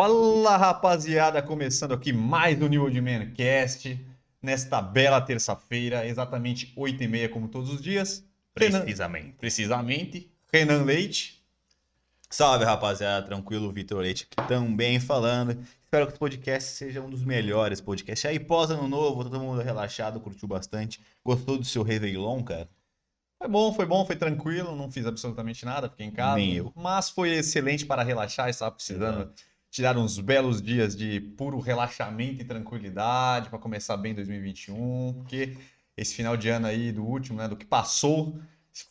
Fala rapaziada, começando aqui mais um New Old Man Cast, nesta bela terça-feira, exatamente 8h30 como todos os dias. Renan- Precisamente. precisamente, Renan Leite. Salve, rapaziada. Tranquilo, Vitor Leite aqui também falando. Espero que o podcast seja um dos melhores podcasts. Aí, pós ano novo, todo mundo relaxado, curtiu bastante. Gostou do seu Réveillon, cara? Foi bom, foi bom, foi tranquilo, não fiz absolutamente nada, fiquei em casa. Nem eu. Mas foi excelente para relaxar, estava precisando tirar uns belos dias de puro relaxamento e tranquilidade para começar bem 2021, porque esse final de ano aí do último, né, do que passou,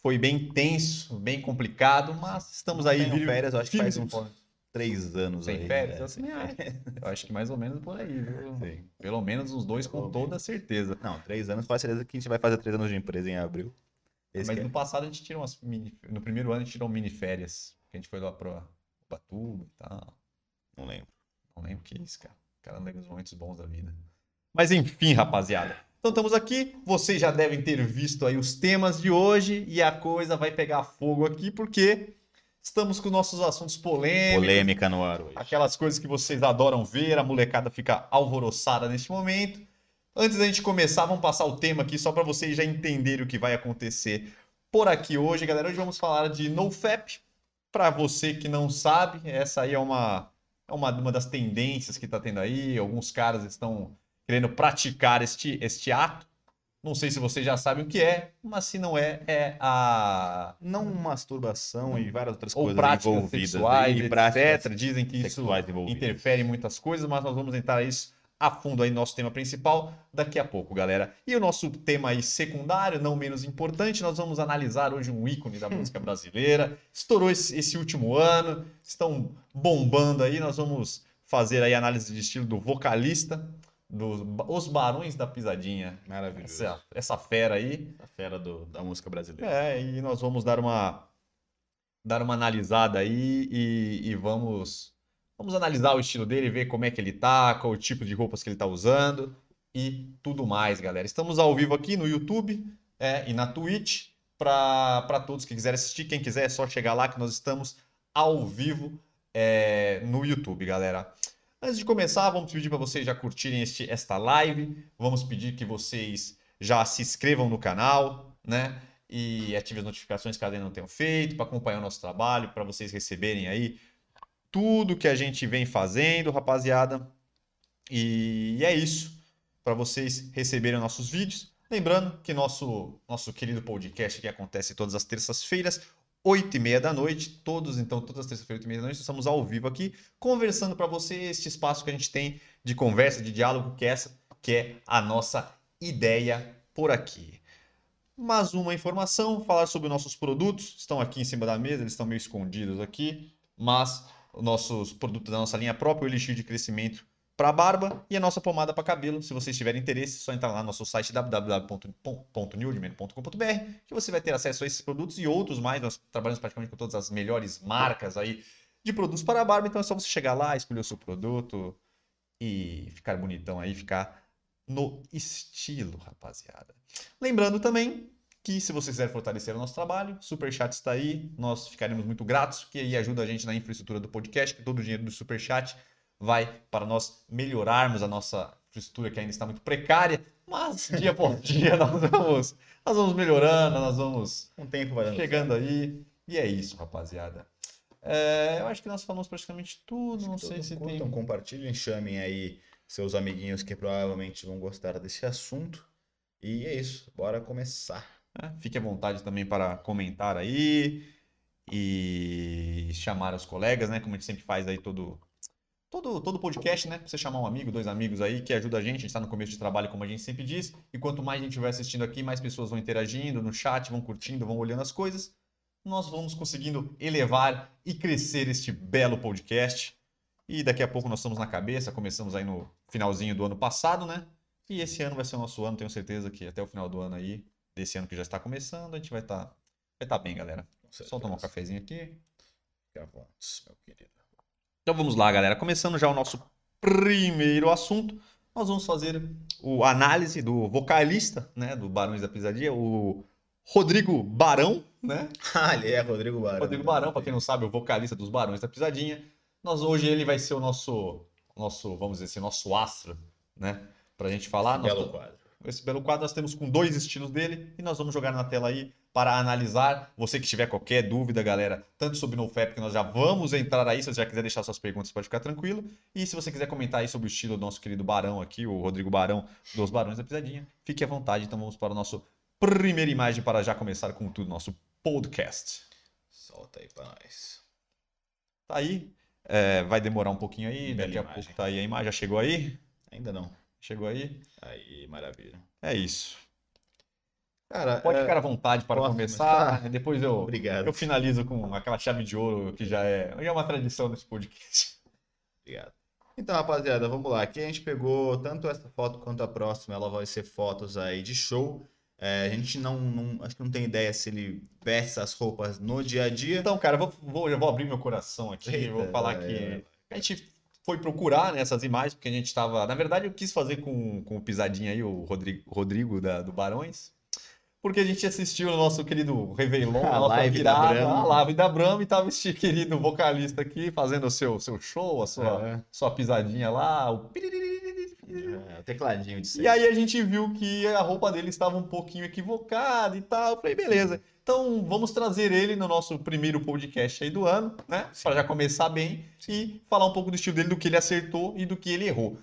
foi bem tenso, bem complicado, mas estamos aí Tenho vir- férias, eu acho que faz uns fortes. três anos Sem aí. férias? né? Eu, acho. Eu acho que mais ou menos por aí, viu? Sim. Pelo menos uns dois com toda certeza. Não, três anos, quase certeza que a gente vai fazer três anos de empresa em abril. Esse Mas é- no passado a gente tirou umas mini... No primeiro ano a gente tirou mini férias. Que a gente foi lá pra Ubatuba e tal. Não lembro. Não lembro o que é isso, cara. O cara anda nos momentos bons da vida. Mas enfim, rapaziada. Então estamos aqui. Vocês já devem ter visto aí os temas de hoje. E a coisa vai pegar fogo aqui porque estamos com nossos assuntos polêmicos. Polêmica no ar hoje. Aquelas coisas que vocês adoram ver, a molecada fica alvoroçada neste momento. Antes da gente começar, vamos passar o tema aqui só para vocês já entenderem o que vai acontecer por aqui hoje, galera. Hoje vamos falar de NoFap. Para você que não sabe, essa aí é uma, é uma, uma das tendências que está tendo aí. Alguns caras estão querendo praticar este, este ato. Não sei se vocês já sabem o que é, mas se não é, é a Não masturbação e várias outras ou coisas práticas envolvidas. sexuais, etc. práticas Dizem que isso interfere em muitas coisas, mas nós vamos entrar isso a fundo aí no nosso tema principal daqui a pouco, galera. E o nosso tema aí secundário, não menos importante, nós vamos analisar hoje um ícone da música brasileira. Estourou esse, esse último ano, estão bombando aí, nós vamos fazer aí análise de estilo do vocalista dos Os Barões da Pisadinha. Maravilhoso. Essa, essa fera aí. A fera do- da música brasileira. É, e nós vamos dar uma dar uma analisada aí e, e vamos vamos analisar o estilo dele, ver como é que ele tá, qual o tipo de roupas que ele tá usando e tudo mais, galera. Estamos ao vivo aqui no YouTube é, e na Twitch para todos que quiserem assistir. Quem quiser é só chegar lá que nós estamos ao vivo é, no YouTube, galera. Antes de começar, vamos pedir para vocês já curtirem este, esta live. Vamos pedir que vocês já se inscrevam no canal, né? E ativem as notificações caso ainda não tenham feito, para acompanhar o nosso trabalho, para vocês receberem aí tudo que a gente vem fazendo, rapaziada. E é isso, para vocês receberem nossos vídeos. Lembrando que nosso, nosso querido podcast aqui acontece todas as terças-feiras, 8 e meia da noite. Todos, então, todas as terças-feiras, 8 e meia da noite, estamos ao vivo aqui, conversando para você este espaço que a gente tem de conversa, de diálogo, que é essa, que é a nossa ideia por aqui. Mais uma informação, falar sobre nossos produtos, estão aqui em cima da mesa, eles estão meio escondidos aqui, mas os nossos produtos da nossa linha própria, o Elixir de Crescimento para barba e a nossa pomada para cabelo. Se vocês tiverem interesse, é só entrar lá no nosso site www.newdman.com.br que você vai ter acesso a esses produtos e outros mais. Nós trabalhamos praticamente com todas as melhores marcas aí de produtos para barba, então é só você chegar lá, escolher o seu produto e ficar bonitão aí, ficar no estilo, rapaziada. Lembrando também que se você quiser fortalecer o nosso trabalho, o Superchat está aí, nós ficaremos muito gratos, que aí ajuda a gente na infraestrutura do podcast, que todo o dinheiro do Superchat vai para nós melhorarmos a nossa infraestrutura que ainda está muito precária, mas dia por dia nós vamos, nós vamos melhorando, nós vamos Um tempo vai chegando aí, e é isso, rapaziada. É, eu acho que nós falamos praticamente tudo, não sei se tem... Curtam, compartilhem, chamem aí seus amiguinhos que provavelmente vão gostar desse assunto. E é isso, bora começar. Né? Fique à vontade também para comentar aí e chamar os colegas, né? Como a gente sempre faz aí todo todo todo podcast, né? Você chamar um amigo, dois amigos aí que ajuda a gente. A gente está no começo de trabalho, como a gente sempre diz. E quanto mais a gente vai assistindo aqui, mais pessoas vão interagindo no chat, vão curtindo, vão olhando as coisas. Nós vamos conseguindo elevar e crescer este belo podcast. E daqui a pouco nós estamos na cabeça. Começamos aí no finalzinho do ano passado, né? E esse ano vai ser o nosso ano, tenho certeza que até o final do ano aí, desse ano que já está começando, a gente vai estar vai tá bem, galera. Só tomar um cafezinho aqui. Meu querido. Então vamos lá, galera. Começando já o nosso primeiro assunto, nós vamos fazer o análise do vocalista, né, do Barões da Pisadinha, o Rodrigo Barão, né? Ah, ele é Rodrigo Barão. Rodrigo Barão, para quem não sabe, o vocalista dos Barões da Pisadinha. Nós, hoje ele vai ser o nosso, nosso, vamos dizer assim, nosso astro, né? Pra gente falar. Nós Belo to- quadro. Esse belo quadro nós temos com dois estilos dele e nós vamos jogar na tela aí para analisar. Você que tiver qualquer dúvida, galera, tanto sobre NoFap, que nós já vamos entrar aí, se você já quiser deixar suas perguntas, pode ficar tranquilo. E se você quiser comentar aí sobre o estilo do nosso querido Barão aqui, o Rodrigo Barão, dos Barões da Pisadinha, fique à vontade. Então vamos para o nosso primeira imagem para já começar com tudo, nosso podcast. Solta aí pra nós. Tá aí. É, vai demorar um pouquinho aí, Bela daqui a imagem. pouco tá aí a imagem. Já chegou aí? Ainda não. Chegou aí? Aí, maravilha. É isso. Cara, Pode é, ficar à vontade para posso começar. começar? Depois eu, Obrigado. eu finalizo com aquela chave de ouro que já é, já é uma tradição desse podcast. Obrigado. Então, rapaziada, vamos lá. Aqui a gente pegou tanto essa foto quanto a próxima. Ela vai ser fotos aí de show. É, a gente não, não- acho que não tem ideia se ele veste as roupas no dia a dia. Então, cara, eu vou, vou, eu vou abrir meu coração aqui. Eita, vou falar vai, que a gente foi procurar né, essas imagens, porque a gente estava. Na verdade, eu quis fazer com, com o Pisadinha aí, o Rodrigo, Rodrigo da, do Barões. Porque a gente assistiu o nosso querido Réveillon, A a live da virada, Brahma. a live da Brahma, e tava este querido vocalista aqui fazendo o seu, seu show, a sua, É. sua pisadinha lá, o É, o tecladinho de E sempre. aí a gente viu que a roupa dele estava um pouquinho equivocada e tal. Eu falei, beleza. Então vamos trazer ele no nosso primeiro podcast aí do ano, né? Para já começar bem e falar um pouco do estilo dele, do que ele acertou e do que ele errou.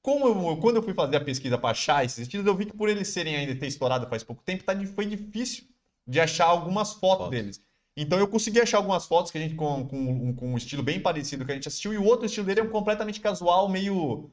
Como eu- quando eu fui fazer a pesquisa para achar esses estilos, eu vi que por eles serem ainda ter estourado faz pouco tempo, tá, foi difícil de achar algumas fotos Fotos. deles. Então eu consegui achar algumas fotos que a gente com, com, com um estilo bem parecido que a gente assistiu, e o outro estilo dele é um completamente casual, meio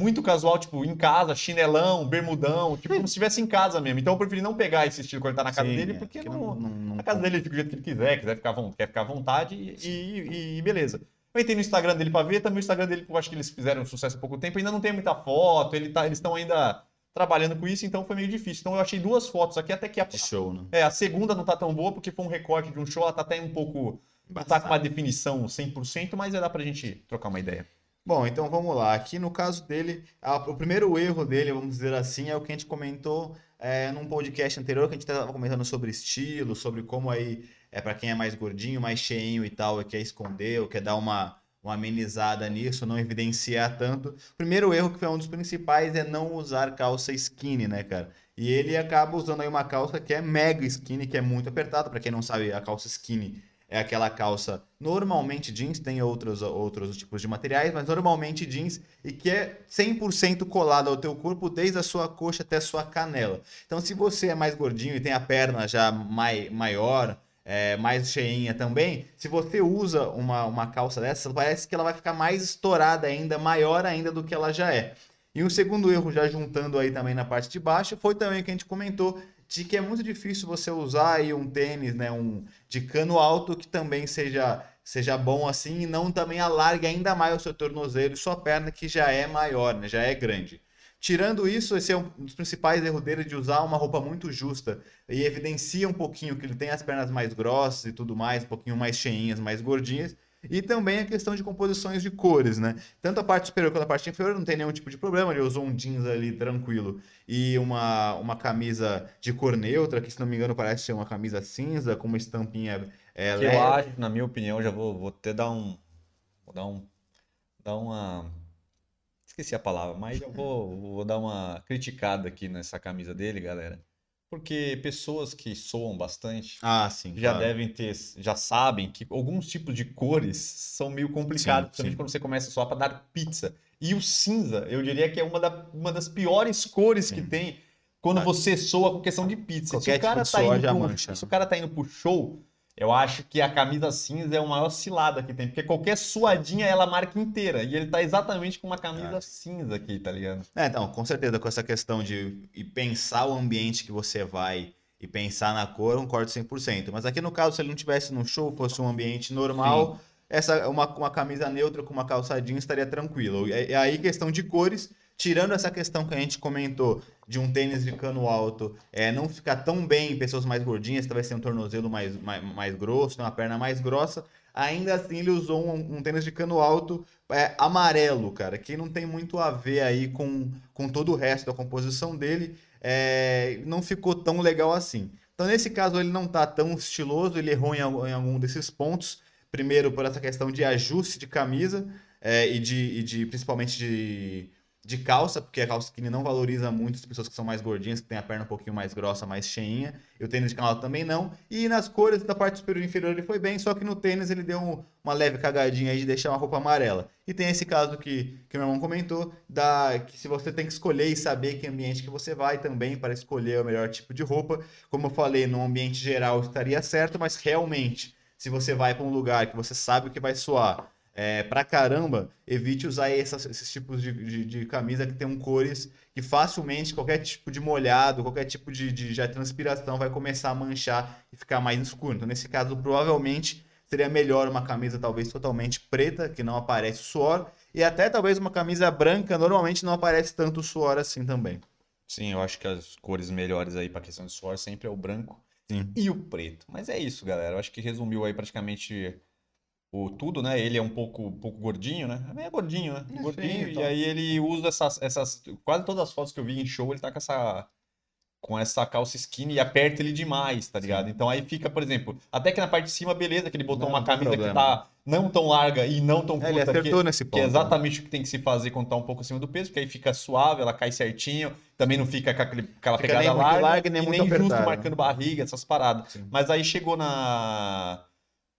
muito casual, tipo, em casa, chinelão, bermudão, tipo, como se estivesse em casa mesmo. Então eu preferi não pegar esse estilo quando ele tá na casa Sim, dele, é, porque que não, não- não- na casa dele ele fica do jeito que ele quiser, quiser ficar, quer ficar à vontade e, e- e beleza. Eu entrei no Instagram dele pra ver, também o Instagram dele, eu acho que eles fizeram sucesso há pouco tempo, ainda não tem muita foto, ele tá, eles estão ainda trabalhando com isso, então foi meio difícil. Então eu achei duas fotos aqui, até que a, É show, né? é, a segunda não tá tão boa, porque foi um recorte de um show, ela tá até um pouco. Não tá com uma definição 100%, mas dá pra gente trocar uma ideia. Bom, então vamos lá. Aqui no caso dele, a- o primeiro erro dele, vamos dizer assim, é o que a gente comentou é, num podcast anterior, que a gente estava comentando sobre estilo, sobre como aí, é para quem é mais gordinho, mais cheinho e tal, e quer esconder, ou quer dar uma, uma amenizada nisso, não evidenciar tanto. O primeiro erro, que foi um dos principais, é não usar calça skinny, né, cara? E ele acaba usando aí uma calça que é mega skinny, que é muito apertada. Para quem não sabe, a calça skinny é aquela calça normalmente jeans, tem outros, outros tipos de materiais, mas normalmente jeans e que é 100% colada ao teu corpo desde a sua coxa até a sua canela. Então se você é mais gordinho e tem a perna já mai, maior, é, mais cheinha também, se você usa uma, uma calça dessa, parece que ela vai ficar mais estourada ainda, maior ainda do que ela já é. E o segundo erro, já juntando aí também na parte de baixo, foi também que a gente comentou, de que é muito difícil você usar aí um tênis, né, um de cano alto que também seja seja bom assim e não também alargue ainda mais o seu tornozelo e sua perna que já é maior, né, já é grande. Tirando isso, esse é um dos principais erros dele de usar uma roupa muito justa e evidencia um pouquinho que ele tem as pernas mais grossas e tudo mais, um pouquinho mais cheinhas, mais gordinhas. E também a questão de composições de cores, né? Tanto a parte superior quanto a parte inferior não tem nenhum tipo de problema. Ele usou um jeans ali tranquilo e uma, uma camisa de cor neutra, que se não me engano parece ser uma camisa cinza com uma estampinha é, Que leve. eu acho, na minha opinião, já vou, vou até dar um. Vou dar um. Dar uma. Esqueci a palavra, mas eu vou, vou dar uma criticada aqui nessa camisa dele, galera. Porque pessoas que soam bastante Ah, sim. já claro. devem ter, já sabem que alguns tipos de cores são meio complicados, Sim, principalmente sim. quando você começa só para dar pizza. E o cinza, eu diria que é uma, da- uma das piores cores que tem quando Ah. você soa com questão de pizza. Qualquer se o cara tipo tá indo pro, mancha, se o né? cara tá indo pro show, eu acho que a camisa cinza é a maior cilada que tem, porque qualquer suadinha ela marca inteira. E ele tá exatamente com uma camisa Ah. cinza aqui, tá ligado? É, então, com certeza, com essa questão de e pensar o ambiente que você vai e pensar na cor, eu concordo 100%. Mas aqui no caso, se ele não tivesse no show, fosse um ambiente normal, essa uma, uma camisa neutra com uma calça jeans estaria tranquilo. E, e aí, questão de cores, tirando essa questão que a gente comentou de um tênis de cano alto é, não ficar tão bem em pessoas mais gordinhas, talvez tenha um tornozelo mais, mais, mais grosso, uma perna mais grossa, ainda assim ele usou um, um tênis de cano alto é, amarelo, cara, que não tem muito a ver aí com, com todo o resto da composição dele, é, não ficou tão legal assim. Então, nesse caso, ele não tá tão estiloso, ele errou em, algum- em algum desses pontos, Primeiro, por essa questão de ajuste de camisa é, e, de, e de principalmente de, de calça, porque a calça skinny não valoriza muito as pessoas que são mais gordinhas, que têm a perna um pouquinho mais grossa, mais cheinha. E o tênis de canal também não. E nas cores da parte superior e inferior ele foi bem, só que no tênis ele deu um, uma leve cagadinha aí de deixar uma roupa amarela. E tem esse caso que, que meu irmão comentou, da, que se você tem que escolher e saber que ambiente que você vai também para escolher o melhor tipo de roupa. Como eu falei, no ambiente geral estaria certo, mas realmente, se você vai para um lugar que você sabe o que vai soar, é, pra caramba, evite usar essas, esses tipos de, de, de, camisa que tem cores que facilmente qualquer tipo de molhado, qualquer tipo de, de, de transpiração vai começar a manchar e ficar mais escuro. Então, nesse caso, provavelmente seria melhor uma camisa talvez totalmente preta, que não aparece suor, e até talvez uma camisa branca, normalmente não aparece tanto suor assim também. Sim, eu acho que as cores melhores aí para questão de suor sempre é o branco Sim. e o preto. Mas é isso, galera. Eu acho que resumiu aí praticamente o tudo, né? Ele é um pouco, um pouco gordinho, né? É gordinho, né? É, gordinho. sim, e aí ele usa essas, essas. Quase todas as fotos que eu vi em show, ele tá com essa. Com essa calça skinny e aperta ele demais, tá ligado? Então aí fica, por exemplo, até que na parte de cima, beleza, que ele botou Não, uma camisa que tá não tão larga e não tão É, curta. ele que- acertou nesse ponto. que é exatamente o que tem que se fazer quando tá um pouco acima do peso, porque aí fica suave, ela cai certinho, também não fica com aquele- aquela Fica pegada larga, larga nem e muito nem justo marcando barriga, essas paradas. Sim. Mas aí chegou na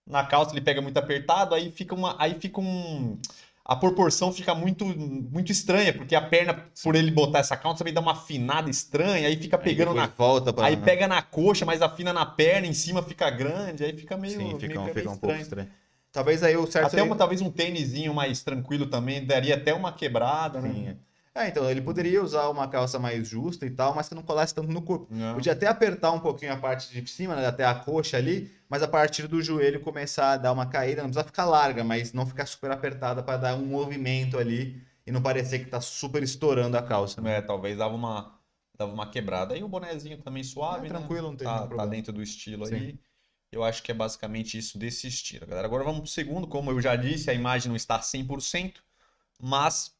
na calça, ele pega muito apertado, aí fica uma aí fica um a proporção fica muito muito estranha, porque a perna por ele botar essa calça também dá uma afinada estranha, aí fica pegando Aí na volta pra... aí pega na coxa, mas afina na perna, em cima fica grande, aí fica meio, Sim, meio, fica, um- meio fica um estranho. pouco estranho. Talvez aí o certo Até uma, talvez um tênisinho mais tranquilo também daria até uma quebrada, né? Sim, é. É, então, ele poderia usar uma calça mais justa e tal, mas que não colasse tanto no corpo. Não. Podia até apertar um pouquinho a parte de cima, né, até a coxa ali, mas a partir do joelho começar a dar uma caída, não precisa ficar larga, mas não ficar super apertada para dar um movimento ali e não parecer que tá super estourando a calça. né? É, talvez dava uma, dava uma quebrada. Aí o bonezinho também suave, É, né? tranquilo, não tem Tá, tá problema. dentro do estilo Sim. aí. Eu acho que é basicamente isso desse estilo, galera. Agora vamos pro segundo. Como eu já disse, a imagem não está 100%, mas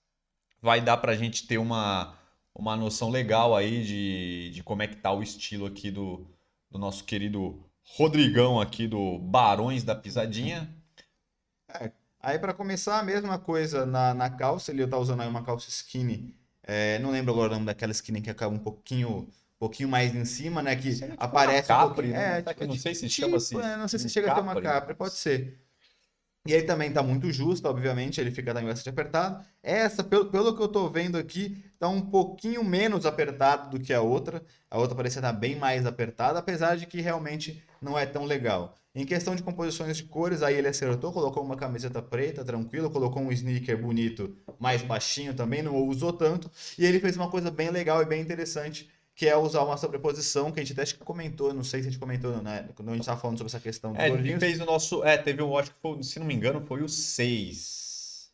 vai dar pra gente ter uma, uma noção legal aí de, de como é que tá o estilo aqui do, do nosso querido Rodrigão aqui do Barões da Pisadinha. Aí para começar, a mesma coisa na, na calça, ele tá usando aí uma calça skinny, é, não lembro agora o nome daquela skinny que acaba um pouquinho, um pouquinho mais em cima, né, que tipo aparece uma um capri, pouquinho... né? É, que eu não sei se tipo, chama assim. é, não sei se chega a ser uma capri, pode ser. E aí também tá muito justo, obviamente, ele fica também bastante apertado. Essa, pelo, pelo que eu tô vendo aqui, tá um pouquinho menos apertado do que a outra. A outra parecia estar bem mais apertada, apesar de que realmente não é tão legal. Em questão de composições de cores, aí ele acertou, colocou uma camiseta preta, tranquilo, colocou um sneaker bonito, mais baixinho também, não usou tanto. E ele fez uma coisa bem legal e bem interessante, que é usar uma sobreposição, que a gente até comentou, não sei se a gente comentou, né, quando a gente estava falando sobre essa questão É, ele fez o nosso. É, teve um, acho que foi, se não me engano, foi o 6.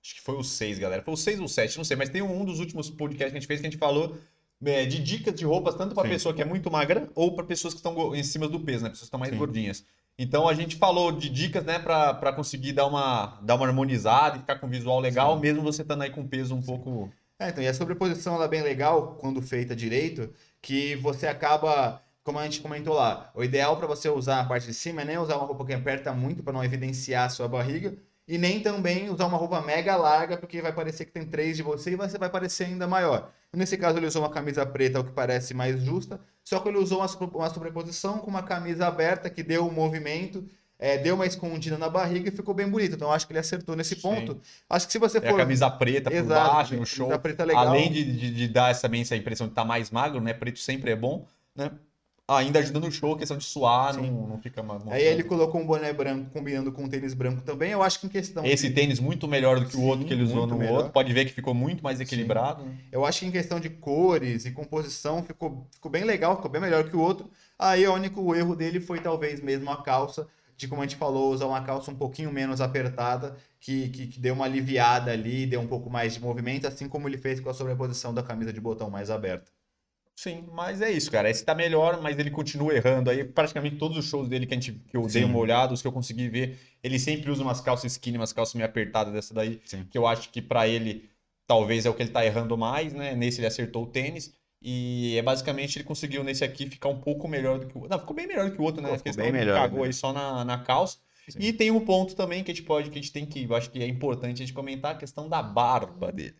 Acho que foi o 6, galera. Foi o 6 ou o 7, não sei, mas tem um dos últimos podcasts que a gente fez que a gente falou é, de dicas de roupas, tanto para pessoa que é muito magra ou para pessoas que estão em cima do peso, né? Pessoas que estão mais Sim. gordinhas. Então a gente falou de dicas, né, pra conseguir dar uma, dar uma harmonizada e ficar com um visual legal, Sim. mesmo você estando aí com peso um pouco. É, então, e a sobreposição ela é bem legal quando feita direito, que você acaba, como a gente comentou lá, o ideal para você usar a parte de cima é nem usar uma roupa que aperta muito para não evidenciar a sua barriga, e nem também usar uma roupa mega larga, porque vai parecer que tem três de você e você vai parecer ainda maior. Nesse caso, ele usou uma camisa preta, o que parece mais justa, só que ele usou uma, sobre- uma sobreposição com uma camisa aberta que deu um movimento, é, deu uma escondida na barriga e ficou bem bonito. Então, acho que ele acertou nesse Sim. ponto. Acho que se você É a for. camisa preta por Exato, baixo, no show. preta legal. Além de, de, de dar essa, também essa impressão de estar mais magro, né? Preto sempre é bom, né? Ainda ajuda no show, questão de suar, Sim. não, não fica mais. Aí ele colocou um boné branco combinando com um tênis branco também. Eu acho que em questão. Esse de, tênis muito melhor do que o outro Sim, que ele usou no melhor. outro. Pode ver que ficou muito mais equilibrado. Eu acho que em questão de cores e composição ficou, ficou bem legal, ficou bem melhor que o outro. Aí o único erro dele foi talvez mesmo a calça. De como a gente falou, usar uma calça um pouquinho menos apertada, que, que, que deu uma aliviada ali, deu um pouco mais de movimento, assim como ele fez com a sobreposição da camisa de botão mais aberta. Sim, mas é isso, cara. Esse tá melhor, mas ele continua errando. Aí praticamente todos os shows dele que, a gente, que eu dei Sim. uma olhada, os que eu consegui ver, ele sempre usa umas calças skinny, umas calças meio apertadas dessa daí. Sim. Que eu acho que pra ele talvez é o que ele tá errando mais, né? Nesse ele acertou o tênis. E é basicamente ele conseguiu nesse aqui ficar um pouco melhor do que o outro. Não, ficou bem melhor do que o outro, né? Ficou A questão bem que melhor, cagou né? aí só na, na calça. Sim. E tem um ponto também que a gente pode, que a gente tem que, eu acho que é importante a gente comentar, a questão da barba dele.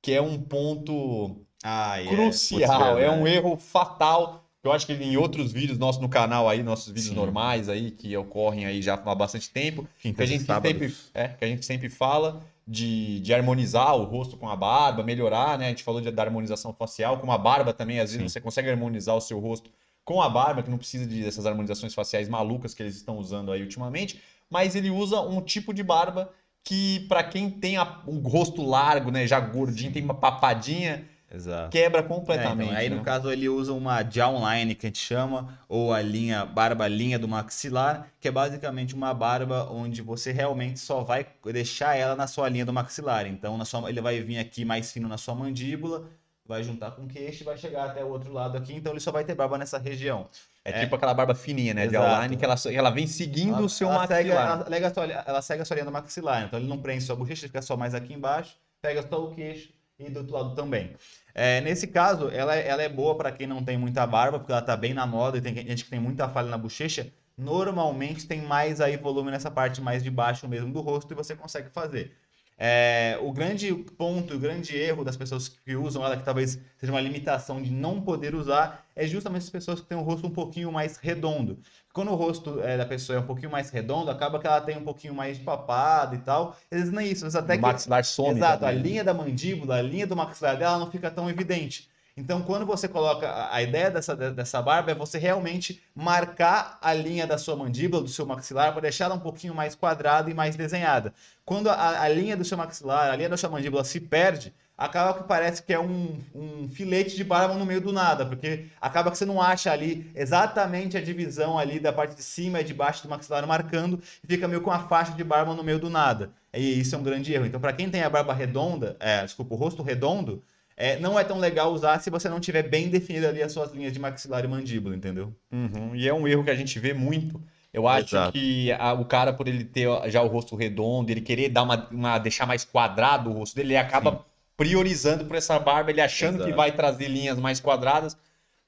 Que é um ponto Ah, é. crucial, Putz, é um erro fatal. Eu acho que em outros vídeos nossos no canal aí, nossos vídeos Sim. normais aí, que ocorrem aí já há bastante tempo, que a gente sempre, é, que a gente sempre fala de, de harmonizar o rosto com a barba, melhorar, né? A gente falou de, da harmonização facial, com a barba também, às vezes Sim. você consegue harmonizar o seu rosto com a barba, que não precisa de, dessas harmonizações faciais malucas que eles estão usando aí ultimamente, mas ele usa um tipo de barba que, pra quem tem a- um rosto largo, né, já gordinho, tem uma papadinha, Exato. quebra É, completamente. então, aí né? no caso ele usa uma jawline que a gente chama, ou a linha, barba linha do maxilar, que é basicamente uma barba onde você realmente só vai deixar ela na sua linha do maxilar. Então na sua- ele vai vir aqui mais fino na sua mandíbula, vai juntar com o queixo e vai chegar até o outro lado aqui, então ele só vai ter barba nessa região. É, É. tipo aquela barba fininha, né? De Exato. outline, que ela, ela vem seguindo Ela- o seu ela segue, maxilar. ela, lega a sua, ela segue a sua linha do maxilar, então ele não prende sua bochecha, fica só mais aqui embaixo, pega só o queixo e do outro lado também. É, nesse caso, ela, é- ela é boa para quem não tem muita barba, porque ela tá bem na moda e tem gente que tem muita falha na bochecha. Normalmente tem mais aí volume nessa parte mais de baixo mesmo do rosto e você consegue fazer. É, o grande ponto, o grande erro das pessoas que usam ela, que talvez seja uma limitação de não poder usar, é justamente as pessoas que têm um rosto um pouquinho mais redondo. Quando o rosto é, da pessoa é um pouquinho mais redondo, acaba que ela tem um pouquinho mais de papada e tal. Às vezes nem isso, às vezes até o que maxilar some. Exato, também, a linha da mandíbula, a linha do maxilar dela não fica tão evidente. Então, quando você coloca a- a ideia dessa, de- dessa barba é você realmente marcar a linha da sua mandíbula, do seu maxilar, para deixar ela um pouquinho mais quadrada e mais desenhada. Quando a, a linha do seu maxilar, a linha da sua mandíbula se perde, acaba que parece que é um, um filete de barba no meio do nada, porque acaba que você não acha ali exatamente a divisão ali da parte de cima e de baixo do maxilar marcando, e fica meio com uma faixa de barba no meio do nada. E isso é um grande erro. Então, para quem tem a barba redonda, é, desculpa, o rosto redondo, é, não é tão legal usar se você não tiver bem definida ali as suas linhas de maxilar e mandíbula, entendeu? Uhum, E é um erro que a gente vê muito. Eu acho Exato. que a- o cara, por ele ter já o rosto redondo, ele querer dar uma, uma- deixar mais quadrado o rosto dele, ele acaba Sim. priorizando por essa barba, ele achando que Exato. vai trazer linhas mais quadradas,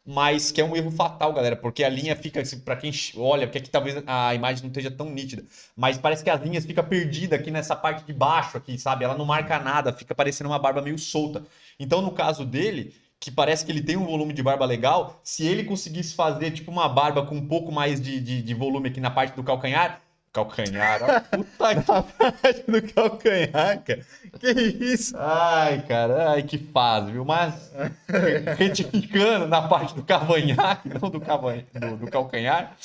mas que é um erro fatal, galera, porque a linha fica, pra quem olha, porque aqui talvez a imagem não esteja tão nítida, mas parece que as linhas ficam perdidas aqui nessa parte de baixo aqui, sabe? Ela não marca nada, fica parecendo uma barba meio solta. Então, no caso dele, que parece que ele tem um volume de barba legal, se ele conseguisse fazer tipo uma barba com um pouco mais de, de, de volume aqui na parte do calcanhar, calcanhar, ó, puta que do calcanhar, cara. Que isso? Ai, cara, ai, que fase, viu? Mas retificando na parte do cavanhaque, não do, cavanha, do, do calcanhar,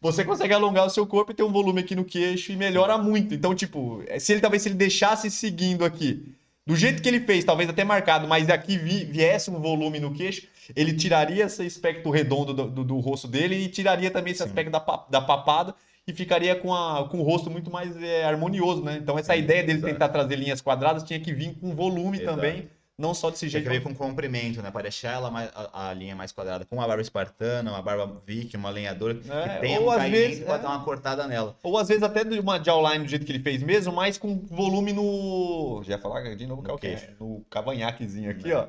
você consegue alongar o seu corpo e ter um volume aqui no queixo e melhora muito. Então, tipo, se ele talvez se ele deixasse seguindo aqui, do jeito que ele fez, talvez até marcado, mas daqui vi- viesse um volume no queixo, ele tiraria esse aspecto redondo do, do- do rosto dele e tiraria também esse Sim. aspecto da, da papada e ficaria com, a, com o rosto muito mais é, harmonioso, né? Então essa ideia dele exato. tentar trazer linhas quadradas tinha que vir com volume Exato. também, não só desse Tinha jeito. que ver com comprimento, né? Para deixar ela mais, a, a linha mais quadrada. Com uma barba espartana, uma barba viking, uma lenhadora, que É, tenha ou um às vezes, para é. dar uma cortada nela. Ou às vezes até de uma jawline do jeito que ele fez mesmo, mas com volume no. Já ia falar de novo No no cavanhaquezinho aqui, Né. ó.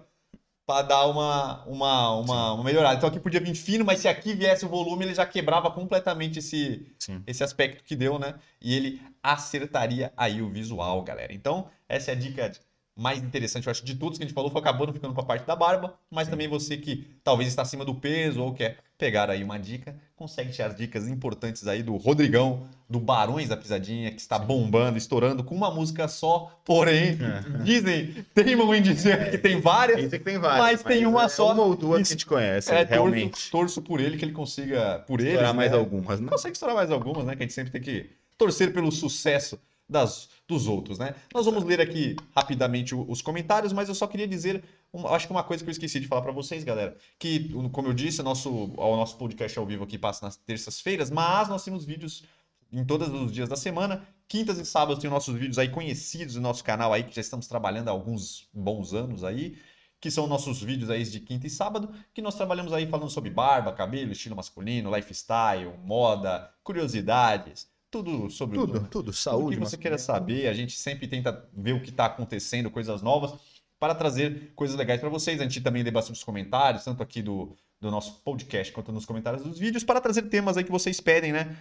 Pra dar uma, uma, uma, uma melhorada. Então aqui podia vir fino, mas se aqui viesse o volume, ele já quebrava completamente esse, Sim. esse aspecto que deu, né? E ele acertaria aí o visual, galera. Então, essa é a dica mais interessante, eu acho, de todos que a gente falou, foi acabando ficando com a parte da barba, mas também você que talvez está acima do peso ou quer pegar aí uma dica, consegue tirar dicas importantes aí do Rodrigão, do Barões da Pisadinha, que está bombando, estourando com uma música só, porém, dizem, teimam em dizer que tem várias, é que tem várias. Mas tem uma é só. Uma ou duas que a gente conhece, é, realmente. torço, torço por ele, que ele consiga, por ele, Estourar mais algumas, né? consegue estourar mais algumas, né? Que a gente sempre tem que torcer pelo sucesso das, dos outros, né? Nós vamos ler aqui rapidamente os comentários, mas eu só queria dizer, acho que uma coisa que eu esqueci de falar para vocês, galera, que, como eu disse, nosso, o nosso podcast ao vivo aqui passa nas terças-feiras, mas nós temos vídeos em todos os dias da semana. Quintas e sábados tem os nossos vídeos aí conhecidos do nosso canal aí, que já estamos trabalhando há alguns bons anos aí, que são nossos vídeos aí de quinta e sábado, que nós trabalhamos aí falando sobre barba, cabelo, estilo masculino, lifestyle, moda, curiosidades, tudo sobre o Tudo, tudo. tudo Saúde. que você queira saber. A gente sempre tenta ver o que está acontecendo, coisas novas, para trazer coisas legais para vocês. A gente também lê bastante os comentários, tanto aqui do, do nosso podcast quanto nos comentários dos vídeos, para trazer temas aí que vocês pedem, né?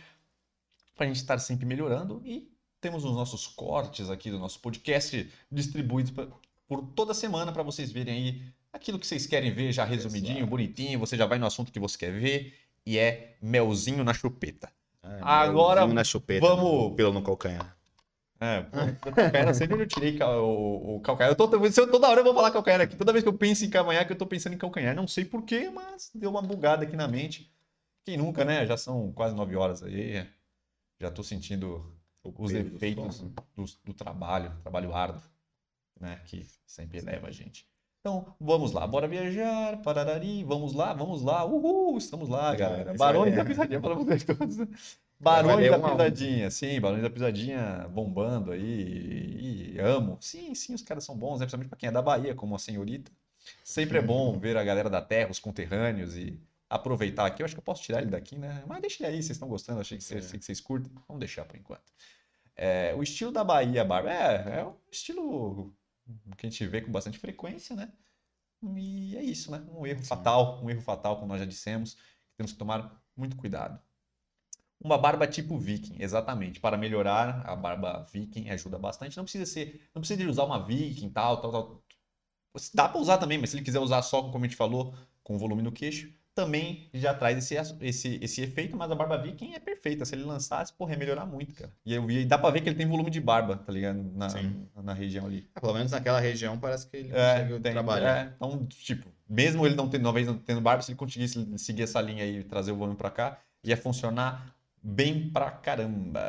para a gente estar sempre melhorando e temos os nossos cortes aqui do nosso podcast distribuídos pra- por toda semana para vocês verem aí aquilo que vocês querem ver já resumidinho, Exato. bonitinho, você já vai no assunto que você quer ver e é melzinho na chupeta. Ah, Agora, melzinho na chupeta, vamos- né? pelo no calcanhar. É, pô, calcanhar, sempre eu tirei cal- o, o calcanhar. Eu tô, eu- toda hora eu vou falar calcanhar aqui. Toda vez que eu penso em cavanhaque, eu tô pensando em calcanhar. Não sei porquê, mas deu uma bugada aqui na mente. Quem nunca, né? Já são quase nove horas aí. Já tô sentindo os do efeitos sono. do, do trabalho, trabalho árduo, né? Que sempre leva a gente. Então, vamos lá, bora viajar, pararari, vamos lá, vamos lá, uhul, estamos lá, galera. isso Barões aí. da Pisadinha para vocês todos. Barões da um a um. Pisadinha, sim, Barões da Pisadinha bombando aí, e amo. Sim, sim, os caras são bons, né? principalmente para quem é da Bahia, como a senhorita. Sempre é bom ver a galera da terra, os conterrâneos e aproveitar aqui. Eu acho que eu posso tirar ele daqui, né? Mas deixa ele aí, vocês estão gostando, achei que vocês, É. que vocês curtem. Vamos deixar por enquanto. É, o estilo da Bahia, Barba, é, é um estilo que a gente vê com bastante frequência, né? E é isso, né? Um erro Sim. fatal, um erro fatal, como nós já dissemos, que temos que tomar muito cuidado. Uma barba tipo viking, exatamente. Para melhorar, a barba viking ajuda bastante. Não precisa ser, não precisa de usar uma viking, tal, tal, tal. Dá para usar também, mas se ele quiser usar só, como a gente falou, com volume no queixo, também já traz esse, esse, esse efeito, mas a barba viking é perfeita. Se ele lançasse, porra, ia melhorar muito, cara. E eu vi, dá pra ver que ele tem volume de barba, tá ligado? Na, na região ali. Ah, Pelo menos naquela região parece que ele É, consegue tem- trabalhar. é, então, tipo, mesmo ele não tendo, talvez não tendo barba, se ele conseguisse seguir essa linha aí e trazer o volume pra cá, ia funcionar bem pra caramba.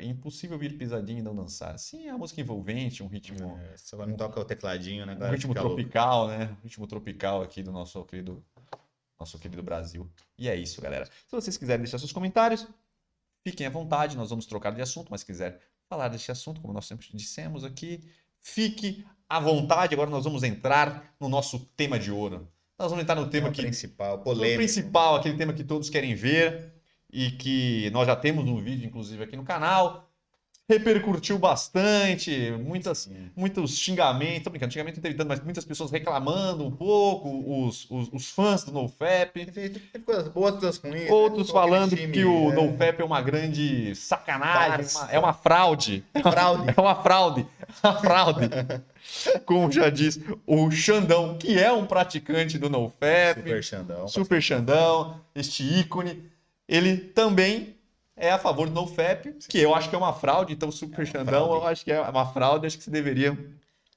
Impossível vir pisadinho e não dançar. Sim, é uma música envolvente, um ritmo, É, só não toca o tecladinho, né? um ritmo Fica louco. tropical, né? Um ritmo tropical aqui do nosso querido, nosso querido Brasil. E é isso, galera. Se vocês quiserem deixar seus comentários, fiquem à vontade, nós vamos trocar de assunto, mas se quiser falar desse assunto, como nós sempre dissemos aqui, fique à vontade. Agora nós vamos entrar no nosso tema de ouro. Nós vamos entrar no tema Tema que principal, o polêmico. principal, aquele tema que todos querem ver e que nós já temos um vídeo, inclusive, aqui no canal. Repercutiu bastante, muitas, Sim. muitos xingamentos, tô brincando, xingamento não teve tanto, mas muitas pessoas reclamando um pouco, os, os, os fãs do NoFap, Teve, coisas boas, coisas ruins. né? outros aquele falando time, que o é, NoFap é uma grande sacanagem, uma- é uma fraude. Fraude. É uma fraude. Uma fraude. Como já diz o Xandão, que é um praticante do NoFap, Super Xandão. Super Xandão, este ícone, ele também é a favor do NoFap, que eu acho que é uma fraude, então o Super É Xandão fraude. eu acho que é uma fraude, acho que você deveria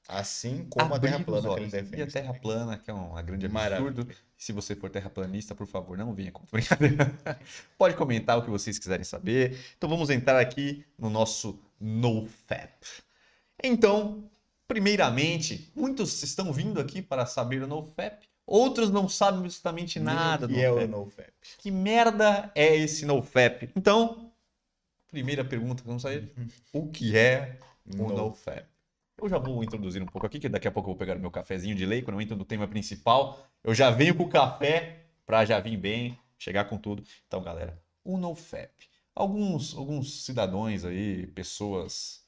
Assim como a Terra plana que ele defende. E a Terra plana, que é um grande Maravilha. absurdo. Se você for terraplanista, por favor, não venha com brincadeira. Pode comentar o que vocês quiserem saber. Então vamos entrar aqui no nosso NoFap. Então, primeiramente, muitos estão vindo aqui para saber o NoFap. Outros não sabem absolutamente nada do que é o NoFap. Que merda é esse NoFap? Então, primeira pergunta que vamos sair. O que é o No- NoFap? Eu já vou introduzir um pouco aqui, que daqui a pouco eu vou pegar meu cafezinho de lei, quando eu entro no tema principal. Eu já venho com o café para já vir bem, chegar com tudo. Então, galera, o NoFap. Alguns, alguns cidadãos aí, pessoas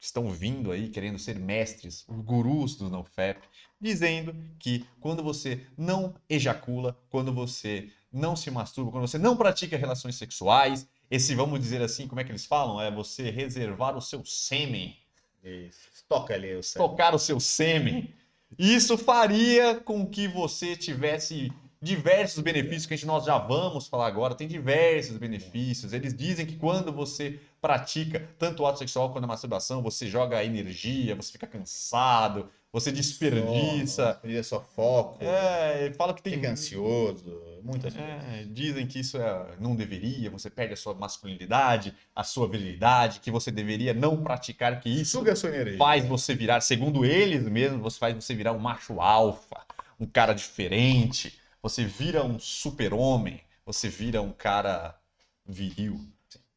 que estão vindo aí querendo ser mestres, gurus do NoFap, dizendo que quando você não ejacula, quando você não se masturba, quando você não pratica relações sexuais, esse, vamos dizer assim, como é que eles falam? É você reservar o seu sêmen Isso. Toca ali o céu. tocar o seu sêmen. Isso faria com que você tivesse diversos benefícios que a gente, nós já vamos falar agora. Tem diversos benefícios. Eles dizem que quando você pratica tanto o ato sexual quanto a masturbação, você joga energia, você fica cansado, você desperdiça. Desperdiça só foco. É, fala que tem Fica ansioso. Muitas coisas. é, dizem que isso é- não deveria, você perde a sua masculinidade, a sua virilidade, que você deveria não praticar, que isso Suga sua energia. faz você virar, segundo eles mesmos, você faz você virar um macho alfa, um cara diferente, você vira um super-homem, você vira um cara viril,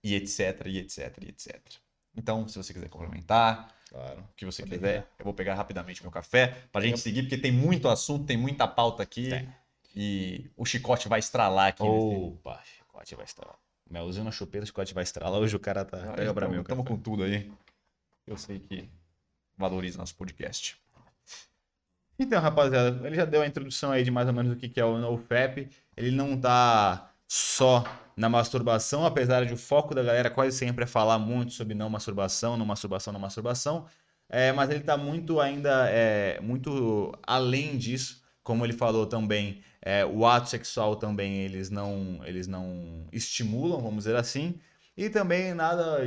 e etc, e etc, e etc. Então, se você quiser complementar, Claro. o que você Pode quiser, eu vou pegar rapidamente meu café pra gente seguir, porque tem muito assunto, tem muita pauta aqui, Tem. e o chicote vai estralar aqui. nesse- Opa, chicote vai estralar. Melzinho na chupeta, chicote vai estralar. Hoje o cara tá. Ah, Pega pra mim o Tamo com tudo aí. Eu sei que valoriza nosso podcast. Então, rapaziada, ele já deu a introdução aí de mais ou menos o que que é o NoFap. Ele não tá só na masturbação, apesar de o foco da galera quase sempre é falar muito sobre não masturbação, não masturbação, não masturbação. É, mas ele está muito ainda é, muito além disso, como ele falou também, é, o ato sexual também eles não eles não estimulam, vamos dizer assim. E também nada,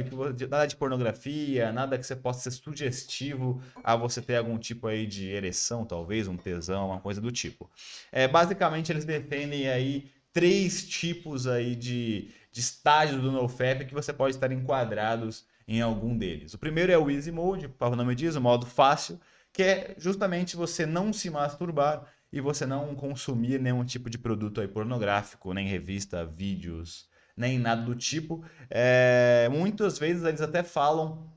nada de pornografia, nada que você possa ser sugestivo a você ter algum tipo aí de ereção, talvez, um tesão, uma coisa do tipo. É, basicamente, eles defendem aí três tipos aí de, de estágios do NoFap que você pode estar enquadrados em algum deles. O primeiro é o Easy Mode, o nome diz, o modo fácil, que é justamente você não se masturbar e você não consumir nenhum tipo de produto aí pornográfico, nem revista, vídeos, nem nada do tipo. É, muitas vezes eles até falam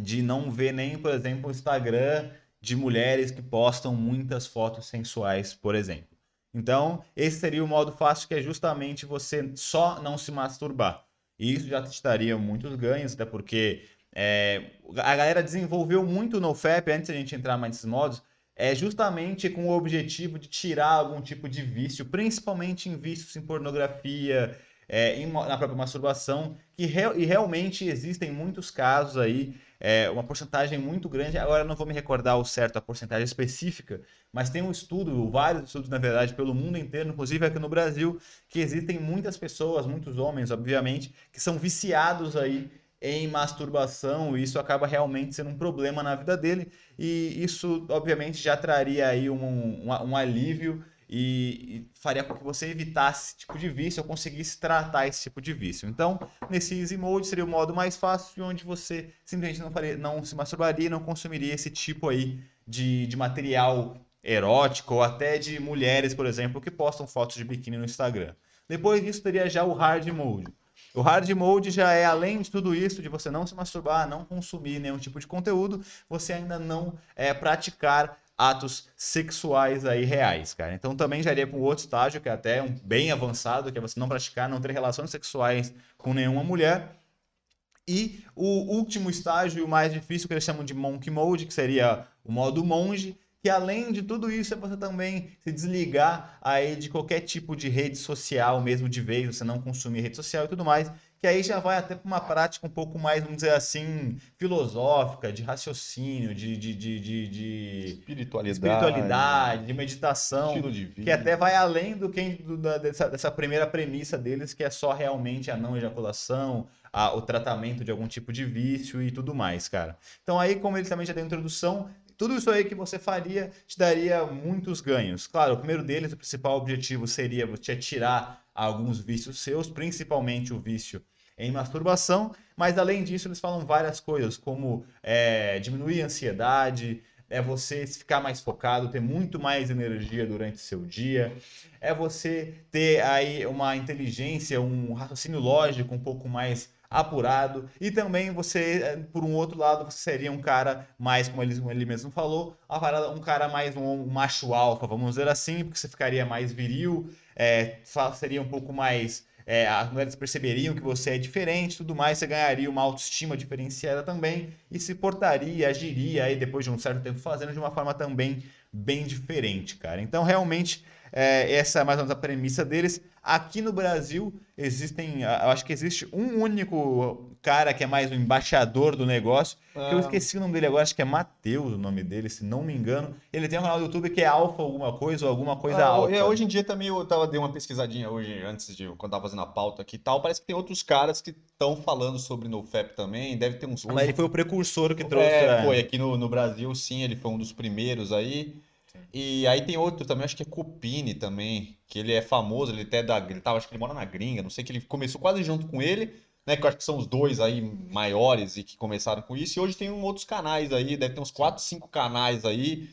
de não ver nem, por exemplo, o Instagram de mulheres que postam muitas fotos sensuais, por exemplo. Então, esse seria o modo fácil, que é justamente você só não se masturbar. E isso já te daria muitos ganhos, até porque é, a galera desenvolveu muito no FAP, antes de a gente entrar mais nesses modos, é justamente com o objetivo de tirar algum tipo de vício, principalmente em vícios em pornografia, é, em, na própria masturbação, que re, e realmente existem muitos casos aí, é, uma porcentagem muito grande, agora não vou me recordar o certo, a porcentagem específica, mas tem um estudo, vários estudos na verdade, pelo mundo inteiro, inclusive aqui no Brasil, que existem muitas pessoas, muitos homens, obviamente, que são viciados aí em masturbação, e isso acaba realmente sendo um problema na vida dele, e isso obviamente já traria aí um, um, um alívio e, e, faria com que você evitasse esse tipo de vício ou conseguisse tratar esse tipo de vício. Então, nesse Easy Mode seria o modo mais fácil, onde você simplesmente não, faria, não se masturbaria, não consumiria esse tipo aí de, de material erótico ou até de mulheres, por exemplo, que postam fotos de biquíni no Instagram. Depois disso, teria já o Hard Mode. O hard mode já é, além de tudo isso, de você não se masturbar, não consumir nenhum tipo de conteúdo, você ainda não é, praticar atos sexuais aí reais, cara. Então também já iria para um outro estágio, que é até um bem avançado, que é você não praticar, não ter relações sexuais com nenhuma mulher. E o último estágio, o mais difícil, que eles chamam de Monk Mode, que seria o modo monge, que além de tudo isso é você também se desligar aí de qualquer tipo de rede social, mesmo de vez, você não consumir rede social e tudo mais, que aí já vai até para uma prática um pouco mais, vamos dizer assim, filosófica, de raciocínio, de, de, de, de, de espiritualidade, espiritualidade, de meditação, de que até vai além do que do, da, dessa, dessa primeira premissa deles, que é só realmente a não ejaculação, a, o tratamento de algum tipo de vício e tudo mais, cara. Então aí, como ele também já deu introdução, tudo isso aí que você faria te daria muitos ganhos. Claro, o primeiro deles, o principal objetivo seria você tirar alguns vícios seus, principalmente o vício em masturbação, mas além disso eles falam várias coisas, como é, diminuir a ansiedade, é você ficar mais focado, ter muito mais energia durante seu dia, é você ter aí uma inteligência, um raciocínio lógico um pouco mais apurado. E também você, eh, por um outro lado, você seria um cara mais, como ele, como ele mesmo falou, um cara mais um, macho alfa, vamos dizer assim, porque você ficaria mais viril, é, seria um pouco mais. É, as mulheres perceberiam que você é diferente tudo mais, você ganharia uma autoestima diferenciada também e se portaria, agiria aí depois de um certo tempo fazendo de uma forma também bem diferente, cara. Então, realmente, é, essa é mais ou menos a premissa deles. Aqui no Brasil existem, eu acho que existe um único cara que é mais o um embaixador do negócio, ah. que eu ah. esqueci o nome dele agora, acho que é Matheus o nome dele, se não me engano. Ele tem um canal do YouTube que é Alfa alguma coisa ou alguma coisa ah, alfa. Hoje em dia também eu tava dei uma pesquisadinha hoje antes de quando tava fazendo a pauta aqui e tal, parece que tem outros caras que estão falando sobre NoFap também, deve ter uns Mas ele foi o precursor que trouxe. É, foi aqui no, no Brasil, sim, ele foi um dos primeiros aí. E aí tem outro também, acho que é Cupini também, que ele é famoso, ele até da, ele tava, acho que ele mora na gringa, não sei que ele começou quase junto com ele, né, que eu acho que são os dois aí maiores e que começaram com isso, e hoje tem um, outros canais aí, deve ter uns 4, 5 canais aí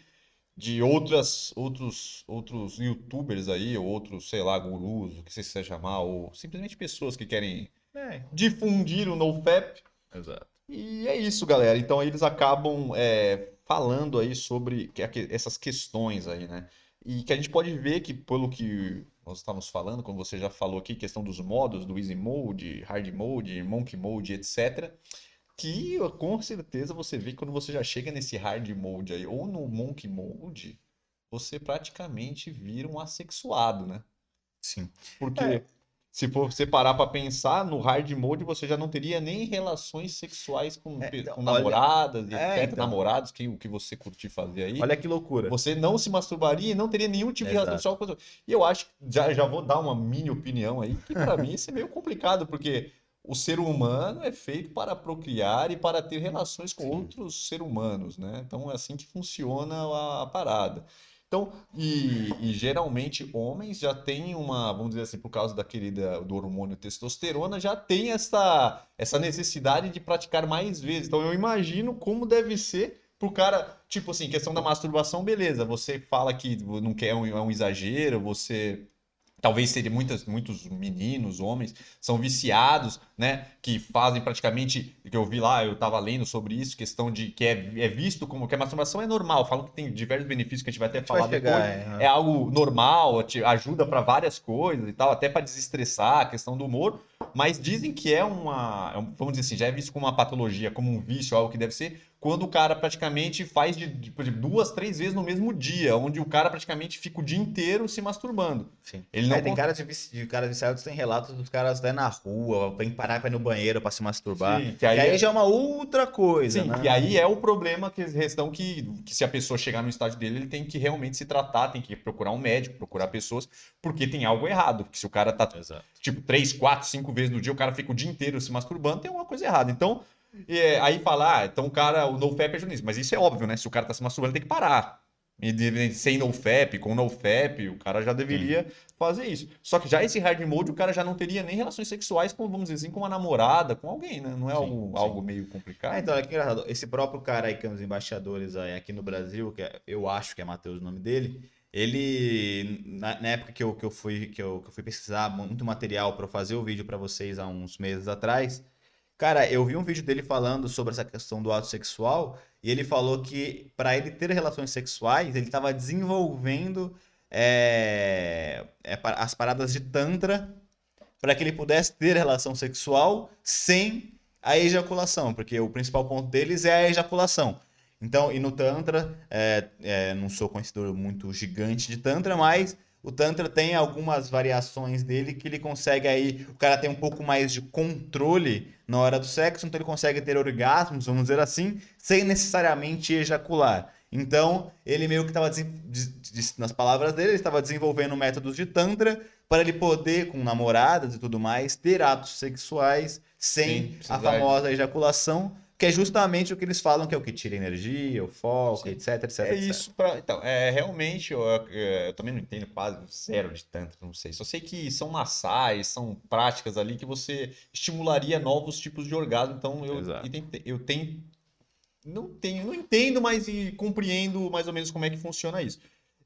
de outras outros outros youtubers aí, ou outros, sei lá, gurus, o que você quiser chamar, ou simplesmente pessoas que querem é. difundir o NoFap. Exato. E é isso, galera. Então eles acabam é, falando aí sobre essas questões aí, né? E que a gente pode ver que, pelo que nós estávamos falando, como você já falou aqui, questão dos modos, do Easy Mode, Hard Mode, Monkey Mode, etc. Que com certeza você vê que quando você já chega nesse Hard Mode aí, ou no Monkey Mode, você praticamente vira um assexuado, né? Sim. Porque. É se for você parar pra pensar, no hard mode você já não teria nem relações sexuais com, É, então, com olha- namoradas, e É, etc. então. Namorados, que, o que você curtir fazer aí. Olha que loucura. Você não se masturbaria e não teria nenhum tipo de relação Exato. sexual E eu acho, já, já vou dar uma mini opinião aí, que pra mim isso é meio complicado, porque o ser humano é feito para procriar e para ter relações com Sim. outros seres humanos, né? Então é assim que funciona a, a parada. Então, e, e geralmente homens já têm uma, vamos dizer assim, por causa da- do hormônio testosterona, já tem essa, essa necessidade de praticar mais vezes. Então eu imagino como deve ser pro cara, tipo assim, questão da masturbação, beleza, você fala que não quer um, é um exagero, você talvez seja muitas, muitos meninos, homens, são viciados, né, que fazem praticamente, que eu vi lá, eu tava lendo sobre isso, questão de que é, é visto como que a masturbação é normal, falam que tem diversos benefícios que a gente vai até falar chegar, depois, é. é algo normal, te ajuda para várias coisas e tal, até para desestressar a questão do humor, mas dizem que é uma, é vamos dizer assim, já é visto como uma patologia, como um vício, algo que deve ser, quando o cara praticamente faz de, de, exemplo, duas, três vezes no mesmo dia, onde o cara praticamente fica o dia inteiro se masturbando. Sim. Ele não É, tem caras de, de caras viciados, tem relatos dos caras até na rua, tem que parar pra ir no banheiro pra se masturbar. Sim, que que aí aí, é- já é uma outra coisa, Sim, né? e aí é o problema que questão que, que se a pessoa chegar no estágio dele, ele tem que realmente se tratar, tem que procurar um médico, procurar pessoas, porque tem algo errado. Porque se o cara tá Exato. tipo, três, quatro, cinco vezes no dia, o cara fica o dia inteiro se masturbando, tem alguma coisa errada. Então, é, aí falar, ah, então o cara, o NoFap ajuda nisso. Mas isso é óbvio, né? Se o cara tá se masturbando, ele tem que parar. E sem NoFap, com NoFap, o cara já deveria fazer isso. Só que já esse hard mode, o cara já não teria nem relações sexuais com, vamos dizer assim, com uma namorada, com alguém, né? Não é Sim, algo, sim. algo meio complicado. Ah, então, olha que engraçado. Esse próprio cara aí que é um dos embaixadores aí aqui no Brasil, que é- eu acho que é Matheus o nome dele, ele, na, na época que eu, que, eu fui, que, eu, que eu fui pesquisar muito material para fazer o vídeo para vocês há uns meses atrás, cara, eu vi um vídeo dele falando sobre essa questão do ato sexual e ele falou que para ele ter relações sexuais, ele estava desenvolvendo é, é, as paradas de Tantra para que ele pudesse ter relação sexual sem a ejaculação, porque o principal ponto deles é a ejaculação. Então, e no Tantra, é, não sou conhecedor muito gigante de Tantra, mas o Tantra tem algumas variações dele que ele consegue aí, o cara tem um pouco mais de controle na hora do sexo, então ele consegue ter orgasmos, vamos dizer assim, sem necessariamente ejacular. Então, ele meio que estava, nas palavras dele, ele estava desenvolvendo métodos de Tantra para ele poder, com namoradas e tudo mais, ter atos sexuais sem Sem a famosa ejaculação, que é justamente o que eles falam, que é o que tira energia, o foco, Sim. etc, etc, É etc. isso pra, então, é realmente eu, eu também não entendo quase zero de tanto, não sei. Só sei que são massais, são práticas ali que você estimularia novos tipos de orgasmo. Então eu, eu tenho, eu tenho não tenho, não entendo, mas e compreendo mais ou menos como é que funciona isso.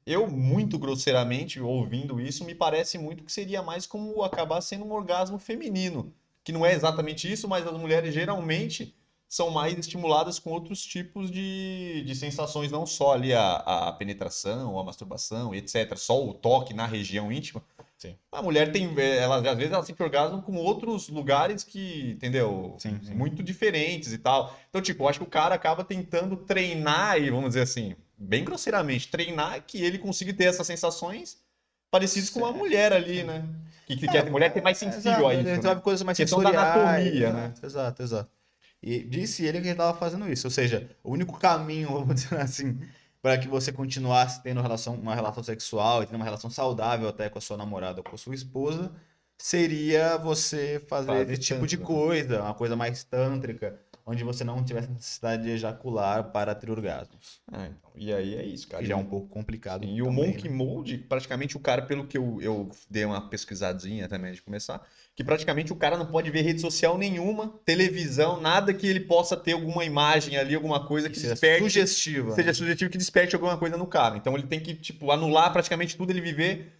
Eu, muito grosseiramente, ouvindo isso, me parece muito que seria mais como acabar sendo um orgasmo feminino. Que não é exatamente isso, mas as mulheres geralmente são mais estimuladas com outros tipos de, de sensações, não só ali a, a penetração, a masturbação, etc. Só o toque na região íntima. Sim. A mulher tem, ela, às vezes ela sente orgasmo com outros lugares que, entendeu? Sim, sim. Muito diferentes e tal. Então, tipo, eu acho que o cara acaba tentando treinar, e vamos dizer assim, bem grosseiramente, treinar que ele consiga ter essas sensações parecidas com uma Certo. mulher ali, né? Que, que, que a mulher tem mais sensível Exato, a isso. Né? coisas mais Questão da sensoriais. anatomia, né? exato, Exato, exato. E disse ele que ele estava fazendo isso. Ou seja, o único caminho, vamos dizer assim, para que você continuasse tendo relação, uma relação sexual e tendo uma relação saudável até com a sua namorada ou com a sua esposa, seria você fazer Fazer esse tipo de coisa, uma coisa mais tântrica, onde você não tivesse necessidade de ejacular para ter orgasmos. Ah, então, e aí é isso, cara. Que já é um pouco complicado. Sim, E o também, Monkey né? Mode, praticamente o cara, pelo que eu, eu dei uma pesquisadinha também de começar, que praticamente o cara não pode ver rede social nenhuma, televisão, nada que ele possa ter alguma imagem ali, alguma coisa que Que seja desperte, sugestiva. seja sugestivo que desperte alguma coisa no cara. Então ele tem que, tipo, anular praticamente tudo, ele viver,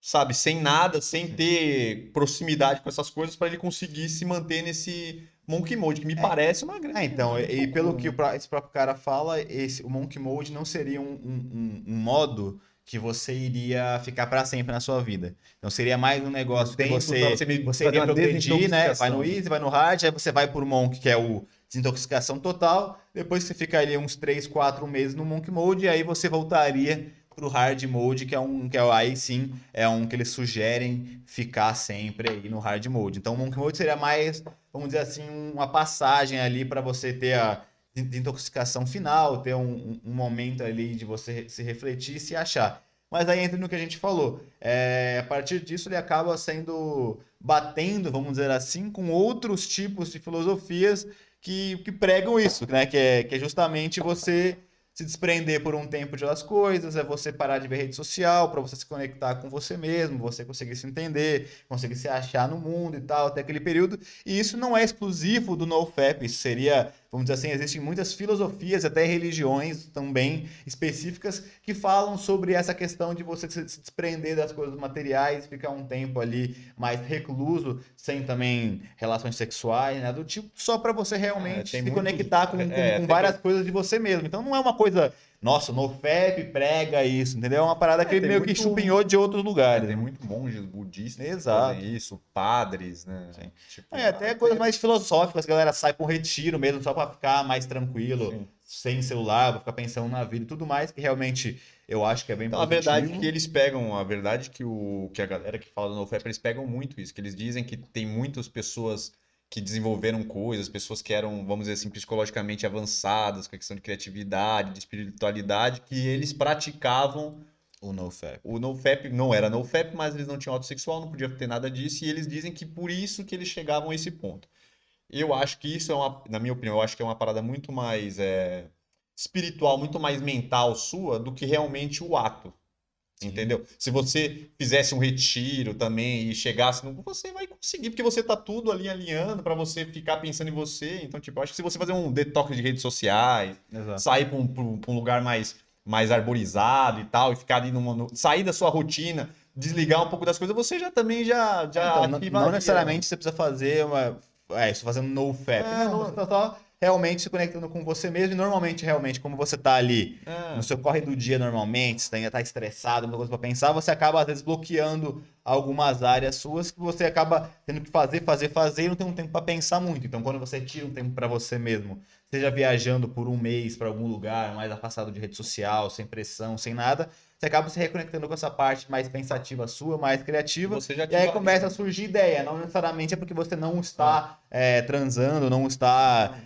sabe, sem nada, sem ter proximidade com essas coisas para ele conseguir se manter nesse Monkey Mode, que me É. parece uma grande... É, então, e, pelo que esse próprio cara fala, esse, o Monkey Mode não seria um, um, um- modo que você iria ficar para sempre na sua vida. Então seria mais um negócio que Tempo pra você, você me- você iria progredir, né? Vai no. Easy, vai no Hard, aí você vai por Monk, que é o desintoxicação total. Depois você fica ali uns 3, 4 meses no Monk Mode, e aí você voltaria pro hard mode, que é um que é, aí sim é um que eles sugerem ficar sempre aí no hard mode. Então o monk mode seria mais, vamos dizer assim, uma passagem ali para você ter a desintoxicação final, ter um, um, momento ali de você se refletir e se achar. Mas aí entra no que a gente falou. É, a partir disso ele acaba sendo batendo, vamos dizer assim, com outros tipos de filosofias que, que pregam isso, né? Que é, que é justamente você se desprender por um tempo de das coisas, é você parar de ver rede social para você se conectar com você mesmo, você conseguir se entender, conseguir se achar no mundo e tal, até aquele período. E isso não é exclusivo do NoFap, isso seria vamos dizer assim, existem muitas filosofias, até religiões também específicas, que falam sobre essa questão de você se desprender das coisas materiais, ficar um tempo ali mais recluso, sem também relações sexuais, né, do tipo, só para você realmente é, se conectar com, com, é, com várias que... coisas de você mesmo. Então não é uma coisa nossa, no FEP prega isso, entendeu? É uma parada é, que ele meio muito, que chupinhou de outros lugares. É, tem muito monges budistas Exato. que fazem isso, padres, né? Tipo, é, até coisas mais filosóficas, a galera sai com retiro mesmo, só para ficar mais tranquilo, Sim. sem celular, pra ficar pensando na vida e tudo mais, que realmente eu acho que é bem então, positivo. A verdade é que eles pegam, a verdade é que, o, que a galera que fala no FEP, eles pegam muito isso, que eles dizem que tem muitas pessoas que desenvolveram coisas, pessoas que eram, vamos dizer assim, psicologicamente avançadas, com a questão de criatividade, de espiritualidade, que eles praticavam o NoFap. O NoFap não era NoFap, mas eles não tinham autossexual, não podia ter nada disso, e eles dizem que por isso que eles chegavam a esse ponto. Eu acho que isso é uma, na minha opinião, eu acho que é uma parada muito mais é, espiritual, muito mais mental sua do que realmente o ato. Entendeu? Se você fizesse um retiro também e chegasse no. Você vai conseguir, porque você tá tudo ali alinhando para você ficar pensando em você. Então, tipo, acho que se você fazer um detox de redes sociais, Exato. sair para um, um, lugar mais, mais arborizado e tal, e ficar ali numa. No, sair da sua rotina, desligar um pouco das coisas, você já também já. já então, não, não necessariamente você precisa fazer uma. É, isso fazendo no fap. É, não, não, realmente se conectando com você mesmo. E normalmente, realmente, como você tá ali é. no seu corre do dia normalmente, você ainda tá estressado, muita coisa pra pensar, você acaba às vezes bloqueando algumas áreas suas que você acaba tendo que fazer, fazer, fazer e não tem um tempo para pensar muito. Então, quando você tira um tempo para você mesmo, seja viajando por um mês para algum lugar, mais afastado de rede social, sem pressão, sem nada, você acaba se reconectando com essa parte mais pensativa sua, mais criativa. e aí começa a surgir ideia. Não necessariamente é porque você não está é, transando, não está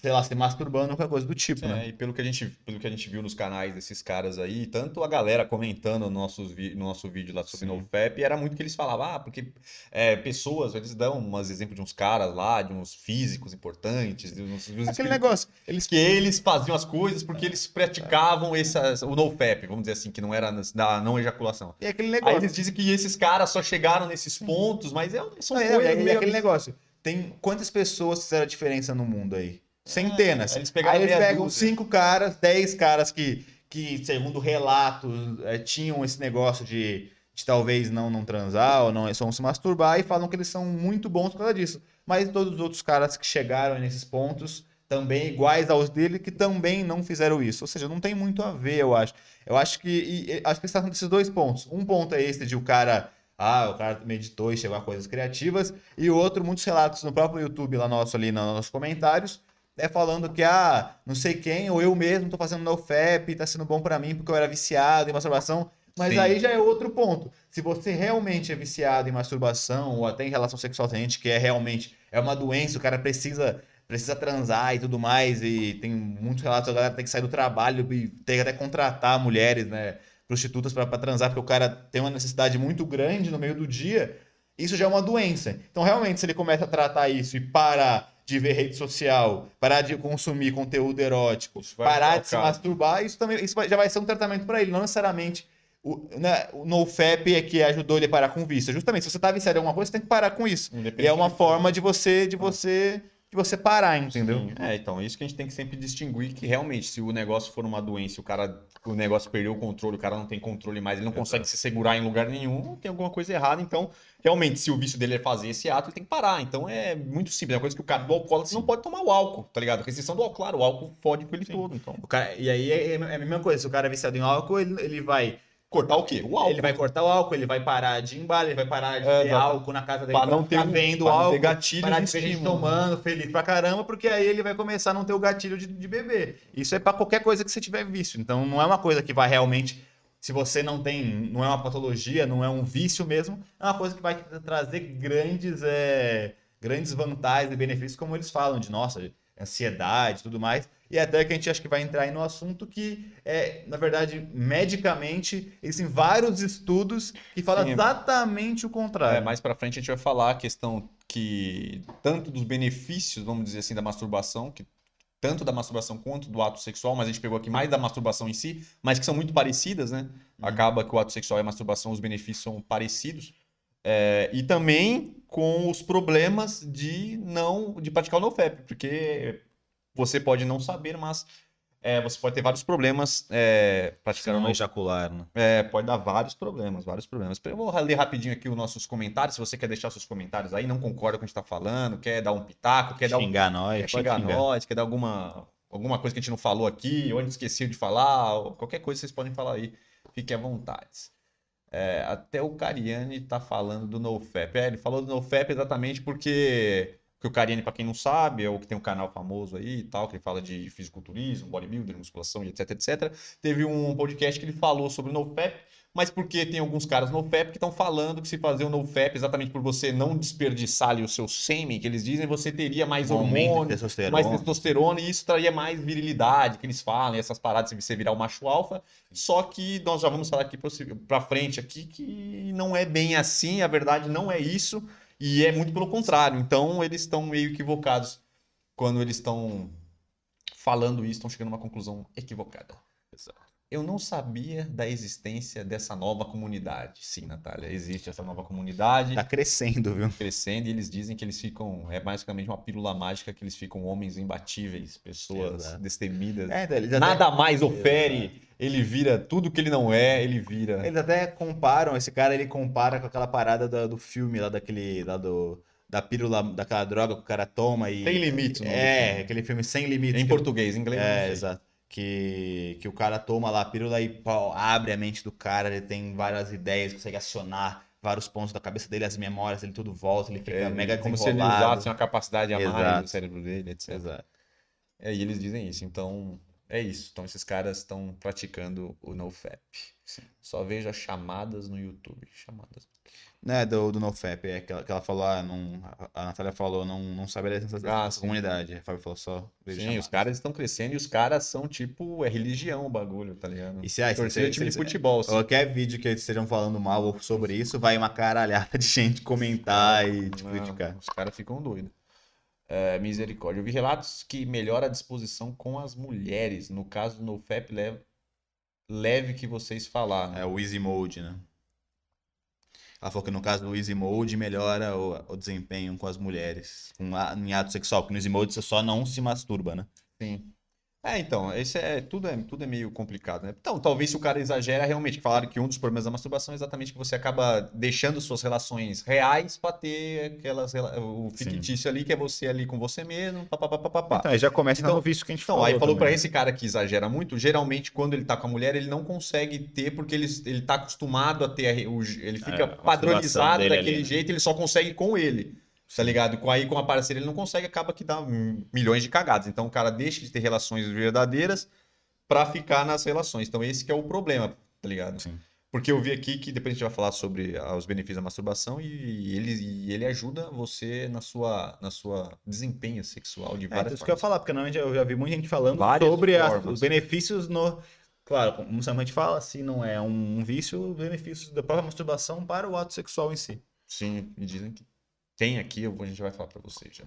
sei lá, se masturbando, qualquer coisa do tipo, é, né? E pelo que, a gente, pelo que a gente viu nos canais desses caras aí, tanto a galera comentando no nosso, no nosso vídeo lá sobre o NoFap, era muito que eles falavam, ah, porque é, pessoas, eles dão uns exemplos de uns caras lá, de uns físicos importantes, de uns, de uns Aquele negócio. Eles... Que eles faziam as coisas porque eles praticavam essa, o NoFap, vamos dizer assim, que não era da não ejaculação. E aquele negócio. Aí eles dizem que esses caras só chegaram nesses pontos, mas é, são é, coisas é, é, aquele negócio. Tem quantas pessoas fizeram a diferença no mundo aí? Centenas. É, eles Aí eles pegam dúvida. cinco caras, dez caras que, que segundo relatos, é, tinham esse negócio de, de talvez não, não transar ou não só se masturbar e falam que eles são muito bons por causa disso. Mas todos os outros caras que chegaram nesses pontos também iguais aos dele que também não fizeram isso. Ou seja, não tem muito a ver, eu acho. Eu acho que e, e, acho que está desses dois pontos. Um ponto é esse de o cara ah, o cara meditou e chegou a coisas criativas, e o outro, muitos relatos no próprio YouTube lá nosso ali nos nossos comentários, é falando que, ah, não sei quem, ou eu mesmo tô fazendo NoFap, tá sendo bom para mim porque eu era viciado em masturbação. Mas Sim. aí já é outro ponto. Se você realmente é viciado em masturbação ou até em relação sexual, tem gente que é realmente é uma doença, o cara precisa precisa transar e tudo mais, e tem muitos relatos, a galera tem que sair do trabalho e tem que até contratar mulheres, né, prostitutas para transar, porque o cara tem uma necessidade muito grande no meio do dia, isso já é uma doença. Então, realmente, se ele começa a tratar isso e parar de ver rede social, parar de consumir conteúdo erótico, parar de se masturbar, isso também isso já vai ser um tratamento para ele, não necessariamente o, né, o NoFap é que ajudou ele a parar com vício. Justamente, se você está viciado em alguma coisa, você tem que parar com isso. E é uma forma de você de você de você parar, entendeu? Sim. É, então, isso que a gente tem que sempre distinguir que realmente, se o negócio for uma doença, o cara, o negócio perdeu o controle, o cara não tem controle mais, ele não consegue se segurar em lugar nenhum, tem alguma coisa errada. Então, realmente, se o vício dele é fazer esse ato, ele tem que parar. Então, é muito simples. É uma coisa que o cara do álcool não pode tomar o álcool, tá ligado? A restrição do álcool, claro, o álcool fode com ele Sim. todo. Então. Cara, e aí é, é, a mesma coisa, se o cara é viciado em álcool, ele, ele vai Cortar o quê? O álcool. Ele vai cortar o álcool, ele vai parar de embalo, ele vai parar de é, ter álcool na casa dele pra não ter um, vendo álcool, ter gatilho parar de ter gente tomando, feliz pra caramba, porque aí ele vai começar a não ter o gatilho de, de beber. Isso é para qualquer coisa que você tiver visto. Então não é uma coisa que vai realmente se você não tem, não é uma patologia, não é um vício mesmo, é uma coisa que vai trazer grandes, é, grandes vantagens e benefícios, como eles falam, de nossa, ansiedade e tudo mais. E até que a gente acha que vai entrar aí no assunto que, é, na verdade, medicamente, existem vários estudos que falam Sim. exatamente o contrário. É, mais pra frente a gente vai falar a questão que tanto dos benefícios, vamos dizer assim, da masturbação, que tanto da masturbação quanto do ato sexual, mas a gente pegou aqui mais da masturbação em si, mas que são muito parecidas, né? Acaba que o ato sexual e a masturbação, os benefícios são parecidos. É, e também com os problemas de não de praticar o NoFap, porque você pode não saber, mas é, você pode ter vários problemas é, praticando não ejacular, né? É, pode dar vários problemas, vários problemas. Eu vou ler rapidinho aqui os nossos comentários. Se você quer deixar seus comentários aí, não concorda com o que a gente tá falando, quer dar um pitaco, quer dar um, Xingar nós, quer xingar xingar. nós, quer dar alguma, alguma coisa que a gente não falou aqui, ou a gente esqueceu de falar, ou qualquer coisa vocês podem falar aí. Fiquem à vontade. É, até o Cariani tá falando do NoFap. É, ele falou do NoFap exatamente porque, porque o Cariani, pra quem não sabe, é o que tem um canal famoso aí e tal, que ele fala de fisiculturismo, bodybuilding, musculação e etc, etc. Teve um podcast que ele falou sobre o NoFap, mas porque tem alguns caras no FAP que estão falando que se fazer o NoFap exatamente por você não desperdiçar ali o seu sêmen, que eles dizem, você teria mais Um hormônio, testosterona. mais testosterona e isso traria mais virilidade, que eles falam, essas paradas de você virar o macho alfa. Só que nós já vamos falar aqui pra frente aqui que não é bem assim, a verdade não é isso, e é muito pelo contrário. Então eles estão meio equivocados quando eles estão falando isso, estão chegando a uma conclusão equivocada. Exato. Eu não sabia da existência dessa nova comunidade. Sim, Natália, existe essa nova comunidade Tá crescendo, viu? crescendo e eles dizem que eles ficam. É basicamente uma pílula mágica que eles ficam homens imbatíveis, pessoas Exato. destemidas. É, então, até, Nada mais ofere, ele vira tudo que ele não é, ele vira. eles até comparam, esse cara ele compara com aquela parada da- do filme lá daquele. Lá do, da pílula, daquela droga que o cara toma e. Tem limite, do É, aquele filme sem limites. Em português, em inglês. É, exato. Que, que o cara toma lá a pílula e pô, abre a mente do cara, ele tem várias ideias, consegue acionar vários pontos da cabeça dele, as memórias, ele tudo volta, ele fica É, mega como se ele usasse uma capacidade a mais do cérebro dele, etc. Exato. É, e eles dizem isso. Então, é isso. Então, esses caras estão praticando o NoFap. Sim. Só vejo as chamadas no YouTube. Chamadas. Né, do, do NoFap, é que ela, que ela falou, ah, não, a Natália falou, não, não sabe a dessa, Ah, sim. comunidade. A Fábio falou só. Sim, os caras estão crescendo e os caras são tipo, é religião o bagulho, tá ligado? E se, ah, se, Torcida se, time de se- futebol. assim. qualquer vídeo que eles estejam falando mal ou sobre isso, vai uma caralhada de gente comentar e te Não, criticar. Os caras ficam doidos. É, misericórdia. Eu vi relatos que melhora a disposição com as mulheres. No caso do NoFap, leve, leve que vocês falaram. É o Easy Mode, né? Ela falou que no caso do Easy Mode melhora o, o desempenho com as mulheres, com a, em ato sexual, porque no Easy Mode você só não se masturba, né? Sim. É, então, esse é tudo, é tudo é meio complicado, né? Então, talvez se o cara exagera, realmente, falaram que um dos problemas da masturbação é exatamente que você acaba deixando suas relações reais pra ter aquelas o fictício ali, que é você ali com você mesmo, papapá. Então, aí já começa Então- no vício que a gente Então, falou aí falou também. esse cara que exagera muito, geralmente quando ele tá com a mulher, ele não consegue ter porque ele, ele tá acostumado a ter, a o ele fica masturbação padronizado daquele ali, né? jeito, ele só consegue com ele. Tá ligado? Com aí com a parceira ele não consegue, acaba que dá milhões de cagadas. Então o cara deixa de ter relações verdadeiras pra ficar nas relações. Então esse que é o problema, tá ligado? Sim. Porque eu vi aqui que depois a gente vai falar sobre ah, os benefícios da masturbação e ele, e ele ajuda você na sua, na sua desempenho sexual de É, várias isso que eu ia formas. falar, porque normalmente eu já vi muita gente falando Várias sobre as- formas. os benefícios no. Claro, como a gente fala, se não é um vício, os benefícios da própria masturbação para o ato sexual em si. Sim, me dizem que tem aqui, a gente vai falar pra vocês já.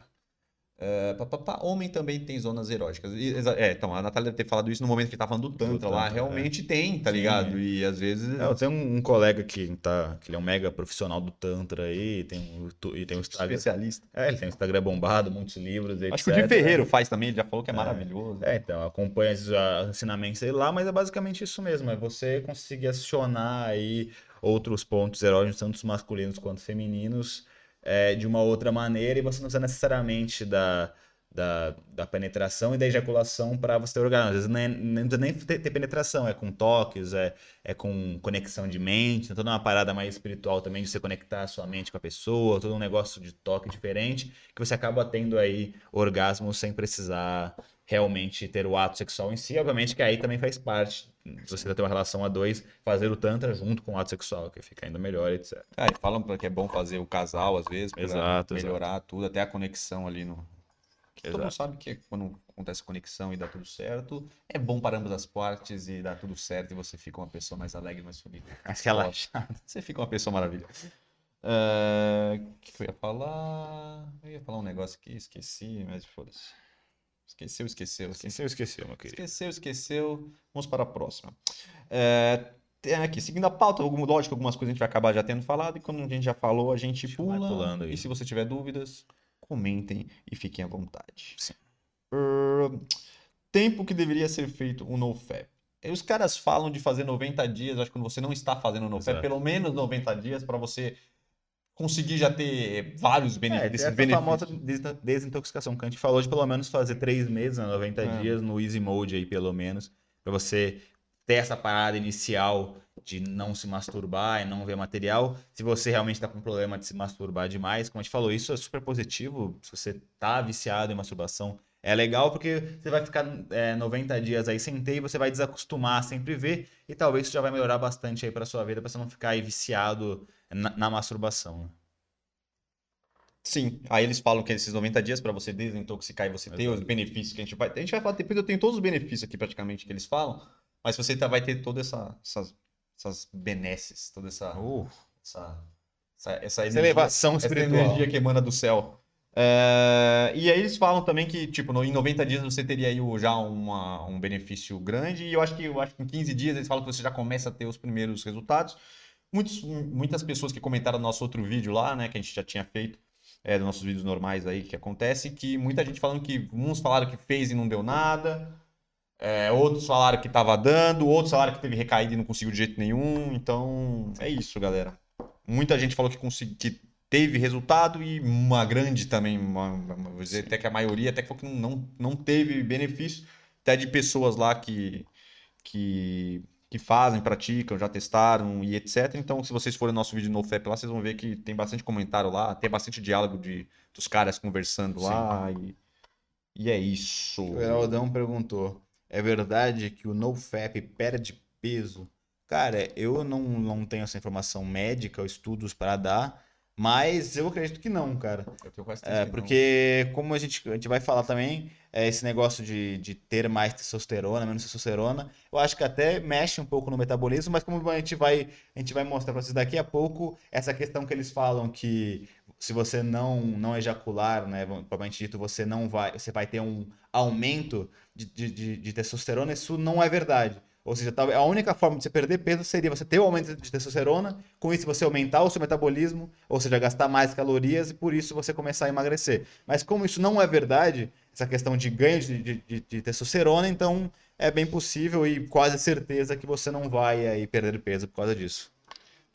É, pá, pá, pá, homem também tem zonas eróticas. E, é, então, a Natália deve ter falado isso no momento que tá falando do Tantra lá. Tantra, é. Realmente tem, tá Sim, ligado? é. E às vezes. É, eu tenho um, um colega que, tá, que ele é um mega profissional do Tantra aí, tem um, e tem um Instagram. especialista. É, ele tem um Instagram bombado, muitos livros, etc. Acho que o Di Ferreiro faz também, ele já falou que é maravilhoso. É, então, acompanha esses ah, ensinamentos aí lá, mas é basicamente isso mesmo, é você conseguir acionar aí outros pontos erógenos, tanto masculinos quanto femininos, é, de uma outra maneira, e você não precisa necessariamente da, da, da penetração e da ejaculação para você ter orgasmo. Às vezes nem, nem precisa nem ter, ter penetração, é com toques, é, é com conexão de mente, tem toda uma parada mais espiritual também de você conectar a sua mente com a pessoa, todo um negócio de toque diferente, que você acaba tendo aí orgasmo sem precisar realmente ter o ato sexual em si. Obviamente que aí também faz parte você ter uma relação a dois, fazer o tantra junto com o ato sexual, que fica ainda melhor, etc. É, e falam que é bom fazer o casal, às vezes, pra Exato, melhorar tudo, até a conexão ali no. Que todo mundo Exato. sabe que quando acontece a conexão e dá tudo certo, é bom para ambas as partes e dá tudo certo e você fica uma pessoa mais alegre, mais feliz. Mas relaxa. Você fica uma pessoa maravilhosa. Ah, O que que eu ia falar? Eu ia falar um negócio aqui, esqueci, mas foda-se. Esqueceu, esqueceu, esqueceu. Esqueceu, meu querido. Esqueceu, esqueceu. Vamos para a próxima. É, tem aqui, seguindo a pauta, algum- lógico, algumas coisas a gente vai acabar já tendo falado, e quando a gente já falou, a gente pula. E se você tiver dúvidas, comentem e fiquem à vontade. Sim. Ahn, tempo que deveria ser feito o NoFap. Os caras falam de fazer 90 dias, acho que quando você não está fazendo o NoFap, Exato. pelo menos 90 dias para você conseguir já ter vários É, bene- tem desses essa benefícios. famosa des- desintoxicação que a gente falou de pelo menos fazer três meses, né, 90 É. dias no Easy Mode aí, pelo menos, pra você ter essa parada inicial de não se masturbar e não ver material. Se você realmente tá com problema de se masturbar demais, como a gente falou, isso é super positivo. Se você tá viciado em masturbação, é legal porque você vai ficar é, 90 dias aí sem ter e você vai desacostumar a sempre ver e talvez isso já vai melhorar bastante aí pra sua vida, pra você não ficar aí viciado na, na masturbação. né? Sim, aí eles falam que esses 90 dias para você desintoxicar e você ter os benefícios que a gente vai. A gente vai falar, depois eu tenho todos os benefícios aqui praticamente que eles falam, mas você tá- vai ter todas essa, essas, essas benesses, toda essa, Uh, essa, essa, essa essa energia, elevação essa espiritual. energia que emana do céu. É, e aí eles falam também que, tipo, no- em 90 dias você teria aí já uma- um benefício grande, e eu acho que eu acho que em 15 dias eles falam que você já começa a ter os primeiros resultados. Muitos, muitas pessoas que comentaram no nosso outro vídeo lá, né, que a gente já tinha feito, é, dos nossos vídeos normais aí que acontece, que muita gente falando que uns falaram que fez e não deu nada, é, outros falaram que tava dando, outros falaram que teve recaída e não conseguiu de jeito nenhum. Então, é isso, galera. Muita gente falou que, consegui, que teve resultado e uma grande também, uma, vou dizer até que a maioria até que não, não, teve benefício, até de pessoas lá que, que, que fazem, praticam, já testaram e etc. Então, se vocês forem no nosso vídeo no FEP lá, vocês vão ver que tem bastante comentário lá, tem bastante diálogo de, dos caras conversando lá e, e é isso. O Heraldão perguntou: é verdade que o NoFap perde peso? Cara, eu não, não tenho essa informação médica estudos para dar, mas eu acredito que não, cara. Eu tenho quase É, porque, como a gente, a gente vai falar também, é, esse negócio de, de ter mais testosterona, menos testosterona, eu acho que até mexe um pouco no metabolismo, mas como a gente vai, a gente vai mostrar para vocês daqui a pouco, essa questão que eles falam que se você não, não ejacular, né, propriamente dito, você não vai, você vai ter um aumento de, de, de, de testosterona, isso não é verdade. Ou seja, a única forma de você perder peso seria você ter o aumento de testosterona, com isso você aumentar o seu metabolismo, ou seja, gastar mais calorias e por isso você começar a emagrecer. Mas como isso não é verdade, essa questão de ganho de, de, de- de testosterona, então é bem possível e quase certeza que você não vai aí perder peso por causa disso.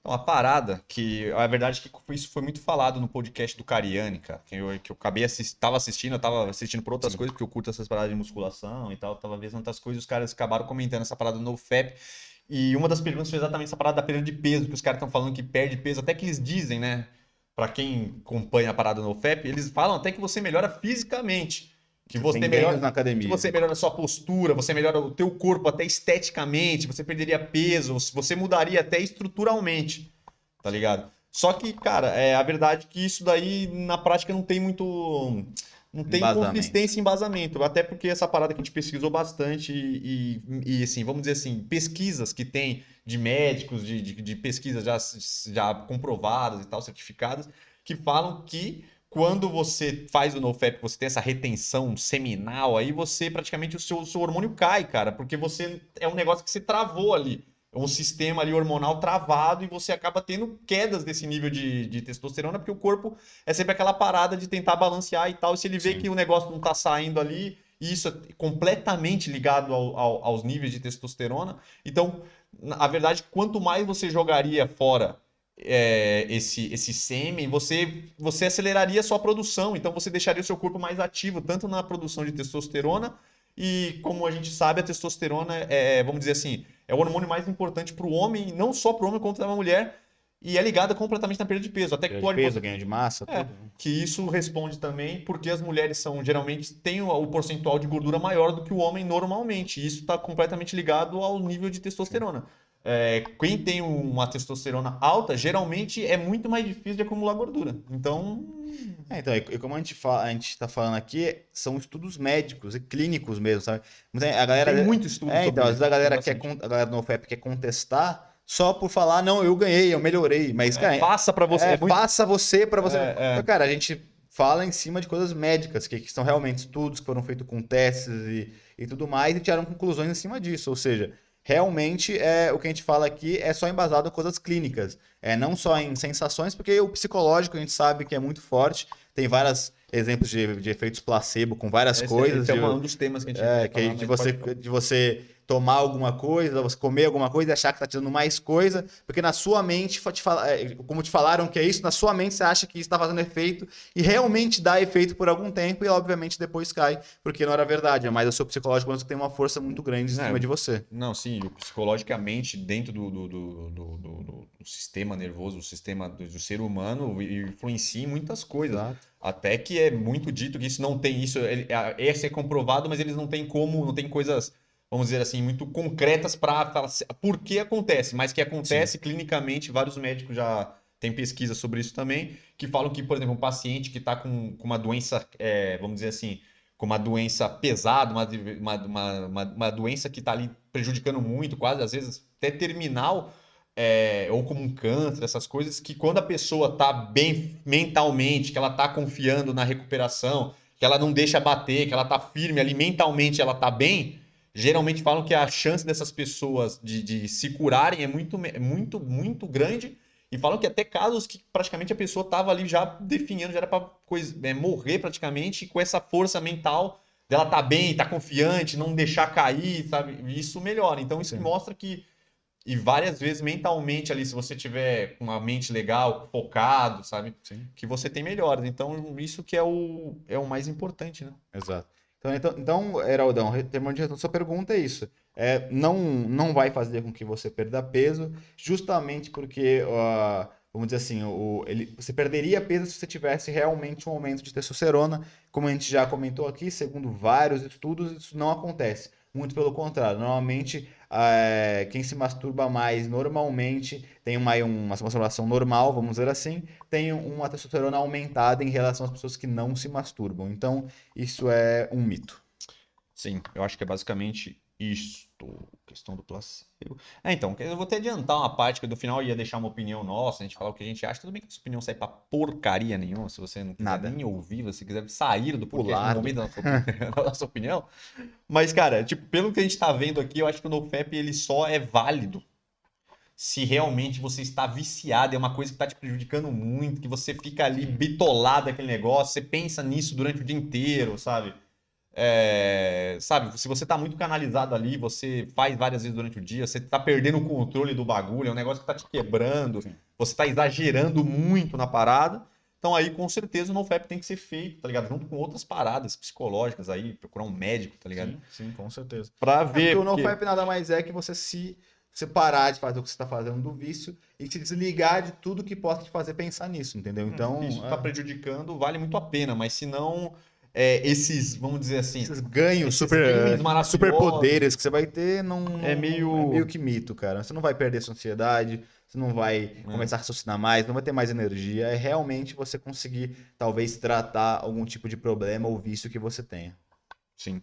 Então, a parada que a verdade é que isso foi muito falado no podcast do Cariani, cara, que eu, que eu acabei assistindo, tava assistindo, eu tava assistindo por outras coisas, porque eu curto essas paradas de musculação e tal, tava vendo outras coisas, os caras acabaram comentando essa parada no FAP. E uma das perguntas foi exatamente essa parada da perda de peso, que os caras estão falando que perde peso, até que eles dizem, né? Pra quem acompanha a parada no FAP, eles falam até que você melhora fisicamente. Que você melhora, na academia. você melhora a sua postura, você melhora o teu corpo até esteticamente, você perderia peso, você mudaria até estruturalmente, tá ligado? Só que, cara, é a verdade é que isso daí na prática não tem muito não tem Embasamento. consistência e embasamento, até porque essa parada que a gente pesquisou bastante e, e, e, assim, vamos dizer assim, pesquisas que tem de médicos, de, de, de pesquisas já, já comprovadas e tal, certificadas, que falam que quando você faz o NoFap, você tem essa retenção seminal, aí você praticamente o seu, o seu hormônio cai, cara, porque você é um negócio que você travou ali. É um sistema ali hormonal travado e você acaba tendo quedas desse nível de, de testosterona, porque o corpo é sempre aquela parada de tentar balancear e tal. E se ele vê Sim. que o negócio não tá saindo ali, e isso é completamente ligado ao- ao- aos níveis de testosterona. Então, na- a verdade, quanto mais você jogaria fora é, esse, esse sêmen, você, você aceleraria a sua produção. Então, você deixaria o seu corpo mais ativo, tanto na produção de testosterona. E como a gente sabe, a testosterona é, vamos dizer assim, é o hormônio mais importante para o homem, não só para o homem, quanto para a mulher. e é ligada completamente na perda de peso. Até que pode peso, ganho de massa, É. tudo. que isso responde também porque as mulheres são geralmente têm o, o percentual de gordura maior do que o homem normalmente. E isso está completamente ligado ao nível de testosterona. É, quem tem uma testosterona alta, geralmente é muito mais difícil de acumular gordura. Então, É, então, e como a gente, fala, a gente tá falando aqui, são estudos médicos e clínicos mesmo, sabe? Mas A galera, tem muito estudo É, então, às vezes a galera, quer, a galera do NoFap quer contestar só por falar, não, eu ganhei, eu melhorei. Mas, cara, É, faça para você. é, É muito- faça você pra você. É, é. Então, cara, a gente fala em cima de coisas médicas, que, que são realmente estudos que foram feitos com testes e, e tudo mais, e tiraram conclusões em cima disso. Ou seja, realmente é, o que a gente fala aqui é só embasado em coisas clínicas. É, não só em sensações, porque o psicológico a gente sabe que é muito forte. Tem vários exemplos de, de efeitos placebo com várias esse- coisas. esse é de- um dos temas que a gente é, que falar, de você, pode- de você tomar alguma coisa, você comer alguma coisa e achar que tá te dando mais coisa, porque na sua mente, é, como te falaram que é isso, na sua mente você acha que isso tá fazendo efeito e realmente dá efeito por algum tempo e obviamente depois cai, porque não era verdade, é mais o seu psicológico tem uma força muito grande em É. cima de você. Não, sim, psicologicamente, dentro do, do, do, do, do- do- do sistema nervoso, o sistema do, do ser humano, influencia em muitas coisas. Até que é muito dito que isso não tem isso, ele- esse é comprovado, mas eles não têm como, não tem coisas, vamos dizer assim, muito concretas para falar por que acontece, mas que acontece clinicamente, vários médicos já têm pesquisa sobre isso também, que falam que, por exemplo, um paciente que está com, com uma doença, é, vamos dizer assim, com uma doença pesada, uma, uma, uma, uma, doença que está ali prejudicando muito, quase às vezes até terminal, é, ou como um câncer, essas coisas, que quando a pessoa tá bem mentalmente, que ela tá confiando na recuperação, que ela não deixa bater, que ela tá firme ali mentalmente, ela tá bem, geralmente falam que a chance dessas pessoas de, de se curarem é muito, é muito, muito grande. E falam que até casos que praticamente a pessoa tava ali já definhando, já era coisa, é, morrer praticamente, e com essa força mental dela tá bem, tá confiante, não deixar cair, sabe? Isso melhora. Então isso Sim. mostra que e várias vezes mentalmente ali, se você tiver com uma mente legal, focado, sabe? Sim. Que você tem melhoras. Então, isso que é o, é o mais importante, né? Exato. Então, então, então Heraldão, terminando de responder sua pergunta é isso. É, não, não vai fazer com que você perda peso, justamente porque, ó, vamos dizer assim, o, ele, você perderia peso se você tivesse realmente um aumento de testosterona. Como a gente já comentou aqui, segundo vários estudos, isso não acontece. Muito pelo contrário. Normalmente, é, quem se masturba mais normalmente tem uma, uma masturbação normal, vamos dizer assim, tem uma testosterona aumentada em relação às pessoas que não se masturbam. Então, isso é um mito. Sim, eu acho que é basicamente Questão do placebo. É, então, eu vou até adiantar uma parte que no final ia deixar uma opinião nossa, a gente falar o que a gente acha. Tudo bem que essa opinião sai pra porcaria nenhuma, se você não quiser Nada. nem ouvir, se quiser sair do podcast no momento da nossa, opinião, da nossa opinião. Mas, cara, tipo, pelo que a gente tá vendo aqui, eu acho que o NoFap ele só é válido se realmente você está viciado, é uma coisa que está te prejudicando muito, que você fica ali bitolado daquele negócio, você pensa nisso durante o dia inteiro, sabe? É, sabe, se você tá muito canalizado ali, você faz várias vezes durante o dia, você tá perdendo o controle do bagulho, é um negócio que tá te quebrando, Sim. você tá exagerando muito na parada. Então aí, com certeza, o NoFap tem que ser feito, tá ligado? Junto com outras paradas psicológicas aí, procurar um médico, tá ligado? Sim, sim, com certeza. Pra É ver. porque o porque- NoFap nada mais é que você se você parar de fazer o que você está fazendo do vício e se desligar de tudo que possa te fazer pensar nisso, entendeu? Então, isso é, tá prejudicando, vale muito a pena, mas se não, é, esses, vamos dizer assim, esses ganhos, esses super, ganhos maravilhosos. superpoderes que você vai ter não, É meio- é meio que mito, cara. Você não vai perder sua ansiedade, você não vai É. começar a raciocinar mais, não vai ter mais energia. É realmente você conseguir, talvez, tratar algum tipo de problema ou vício que você tenha. Sim.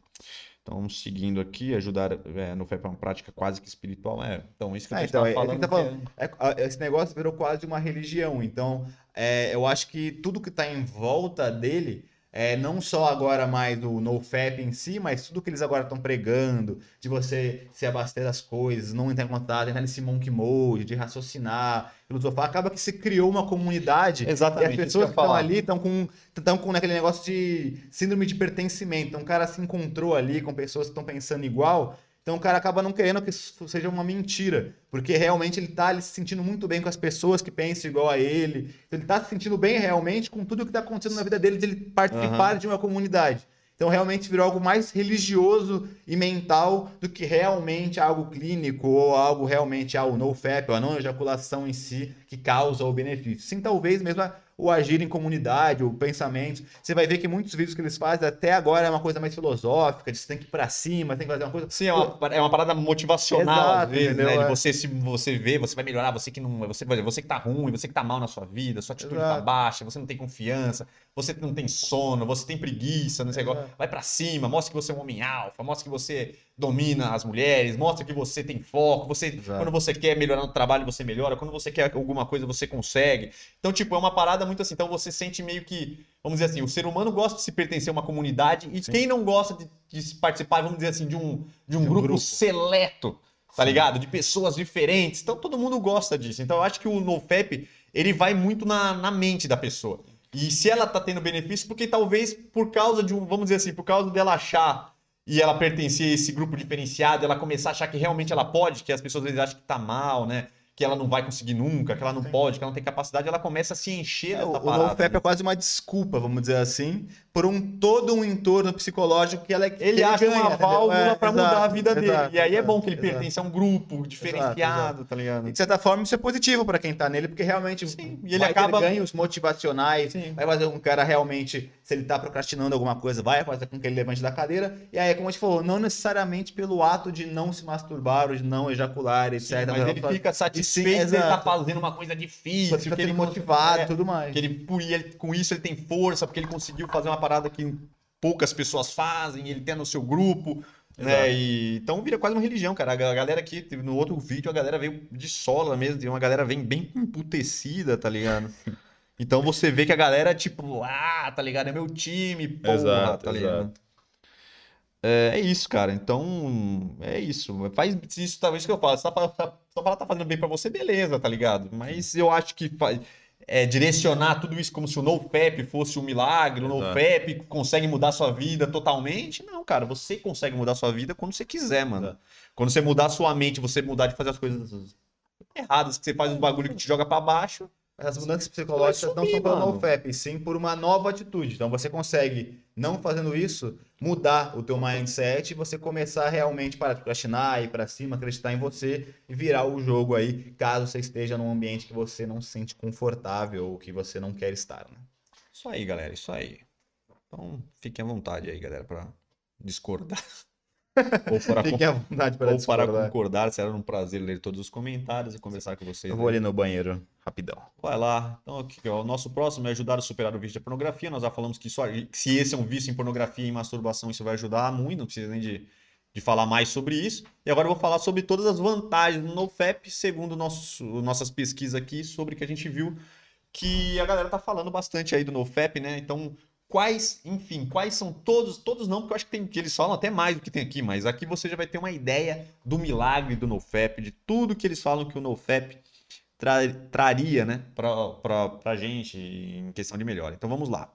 Então, seguindo aqui, ajudar é, no FEP é uma prática quase que espiritual. É, então, isso que a É, gente então, é- é falando. que tá falando. É, esse negócio virou quase uma religião. Então, é, eu acho que tudo que está em volta dele, é, não só agora mais o NoFap em si, mas tudo que eles agora estão pregando, de você se abastecer das coisas, não entrar em contato, entrar nesse monkey mode, de raciocinar, filosofar, acaba que se criou uma comunidade. Exatamente. e as pessoas que estão ali estão com, estão com aquele negócio de síndrome de pertencimento. Então o cara se encontrou ali com pessoas que estão pensando igual. Então o cara acaba não querendo que isso seja uma mentira. Porque realmente ele tá ali se sentindo muito bem com as pessoas que pensam igual a ele. Então ele tá se sentindo bem realmente com tudo o que tá acontecendo na vida dele, de ele participar de uma comunidade. Então realmente virou algo mais religioso e mental do que realmente algo clínico ou algo realmente ao no FAP, ou a não ejaculação em si que causa o benefício. Sim, talvez mesmo o agir em comunidade, o pensamento. Você vai ver que muitos vídeos que eles fazem até agora é uma coisa mais filosófica, de você tem que ir pra cima, tem que fazer uma coisa. Sim, é uma, é uma parada motivacional, Exato, às vezes, entendeu? né? De É. você, se você vê, você vai melhorar, você que não. Você, você que tá ruim, você que tá mal na sua vida, sua atitude tá Exato. baixa, você não tem confiança, você não tem sono, você tem preguiça, não sei igual. Vai pra cima, mostra que você é um homem alfa, mostra que você domina as mulheres, mostra que você tem foco, você Exato. quando você quer melhorar no trabalho, você melhora, quando você quer alguma coisa, você consegue. Então, tipo, é uma parada muito assim, então você sente meio que, vamos dizer assim, o ser humano gosta de se pertencer a uma comunidade e Sim. quem não gosta de, de participar, vamos dizer assim, de um, de um, De um grupo, grupo. seleto, tá Sim. ligado? De pessoas diferentes. Então todo mundo gosta disso. Então eu acho que o NoFap, ele vai muito na, na mente da pessoa. E se ela tá tendo benefício, porque talvez por causa de um, vamos dizer assim, por causa dela achar e ela pertencer a esse grupo diferenciado, ela começar a achar que realmente ela pode, que as pessoas às vezes acham que tá mal, né? Que ela não vai conseguir nunca, que ela não Sim. pode, que ela não tem capacidade, ela começa a se encher É, dessa o, o parada. NoFap né? é quase uma desculpa, vamos dizer assim, por um todo um entorno psicológico que ela que Ele acha ganha, uma válvula É, pra mudar a exato, vida dele. exato, E aí é exato, bom que ele exato. pertence a um grupo diferenciado, tá ligado? E, de certa forma, isso é positivo pra quem tá nele, porque realmente Sim, e ele acaba- ganhos motivacionais, Sim. vai fazer o cara realmente, se ele tá procrastinando alguma coisa, vai fazer com que ele levante da cadeira. E aí, como a gente falou, não necessariamente pelo ato de não se masturbar ou de não ejacular, etc. Sim, mas ele fica satisfeito de ele tá fazendo uma coisa difícil, fica que ele motivado e é, tudo mais. que ele, por ele- com isso ele tem força, porque ele conseguiu fazer uma parada que poucas pessoas fazem, ele tem no seu grupo, né? E, então vira quase uma religião, cara. A ga- galera aqui, no outro vídeo, a galera veio de sola mesmo, tem uma galera vem bem emputecida, tá ligado? Então você vê que a galera, tipo, ah, tá ligado? É meu time, porra, Exato, tá ligado? exato. É, é isso, cara. Então, é isso. Faz isso, talvez que eu falo. Se tá, tá, só falar tá fazendo bem pra você, beleza, tá ligado? Mas eu acho que é, direcionar tudo isso como se o NoFap fosse um milagre, o. NoFap consegue mudar sua vida totalmente. Não, cara, você consegue mudar sua vida quando você quiser, mano. Exato. Quando você mudar sua mente, você mudar de fazer as coisas erradas, que você faz um bagulho que te joga pra baixo. As mudanças psicológicas Vai não subir, são pelo. NoFap, sim por uma nova atitude. Então você consegue, não fazendo isso, mudar o teu mindset e você começar realmente para procrastinar, ir para cima, acreditar em você e virar o jogo aí, caso você esteja num ambiente que você não se sente confortável ou que você não quer estar, né? Isso aí, galera, isso aí. Então, fiquem à vontade aí, galera, pra discordar. Ou para Fiquem à vontade para ou para concordar, será um prazer ler todos os comentários e conversar com vocês. Eu vou ali no banheiro, rapidão. Vai lá. Então, aqui, ó, o nosso próximo é ajudar a superar o vício da pornografia. Nós já falamos que, que se esse é um vício em pornografia e masturbação, isso vai ajudar muito, não precisa nem de, de falar mais sobre isso. E agora eu vou falar sobre todas as vantagens do NoFap, segundo nosso, nossas pesquisas aqui, sobre que a gente viu que a galera tá falando bastante aí do NoFap, né? Então, quais, enfim, quais são todos, todos não, porque eu acho que, tem, que eles falam até mais do que tem aqui, mas aqui você já vai ter uma ideia do milagre do NoFap, de tudo que eles falam que o NoFap tra- traria, né, pra, pra gente em questão de melhora. Então vamos lá.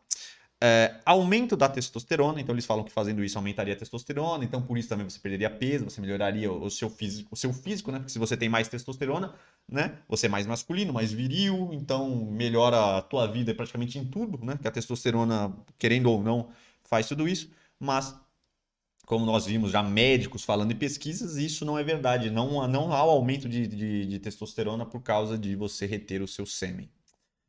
É, aumento da testosterona, então eles falam que fazendo isso aumentaria a testosterona, então por isso também você perderia peso, você melhoraria o o seu físico, o seu físico, né? Porque se você tem mais testosterona, né? Você é mais masculino, mais viril, então melhora a tua vida praticamente em tudo, né? Que a testosterona, querendo ou não, faz tudo isso, mas como nós vimos já médicos falando em pesquisas, isso não é verdade. Não, não há o aumento de, de, de testosterona por causa de você reter o seu sêmen.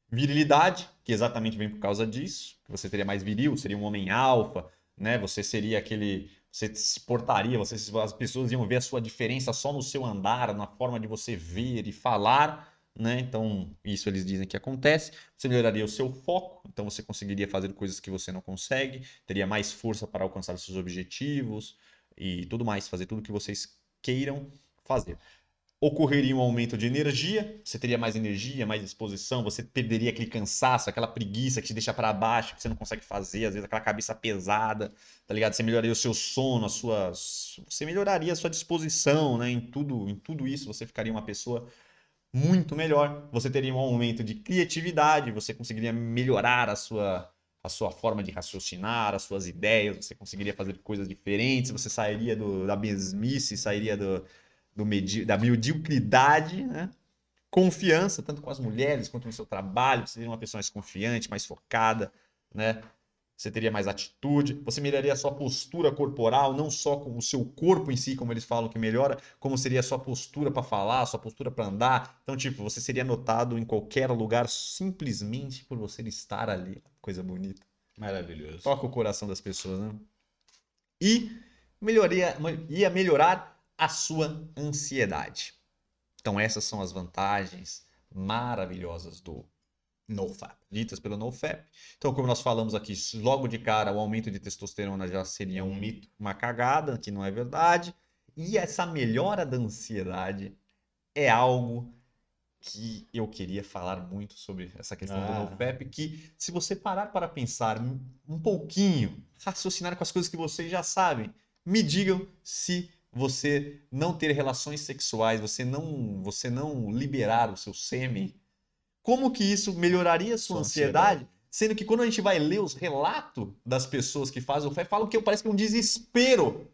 Virilidade, que exatamente vem por causa disso. Você teria mais viril, seria um homem alfa, né? Você seria aquele. Você se portaria, você, as pessoas iam ver a sua diferença só no seu andar, na forma de você ver e falar, né? Então, isso eles dizem que acontece. Você melhoraria o seu foco, então você conseguiria fazer coisas que você não consegue, teria mais força para alcançar os seus objetivos e tudo mais, fazer tudo que vocês queiram fazer. Ocorreria um aumento de energia, você teria mais energia, mais disposição, você perderia aquele cansaço, aquela preguiça que te deixa para baixo, que você não consegue fazer, às vezes aquela cabeça pesada, tá ligado? Você melhoraria o seu sono, a sua, você melhoraria a sua disposição, né? Em tudo, em tudo isso você ficaria uma pessoa muito melhor. Você teria um aumento de criatividade, você conseguiria melhorar a sua, a sua forma de raciocinar, as suas ideias, você conseguiria fazer coisas diferentes, você sairia do, da mesmice, sairia do, do medi da mediocridade, né? Confiança, tanto com as mulheres quanto no seu trabalho, você seria uma pessoa mais confiante, mais focada, né? você teria mais atitude, você melhoraria a sua postura corporal, não só com o seu corpo em si, como eles falam que melhora, como seria a sua postura para falar, a sua postura para andar. Então, tipo, você seria notado em qualquer lugar simplesmente por você estar ali. Coisa bonita. Maravilhoso. Toca o coração das pessoas, né? E melhoria, ia melhorar a sua ansiedade. Então, essas são as vantagens maravilhosas do NoFap, ditas pelo NoFap. Então, como nós falamos aqui, logo de cara, o aumento de testosterona já seria um mito, uma cagada, que não é verdade. E essa melhora da ansiedade é algo que eu queria falar muito sobre essa questão ah. do NoFap, que se você parar para pensar um pouquinho, raciocinar com as coisas que vocês já sabem, me digam se você não ter relações sexuais, você não, você não liberar o seu sêmen, como que isso melhoraria a sua, sua ansiedade? ansiedade? Sendo que quando a gente vai ler os relatos das pessoas que fazem o fé, falam que parece que é um desespero.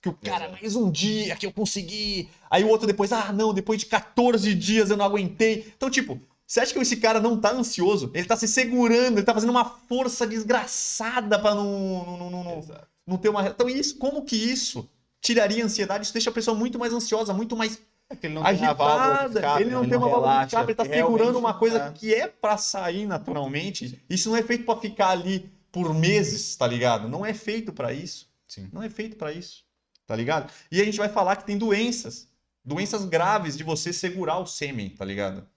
Que o cara, Exato. mais um dia que eu consegui. Aí o outro depois, ah, não, depois de 14 dias eu não aguentei. Então, tipo, você acha que esse cara não tá ansioso? Ele tá se segurando, ele tá fazendo uma força desgraçada pra não, não, não, não, não ter uma. Então, isso, como que isso tiraria a ansiedade? Isso deixa a pessoa muito mais ansiosa, muito mais é ele não agitada, tem escape, ele não tem uma válvula de escape, ele tá segurando uma coisa tá. que é para sair naturalmente. Isso não é feito para ficar ali por meses, tá ligado? Não é feito para isso. Sim. Não é feito para isso, tá ligado? E a gente vai falar que tem doenças, doenças graves de você segurar o sêmen, tá ligado?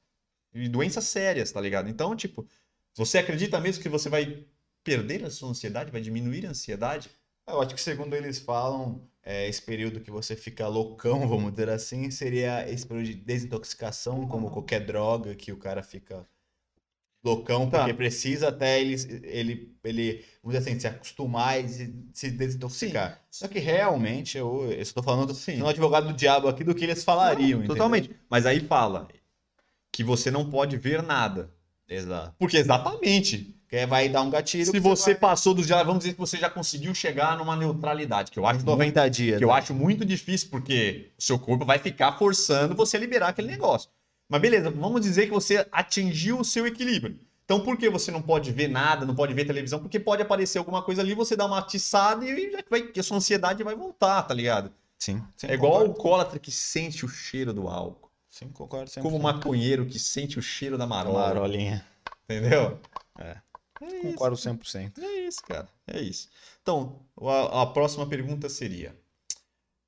E doenças sérias, tá ligado? Então, tipo, você acredita mesmo que você vai perder a sua ansiedade, vai diminuir a ansiedade? Eu acho que segundo eles falam, é, esse período que você fica loucão, vamos dizer assim, seria esse período de desintoxicação, como qualquer droga que o cara fica loucão, tá. porque precisa até ele, ele, ele, vamos dizer assim, se acostumar e se, se desintoxicar. Sim. Só que realmente, eu, estou falando Sim. no advogado do diabo aqui do que eles falariam. Não, totalmente. Mas aí fala que você não pode ver nada. Exato. Porque exatamente que vai dar um gatilho. Se você, vai... passou dos já, vamos dizer que você já conseguiu chegar numa neutralidade, que eu acho 90 muito, dias. Que né? eu acho muito difícil porque o seu corpo vai ficar forçando você a liberar aquele negócio. Mas beleza, vamos dizer que você atingiu o seu equilíbrio. Então por que você não pode ver nada, não pode ver televisão? Porque pode aparecer alguma coisa ali, você dá uma atiçada e já vai, a sua ansiedade vai voltar, tá ligado? Sim. sim é igual o alcoólatra que sente o cheiro do álcool. Sim, concordo. Sempre. Como o maconheiro que sente o cheiro da marola. Marolinha. Entendeu? É. É Concordo 100%. É isso, cara. É isso. Então, a, a próxima pergunta seria: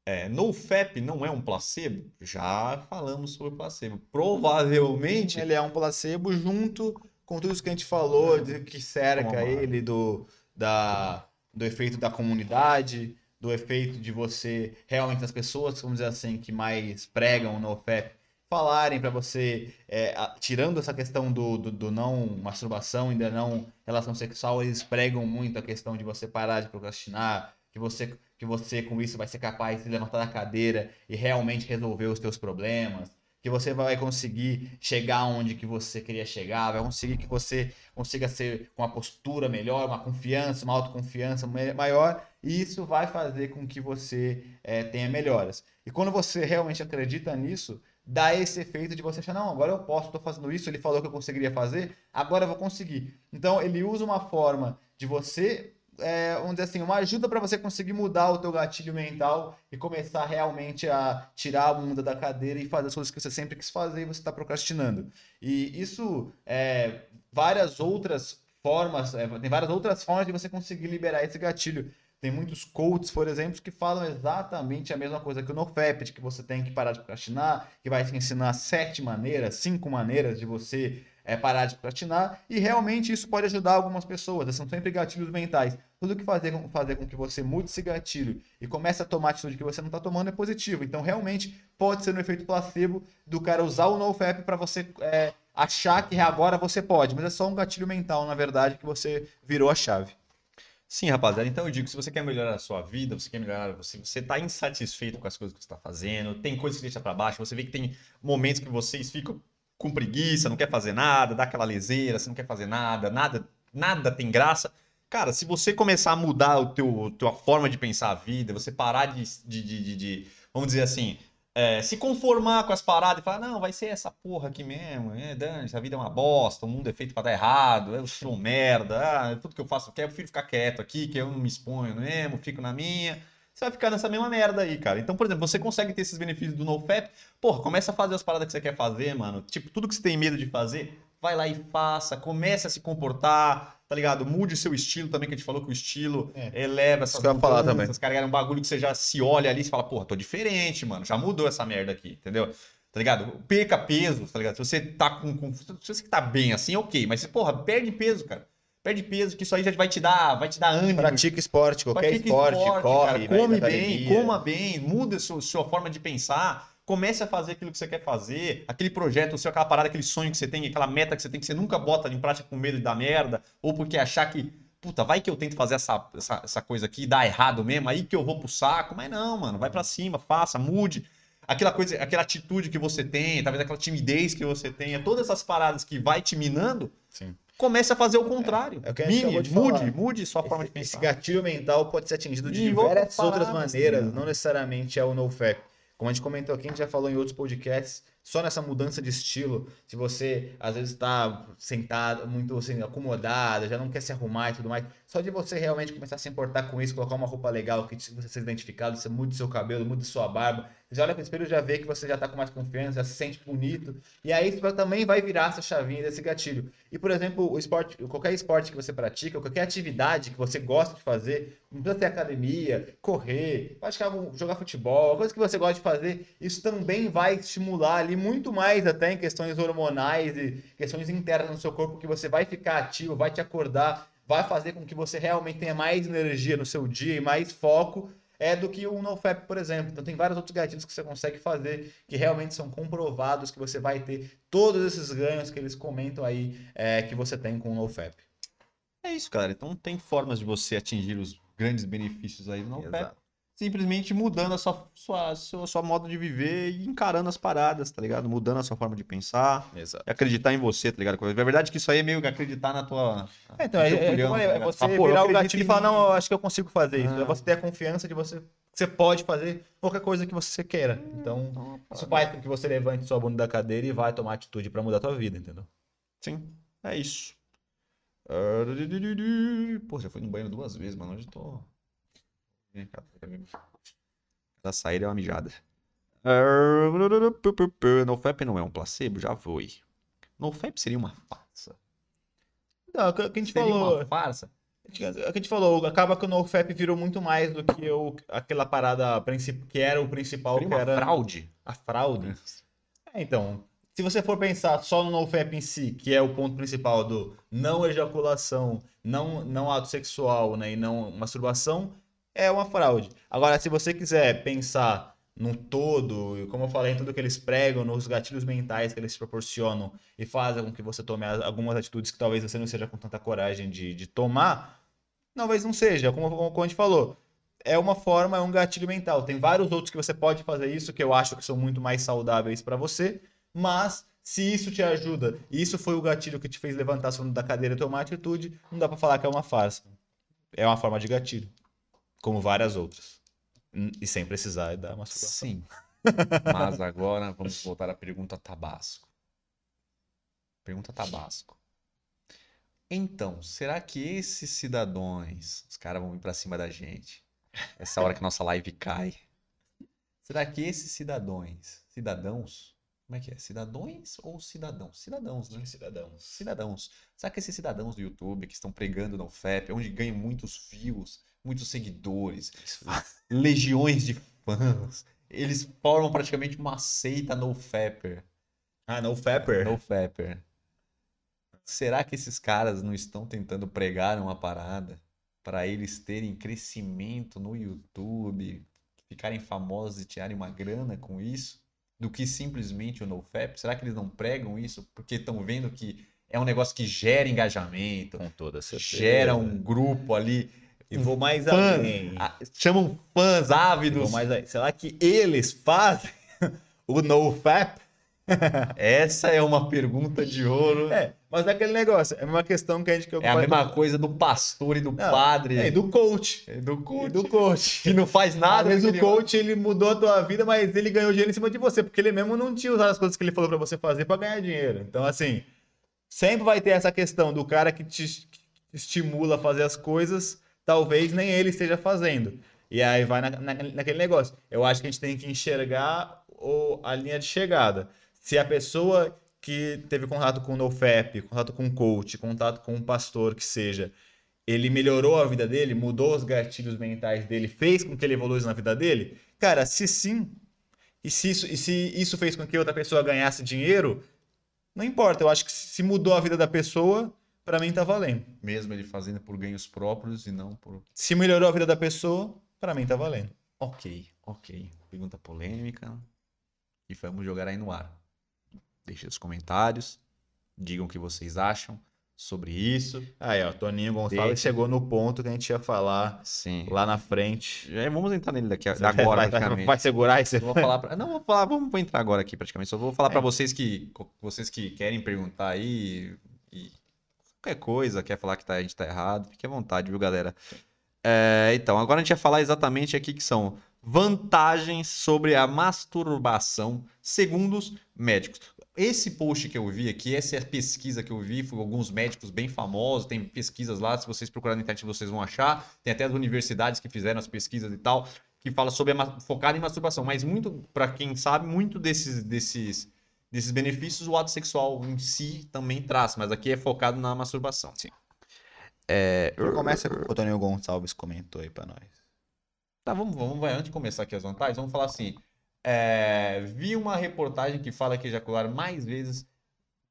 é, NoFap não é um placebo? Já falamos sobre placebo. Provavelmente. Ele é um placebo junto com tudo isso que a gente falou, de que cerca ele, do, da, do efeito da comunidade, do efeito de você realmente as pessoas, vamos dizer assim, que mais pregam o NoFap falarem para você, é, a, tirando essa questão do, do, do, não masturbação, ainda não relação sexual, eles pregam muito a questão de você parar de procrastinar, que você, que você com isso vai ser capaz de levantar da cadeira e realmente resolver os teus problemas, que você vai conseguir chegar onde que você queria chegar, vai conseguir que você consiga ser com uma postura melhor, uma confiança, uma autoconfiança maior, e isso vai fazer com que você é, tenha melhoras. E quando você realmente acredita nisso, dá esse efeito de você achar, não, agora eu posso, estou fazendo isso, ele falou que eu conseguiria fazer, agora eu vou conseguir. Então, ele usa uma forma de você, é, vamos dizer assim, uma ajuda para você conseguir mudar o teu gatilho mental e começar realmente a tirar a bunda da cadeira e fazer as coisas que você sempre quis fazer e você está procrastinando. E isso, é, várias outras formas, é, tem várias outras formas de você conseguir liberar esse gatilho. Tem muitos coaches, por exemplo, que falam exatamente a mesma coisa que o NoFap, de que você tem que parar de procrastinar, que vai te ensinar sete maneiras, cinco maneiras de você é, parar de procrastinar, e realmente isso pode ajudar algumas pessoas, são sempre gatilhos mentais. Tudo que fazer, fazer com que você mude esse gatilho e comece a tomar atitude que você não está tomando é positivo. Então, realmente, pode ser no efeito placebo do cara usar o NoFap para você é, achar que agora você pode, mas é só um gatilho mental, na verdade, que você virou a chave. Sim, rapaziada. Então eu digo, se você quer melhorar a sua vida, você quer melhorar, você, você tá insatisfeito com as coisas que você está fazendo, tem coisas que deixa para baixo, você vê que tem momentos que vocês ficam com preguiça, não quer fazer nada, dá aquela leseira, você não quer fazer nada, nada, nada tem graça. Cara, se você começar a mudar o teu, tua forma de pensar a vida, você parar de, de, de, de vamos dizer assim, é, se conformar com as paradas e falar, não, vai ser essa porra aqui mesmo, é, Dani, a vida é uma bosta, o mundo é feito pra dar errado, eu sou merda, ah, tudo que eu faço aqui, eu prefiro ficar quieto aqui, que eu não me exponho mesmo, fico na minha. Você vai ficar nessa mesma merda aí, cara. Então, por exemplo, você consegue ter esses benefícios do NoFap, porra, começa a fazer as paradas que você quer fazer, mano. Tipo, tudo que você tem medo de fazer, vai lá e faça, comece a se comportar, tá ligado? Mude seu estilo também, que a gente falou que o estilo É. eleva essas ia falar também. Cara, é um bagulho que você já se olha ali e fala, porra, tô diferente, mano. Já mudou essa merda aqui, entendeu? Tá ligado? Perca peso, tá ligado? Se você tá com. com se você tá bem assim, ok. Mas, porra, perde peso, cara. Perde peso, que isso aí já vai te dar, vai te dar ânimo. Pratica esporte, qualquer Pratique esporte, corre, cara, come bem, coma bem, muda a sua, sua forma de pensar, comece a fazer aquilo que você quer fazer, aquele projeto, seu, aquela parada, aquele sonho que você tem, aquela meta que você tem, que você nunca bota em prática com medo de dar merda, ou porque achar que, puta, vai que eu tento fazer essa, essa, essa coisa aqui e dá errado mesmo, aí que eu vou pro saco, mas não, mano, vai pra cima, faça, mude. Aquela coisa, aquela atitude que você tem, talvez aquela timidez que você tenha, todas essas paradas que vai te minando, Sim. comece a fazer o contrário. é o que a gente Mine, de mude, falar. mude sua forma de Esse, esse pensar. gatilho mental pode ser atingido de E diversas outras maneiras, né? não necessariamente é o NoFap. Como a gente comentou aqui, a gente já falou em outros podcasts, só nessa mudança de estilo, se você às vezes está sentado, muito assim, acomodado, já não quer se arrumar e tudo mais, só de você realmente começar a se importar com isso, colocar uma roupa legal, que você seja identificado, você mude seu cabelo, mude sua barba, já olha pro espelho já vê que você já está com mais confiança, já se sente bonito, e aí isso também vai virar essa chavinha desse gatilho. E, por exemplo, o esporte, qualquer esporte que você pratica, qualquer atividade que você gosta de fazer, não precisa ter academia, correr, praticar, jogar futebol, coisa que você gosta de fazer, isso também vai estimular ali muito mais até em questões hormonais e questões internas no seu corpo, que você vai ficar ativo, vai te acordar, vai fazer com que você realmente tenha mais energia no seu dia e mais foco é do que o NoFap, por exemplo. Então tem vários outros gatilhos que você consegue fazer que realmente são comprovados que você vai ter todos esses ganhos que eles comentam aí é, que você tem com o NoFap. É isso, cara. Então tem formas de você atingir os grandes benefícios aí do NoFap. Exato. Simplesmente mudando a sua, sua, sua, sua modo de viver e encarando as paradas, tá ligado? Mudando a sua forma de pensar. Exato. E acreditar em você, tá ligado? É verdade que isso aí é meio que acreditar na tua. É, então, é, é, culhão, como eu tá é você Falar, pô, virar o gatilho e falar, não, eu acho que eu consigo fazer isso. Ah. É você ter a confiança de você, que você pode fazer qualquer coisa que você queira. Então, isso faz com que você levante sua bunda da cadeira e vai tomar atitude pra mudar a tua vida, entendeu? Sim, é isso. Pô, já fui no banheiro duas vezes, mano. Hoje eu tô. Cada saída é uma mijada. NoFap não é um placebo? Já foi. NoFap seria uma farsa. Não, o que a gente Seria falou. uma farsa? É o que a gente falou, acaba que o NoFap virou muito mais do que o, aquela parada que era o principal, Seria que era fraude? a fraude. É, então, se você for pensar só no NoFap em si, que é o ponto principal do não ejaculação, não, não ato sexual né, e não masturbação, é uma fraude. Agora, se você quiser pensar no todo, e como eu falei, em tudo que eles pregam, nos gatilhos mentais que eles proporcionam e fazem com que você tome algumas atitudes que talvez você não seja com tanta coragem de, de tomar, talvez não seja, como, como, a gente falou. É uma forma, é um gatilho mental. Tem vários outros que você pode fazer isso, que eu acho que são muito mais saudáveis para você, mas se isso te ajuda, e isso foi o gatilho que te fez levantar da cadeira e tomar atitude, não dá para falar que é uma farsa. É uma forma de gatilho, como várias outras. Hum, E sem precisar da masturbação. Sim. Mas agora vamos voltar à pergunta Tabasco. Pergunta Tabasco. Então, será que esses cidadãos, os caras vão vir pra cima da gente? Essa hora que nossa live cai. Será que esses cidadãos, cidadãos, como é que é? Cidadãos ou cidadãos? Cidadãos, né? Cidadãos. Cidadãos. Será que esses cidadãos do YouTube que estão pregando no FAP, onde ganham muitos views, muitos seguidores, legiões de fãs, eles formam praticamente uma seita no Fapper. Ah, no Fapper? No Fapper. Será que esses caras não estão tentando pregar uma parada para eles terem crescimento no YouTube, ficarem famosos e tirarem uma grana com isso, do que simplesmente o NoFap? Será que eles não pregam isso porque estão vendo que é um negócio que gera engajamento, Com toda certeza. gera um grupo ali, E vou mais além. ah, chamam fãs E ávidos. vou mais além. Será que eles fazem o NoFap Essa é uma pergunta de ouro. É, mas é aquele negócio, é uma questão que a gente... Que É a mesma do- coisa do pastor e do Não, padre. É, e do coach. É do E coach. do coach. Que não faz Às nada. vezes o aquele- coach ele mudou a tua vida, mas ele ganhou dinheiro em cima de você, porque ele mesmo não tinha usado as coisas que ele falou pra você fazer pra ganhar dinheiro. Então, assim, sempre vai ter essa questão do cara que te, que te estimula a fazer as coisas, talvez nem ele esteja fazendo. E aí vai na- na- naquele negócio. Eu acho que a gente tem que enxergar o- a linha de chegada. Se a pessoa que teve contato com o NoFap, contato com o coach, contato com um pastor que seja, ele melhorou a vida dele, mudou os gatilhos mentais dele, fez com que ele evoluísse na vida dele? Cara, se sim, e se isso, e se isso fez com que outra pessoa ganhasse dinheiro, não importa. Eu acho que se mudou a vida da pessoa, pra mim tá valendo. Mesmo ele fazendo por ganhos próprios e não por. Se melhorou a vida da pessoa, pra mim tá valendo. Ok, ok. Pergunta polêmica. E vamos jogar aí no ar. Deixem os comentários. Digam o que vocês acham sobre isso. Aí, ó, Toninho Gonçalves Deixa. chegou no ponto que a gente ia falar Sim. lá na frente. Já vamos entrar nele daqui a, agora, vai, praticamente. vai segurar esse vou falar pra... Não, vou falar, vamos vou entrar agora aqui praticamente. Só vou falar É. pra vocês que vocês que querem perguntar aí qualquer coisa, quer falar que tá- a gente tá errado, fique à vontade, viu, galera? É, então, agora a gente vai falar exatamente aqui que são vantagens sobre a masturbação segundo os médicos. Esse post que eu vi aqui, essa é a pesquisa que eu vi, foi alguns médicos bem famosos, tem pesquisas lá, se vocês procurarem na internet vocês vão achar, tem até as universidades que fizeram as pesquisas e tal, que fala sobre a focado em masturbação, mas muito, para quem sabe, muito desses, desses, desses benefícios o ato sexual em si também traz, mas aqui é focado na masturbação. Sim. É, começa com o Toninho Gonçalves comentou aí pra nós. Tá, vamos, vamos vai, antes de começar aqui as vantagens, vamos falar assim. é, vi uma reportagem que fala que ejacular mais vezes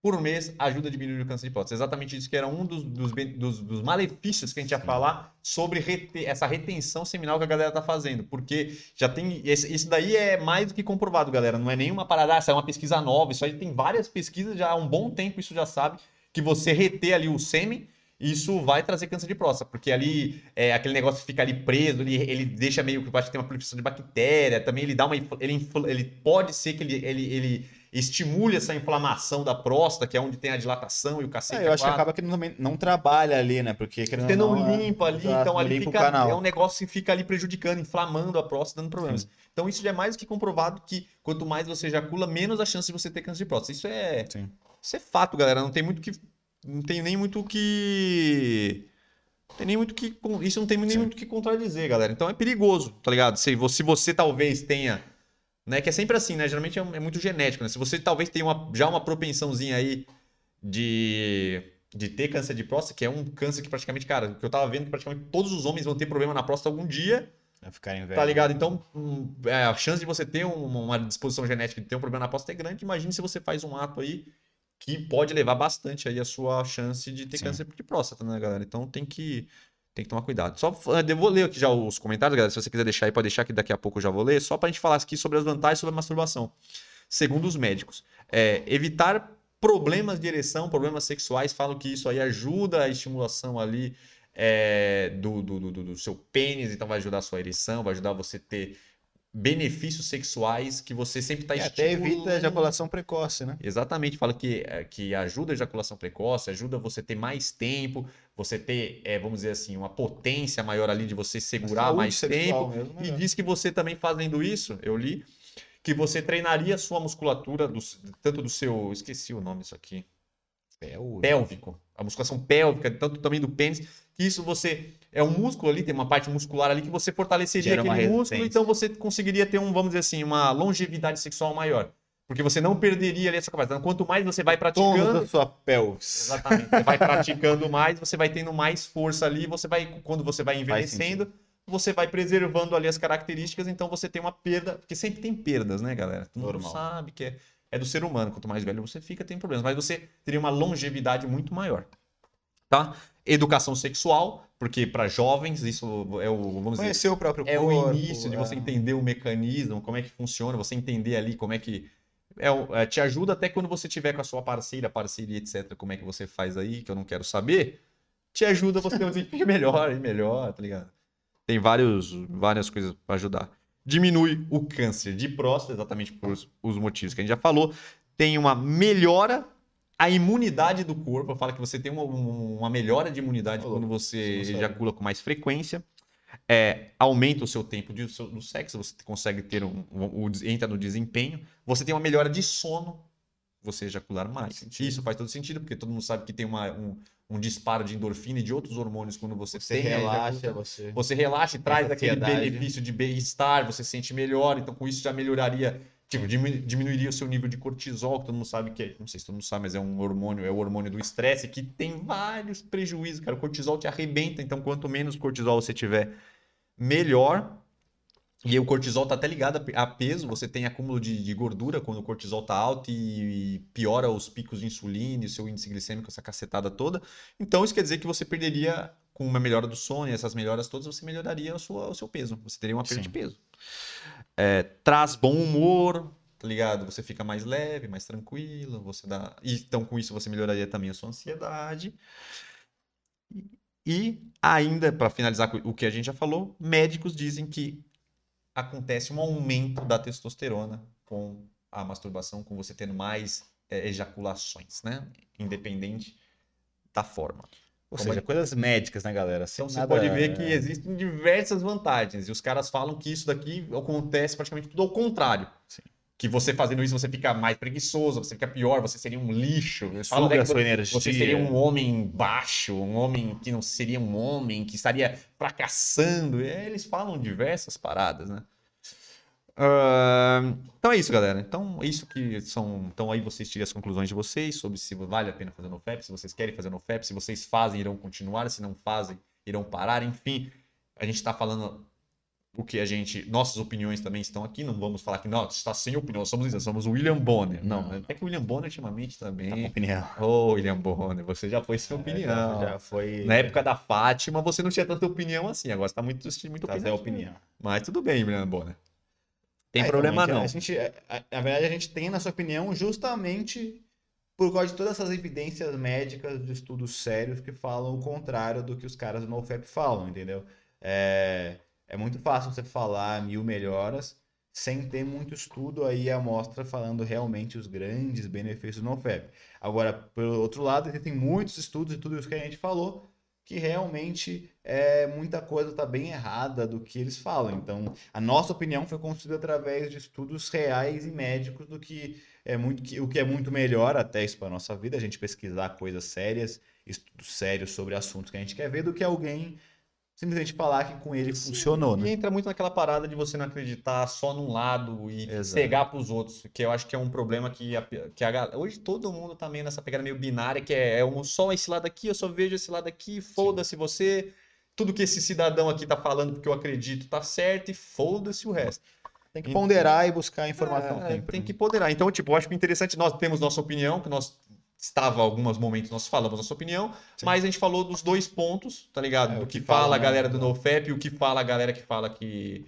por mês ajuda a diminuir o câncer de próstata. Exatamente isso que era um dos, dos, dos- dos malefícios que a gente ia falar sobre rete- essa retenção seminal que a galera tá fazendo. Porque já tem. esse- Isso daí é mais do que comprovado, galera. Não é nenhuma parada, ah, isso é uma pesquisa nova. Isso aí tem várias pesquisas já há um bom tempo, isso já sabe, que você reter ali o sêmen isso vai trazer câncer de próstata, porque ali é, aquele negócio fica ali preso, ele, ele deixa meio que acho que tem uma proliferação de bactéria, também ele dá uma ele, ele pode ser que ele, ele, ele estimule essa inflamação da próstata, que é onde tem a dilatação e o cacete. É, eu acho que acaba que não, não trabalha ali, né? Porque Você ou não é- limpa ali, Exato, então não ali fica, é um negócio que fica ali prejudicando, inflamando a próstata, dando problemas. Então isso já é mais do que comprovado que quanto mais você ejacula, menos a chance de você ter câncer de próstata. Isso é, Sim. isso é fato, galera. Não tem muito que. Não tem nem muito que. Tem nem muito que. Isso não tem nem Sim. muito que contradizer, galera. Então é perigoso, tá ligado? Se você, se você talvez tenha. Né, que é sempre assim, né? Geralmente é, é muito genético, né? Se você talvez tenha uma, já uma propensãozinha aí de, de ter câncer de próstata, que é um câncer que praticamente, cara, que eu tava vendo que praticamente todos os homens vão ter problema na próstata algum dia. Vai ficarem velhos. Tá ligado? Então, hum, é, a chance de você ter um- uma disposição genética de ter um problema na próstata é grande. Imagine se você faz um ato aí que pode levar bastante aí a sua chance de ter Sim. câncer de próstata, né, galera? Então tem que, tem que tomar cuidado. Só eu vou ler aqui já os comentários, galera. Se você quiser deixar aí, pode deixar que daqui a pouco eu já vou ler. Só pra gente falar aqui sobre as vantagens sobre a masturbação. Segundo os médicos, é, evitar problemas de ereção, problemas sexuais, falam que isso aí ajuda a estimulação ali é, do, do, do, do seu pênis, então vai ajudar a sua ereção, vai ajudar você a ter benefícios sexuais que você sempre está E até evita a ejaculação precoce, né? Exatamente, fala que, é, que ajuda a ejaculação precoce, ajuda você a ter mais tempo, você ter, é, vamos dizer assim, uma potência maior ali de você segurar mais tempo. mesmo, E melhor. diz que você também fazendo isso, eu li, que você treinaria a sua musculatura, do, tanto do seu. Esqueci o nome disso aqui. Pélvico. A musculação pélvica, tanto também do pênis, que isso você. É um músculo ali, tem uma parte muscular ali que você fortaleceria Gera aquele músculo, então você conseguiria ter um, vamos dizer assim, uma longevidade sexual maior. Porque você não perderia ali essa capacidade. Então, quanto mais você vai praticando. da sua pelvis. Exatamente. Você vai praticando mais, você vai tendo mais força ali, você vai, quando você vai envelhecendo, você vai preservando ali as características, então você tem uma perda, porque sempre tem perdas, né, galera? Todo mundo Normal. sabe que é, é do ser humano, quanto mais velho você fica, tem problemas, mas você teria uma longevidade muito maior. Tá? Educação sexual, porque para jovens isso é o, vamos dizer, Conhecer o próprio é corpo. o início de você é. entender o mecanismo, como é que funciona, você entender ali como é que. É, é, te ajuda até quando você tiver com a sua parceira, parceria, etc. Como é que você faz aí, que eu não quero saber. Te ajuda você ter um desempenho melhor e melhor, tá ligado? Tem vários, várias coisas para ajudar. Diminui o câncer de próstata, exatamente por os- os motivos que a gente já falou. tem uma melhora a imunidade do corpo. Fala que você tem uma, uma melhora de imunidade Ô, quando você ejacula com mais frequência. É, aumenta o seu tempo de, do sexo, você consegue ter um, um- o- entra no desempenho. Você tem uma melhora de sono, você ejacular mais. sentido. Isso faz todo sentido, porque todo mundo sabe que tem uma- um, um disparo de endorfina e de outros hormônios quando você, Você tem relaxa, você. Você relaxa e traz aquele benefício de bem-estar, você se sente melhor, então com isso já melhoraria, tipo, diminu- diminuiria o seu nível de cortisol, que todo mundo sabe que é, não sei se todo mundo sabe, mas é um hormônio, é o hormônio do estresse, que tem vários prejuízos, cara. O cortisol te arrebenta, então quanto menos cortisol você tiver, melhor. E o cortisol tá até ligado a pe- a peso, você tem acúmulo de, de gordura quando o cortisol tá alto e, piora os picos de insulina e o seu índice glicêmico, essa cacetada toda. Então isso quer dizer que você perderia, com uma melhora do sono e essas melhoras todas, você melhoraria a sua- o seu peso. Você teria uma perda de Sim. peso. É, traz bom humor, tá ligado? Você fica mais leve, mais tranquilo, você dá... Então com isso você melhoraria também a sua ansiedade. E ainda, para finalizar o que a gente já falou, médicos dizem que acontece um aumento da testosterona com a masturbação, com você tendo mais é, ejaculações, né? Independente da forma. Ou Como seja, é- coisas médicas, né, galera? Sem Então você nada- é. pode ver que existem diversas vantagens. E os caras falam que isso daqui acontece praticamente tudo ao contrário. Sim. Que você fazendo isso, você fica mais preguiçoso, você fica pior, você seria um lixo. Eles falam Suga até a que sua energia. você seria um homem baixo, um homem que não seria um homem, que estaria fracassando. É, eles falam diversas paradas, né? Ah, então é isso, galera. Então, isso que são. Então, aí vocês tirem as conclusões de vocês sobre se vale a pena fazer no FEP, se vocês querem fazer no FEP, se vocês fazem, irão continuar, se não fazem, irão parar. Enfim, a gente está falando o que a gente. Nossas opiniões também estão aqui. Não vamos falar que não, está sem opinião, somos isso, somos o William Bonner. Não, Não. até que o William Bonner ultimamente também. Tá com opinião. Ô, William Bonner, você já foi sem opinião. Já, já foi. Na época da Fátima, você não tinha tanta opinião assim. Agora você tá muito, muito a opinião. opinião. Mas tudo bem, William Bonner. Tem É, problema então, não. A gente, a- a- na verdade, a gente tem na sua opinião justamente por causa de todas essas evidências médicas de estudos sérios que falam o contrário do que os caras do NoFap falam, entendeu? É, é muito fácil você falar mil melhoras sem ter muito estudo aí a amostra falando realmente os grandes benefícios do NoFap. Agora, pelo outro lado, existem muitos estudos e tudo isso que a gente falou que realmente é, muita coisa está bem errada do que eles falam. Então, a nossa opinião foi construída através de estudos reais e médicos do que é muito que, o que é muito melhor até isso para nossa vida, a gente pesquisar coisas sérias, estudos sérios sobre assuntos que a gente quer ver do que alguém simplesmente falar que com ele funcionou, E né? entra muito naquela parada de você não acreditar só num lado e Exato. cegar pros outros, que eu acho que é um problema que a, que a. Hoje todo mundo tá meio nessa pegada meio binária, que é, é um, só esse lado aqui, eu só vejo esse lado aqui, foda-se você. Tudo que esse cidadão aqui tá falando porque eu acredito tá certo e foda-se o resto. Tem que ponderar e buscar informação É, sempre. tem né? que ponderar. Então, tipo, eu acho interessante, nós temos nossa opinião, que nós estava alguns momentos nós falamos nossa opinião, Sim. mas a gente falou dos dois pontos, tá ligado? É, do o que, que fala fala, a né? galera do NoFap e o que fala a galera que fala que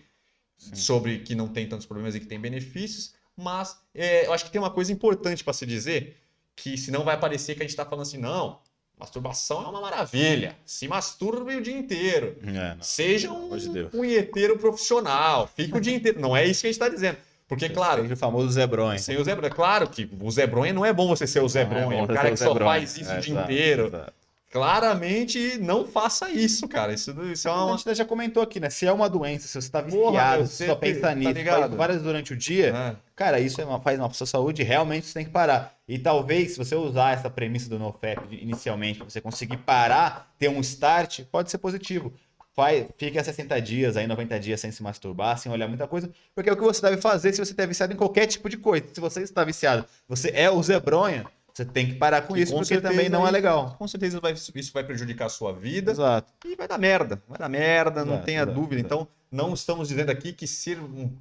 Sim. sobre que não tem tantos problemas e que tem benefícios, mas é, eu acho que tem uma coisa importante para se dizer, que senão vai parecer que a gente tá falando assim, não, masturbação é uma maravilha, se masturbe o dia inteiro. É. Seja um punheteiro profissional, fique o dia inteiro. Não é isso que a gente tá dizendo. Porque, claro, Seja o famoso Zebronha. sem o Zé Bronha. Claro que o Zé Bronha não é bom você ser o Não é o cara que só Zé Bronha. faz isso É, o dia exato, inteiro. exato. Claramente não faça isso, cara. Isso, isso é A uma. gente já comentou aqui, né? Se é uma doença, se você está viciado, se você só tá pensa nisso, ligado? faz várias durante o dia, É. cara, isso é uma, faz mal para sua saúde, realmente você tem que parar. E talvez, se você usar essa premissa do NoFap inicialmente, pra você conseguir parar, ter um start, pode ser positivo. Vai, fica 60 dias, aí 90 dias sem se masturbar, sem olhar muita coisa, porque é o que você deve fazer se você está viciado em qualquer tipo de coisa. Se você está viciado, você é o Zebronha, você tem que parar com Que isso, com porque certeza também não é legal. Com certeza vai- isso vai prejudicar a sua vida Exato. e vai dar merda. Vai dar merda, não Exato, tenha exato, dúvida. exato. Então, não estamos dizendo aqui que ser um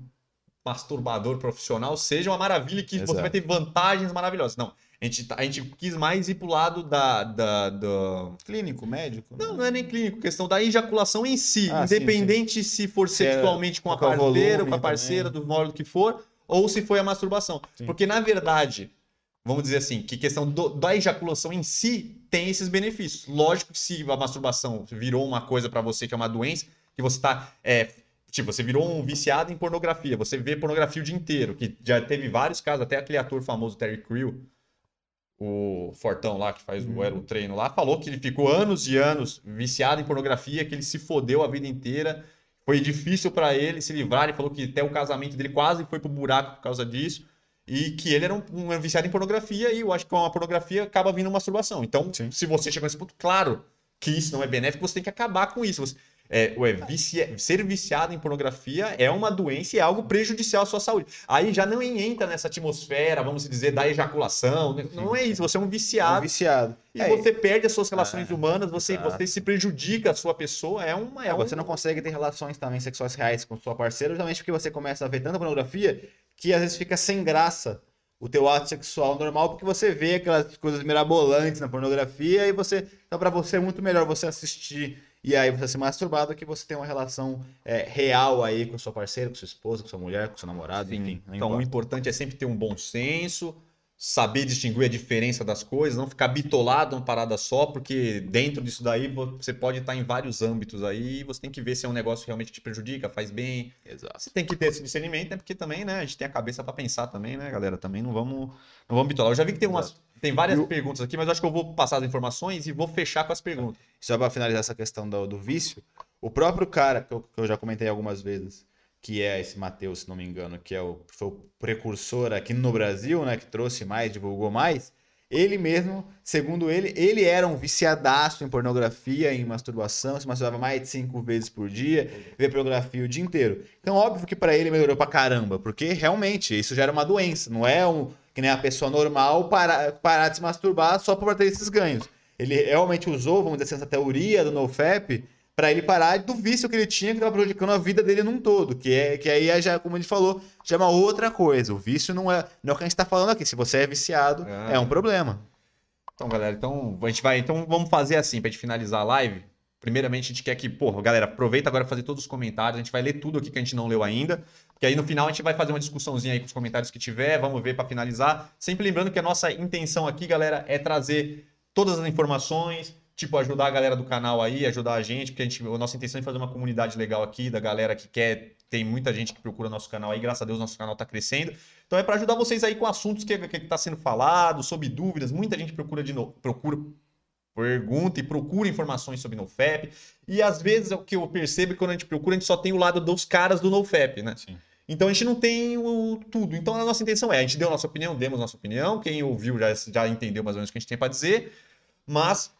masturbador profissional seja uma maravilha e que você vai ter vantagens maravilhosas. Não. A gente, tá- a gente quis mais ir pro lado da, da, da- Clínico, médico? Não, não é nem clínico, questão da ejaculação em si. Ah, sim, independente se for é- sexualmente com a é parceira, com a parceira, também. do modo que for, ou se foi a masturbação. Sim. Porque, na verdade, vamos dizer assim, que questão do- da ejaculação em si tem esses benefícios. Lógico que se a masturbação virou uma coisa pra você que é uma doença, que você tá é, Tipo, você virou um viciado em pornografia. Você vê pornografia o dia inteiro. Que já teve vários casos, até aquele ator famoso, Terry Crew, o Fortão lá, que faz o, Uhum. o treino lá, falou que ele ficou anos e anos viciado em pornografia, que ele se fodeu a vida inteira. Foi difícil pra ele se livrar. Ele falou que até o casamento dele quase foi pro buraco por causa disso. E que ele era um, um viciado em pornografia, e eu acho que com a pornografia acaba vindo masturbação. Então, Sim. se você chegou nesse ponto, claro que isso não é benéfico, você tem que acabar com isso. Você, é, ué, vicia- ser viciado em pornografia é uma doença e é algo prejudicial à sua saúde. Aí já não entra nessa atmosfera, vamos dizer, da ejaculação. né? Não é isso, você é um É um viciado. viciado. E É, você perde as suas relações Ah, humanas, você, exato. você se prejudica a sua pessoa, é uma. É É, você um- não consegue ter relações também sexuais reais com sua parceira, justamente porque você começa a ver tanta pornografia que às vezes fica sem graça o teu ato sexual normal, porque você vê aquelas coisas mirabolantes na pornografia e você. Então, pra você é muito melhor você assistir e aí você se masturbar do que você ter uma relação é, real aí com sua parceira, com sua esposa, com sua mulher, com seu namorado, Sim. enfim. Então, o importa. importante é sempre ter um bom senso, saber distinguir a diferença das coisas, não ficar bitolado numa parada só, porque dentro disso daí vo- você pode estar em vários âmbitos aí, e você tem que ver se é um negócio que realmente te prejudica, faz bem. Exato. Você tem que ter esse discernimento, né? Porque também, né, a gente tem a cabeça pra pensar também, né, galera? Também não vamos, não vamos bitolar. Eu já vi que tem umas, tem várias E o- perguntas aqui, mas eu acho que eu vou passar as informações e vou fechar com as perguntas. Só para finalizar essa questão do, do vício, o próprio cara, que eu, que eu já comentei algumas vezes, que é esse Matheus, se não me engano, que é o, foi o precursor aqui no Brasil, né, que trouxe mais, divulgou mais, ele mesmo, segundo ele, ele era um viciadaço em pornografia, em masturbação, se masturbava mais de cinco vezes por dia, vê pornografia o dia inteiro. Então, óbvio que para ele melhorou pra caramba, porque realmente isso já era uma doença, não é um que nem a pessoa normal parar, parar de se masturbar só por ter esses ganhos. Ele realmente usou, vamos dizer assim, essa teoria do NoFap para ele parar do vício que ele tinha que estava prejudicando a vida dele num todo, que é que aí é já, como a gente falou, já é uma outra coisa. O vício não é, não é o que a gente está falando aqui. Se você é viciado, Ah. é um problema. Então, galera, então a gente vai. Então vamos fazer assim, pra gente finalizar a live. Primeiramente, a gente quer que, porra, galera, aproveita agora fazer todos os comentários. A gente vai ler tudo aqui que a gente não leu ainda. Porque aí no final a gente vai fazer uma discussãozinha aí com os comentários que tiver. Vamos ver pra finalizar. Sempre lembrando que a nossa intenção aqui, galera, é trazer todas as informações. Tipo, ajudar a galera do canal aí, ajudar a gente, porque a, gente, a nossa intenção é fazer uma comunidade legal aqui, da galera que quer. Tem muita gente que procura nosso canal aí, graças a Deus nosso canal tá crescendo. Então é para ajudar vocês aí com assuntos que que está sendo falado, sobre dúvidas. Muita gente procura de novo, procura pergunta e procura informações sobre NoFap. E às vezes o que eu percebo é que quando a gente procura, a gente só tem o lado dos caras do NoFap, né? Sim. Então a gente não tem o tudo. Então a nossa intenção é, a gente deu a nossa opinião, demos nossa opinião. Quem ouviu já, já entendeu mais ou menos o que a gente tem para dizer. Mas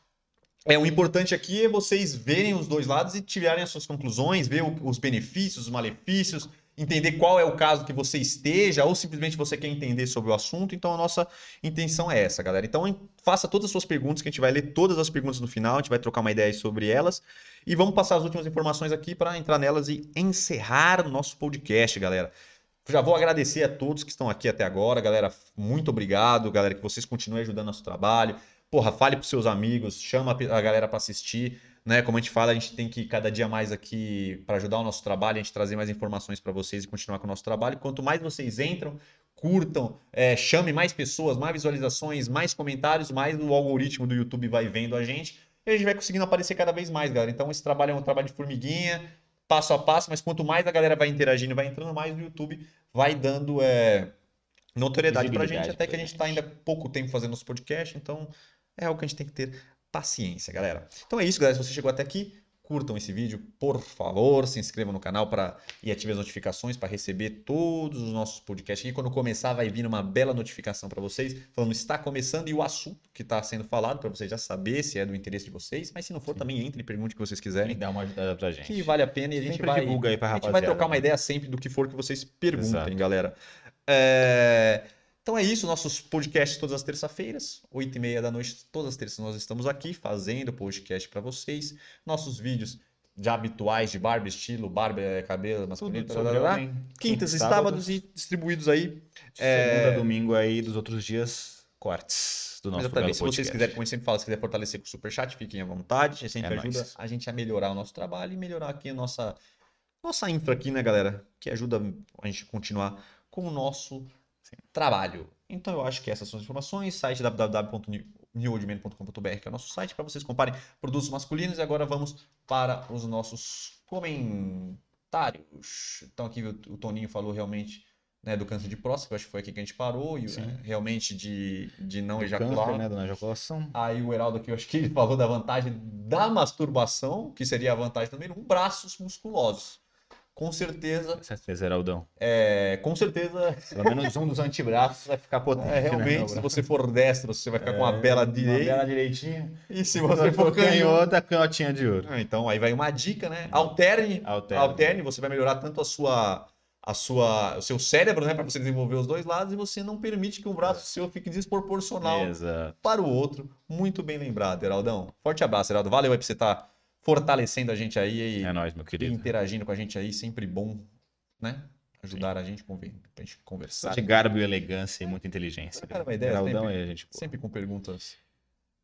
é o importante aqui é vocês verem os dois lados e tirarem as suas conclusões, ver o- os benefícios, os malefícios, entender qual é o caso que você esteja ou simplesmente você quer entender sobre o assunto. Então a nossa intenção é essa, galera. Então faça todas as suas perguntas, que a gente vai ler todas as perguntas no final, a gente vai trocar uma ideia sobre elas e vamos passar as últimas informações aqui para entrar nelas e encerrar o nosso podcast, galera. Já vou agradecer a todos que estão aqui até agora, galera. Muito obrigado, galera, que vocês continuem ajudando nosso trabalho. Porra, fale pros seus amigos, chama a galera para assistir, né? Como a gente fala, a gente tem que cada dia mais aqui para ajudar o nosso trabalho, a gente trazer mais informações para vocês e continuar com o nosso trabalho. Quanto mais vocês entram, curtam, é, chame mais pessoas, mais visualizações, mais comentários, mais o algoritmo do YouTube vai vendo a gente e a gente vai conseguindo aparecer cada vez mais, galera. Então esse trabalho é um trabalho de formiguinha, passo a passo, mas quanto mais a galera vai interagindo, vai entrando, mais o YouTube vai dando é, notoriedade pra gente, até que a gente está ainda pouco tempo fazendo nosso podcast, então é algo que a gente tem que ter paciência, galera. Então é isso, galera. Se você chegou até aqui, curtam esse vídeo, por favor, se inscrevam no canal para e ative as notificações para receber todos os nossos podcasts. E quando começar, vai vir uma bela notificação para vocês, falando está começando e o assunto que está sendo falado, para vocês já saber se é do interesse de vocês. Mas se não for, também entre e pergunte o que vocês E quiserem, dá uma ajudada pra gente. que vale a pena e a gente Sempre vai divulga aí pra a gente vai trocar uma ideia sempre do que for que vocês perguntem, Exato. galera. É, Então é isso, nossos podcasts todas as terças-feiras, 8 e meia da noite, todas as terças nós estamos aqui fazendo podcast para vocês. Nossos vídeos já habituais de barba, estilo, barba, eh, cabelo, masculino, Tudo sobre homem. quintas e sábados e distribuídos aí. Segunda, É, domingo aí dos outros dias, cortes do nosso Exatamente. Se vocês podcast. quiserem, como gente sempre fala, se quiser fortalecer com o Superchat, fiquem à vontade. Gente É ajuda nóis. a gente a melhorar o nosso trabalho e melhorar aqui a nossa, nossa infra aqui, né, galera? Que ajuda a gente a continuar com o nosso trabalho. Então eu acho que essas são as informações. Site www.newoldman.com.br que é o nosso site para vocês comprarem produtos masculinos. E agora vamos para os nossos comentários. Então aqui o, o Toninho falou realmente né, do câncer de próstata, que eu acho que foi aqui que a gente parou, e Sim. né, realmente de, de não Do ejacular. câncer, né, da não ejaculação. Aí o Heraldo aqui, eu acho que ele falou da vantagem da masturbação, que seria a vantagem número um, braços musculosos. Com certeza, Certeza, Heraldão. é, com certeza, Pelo menos um dos antebraços vai ficar potente. é, realmente, né, se você for destro, você vai ficar com uma É, bela Uma direita. bela direitinha. E se você for canhoto, canhota, canhotinha de ouro. Ah, então aí vai uma dica, né? Alterne, Alterne. alterne, você vai melhorar tanto a sua, a sua, o seu cérebro, né, para você desenvolver os dois lados e você não permite que um braço seu fique desproporcional Exato. para o outro. Muito bem lembrado, Heraldão. Forte abraço, Heraldo. Valeu aí por você estar fortalecendo a gente aí e, É nóis, meu querido. interagindo com a gente aí, sempre bom, né? Ajudar a gente, conven- pra gente conversar. De garbo e elegância e muita inteligência. Cara, uma ideia sempre. aí, a gente. Sempre com perguntas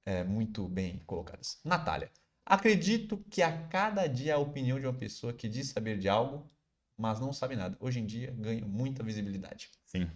é, muito bem colocadas. Natália, acredito que a cada dia a opinião de uma pessoa que diz saber de algo, mas não sabe nada, hoje em dia ganha muita visibilidade. Sim.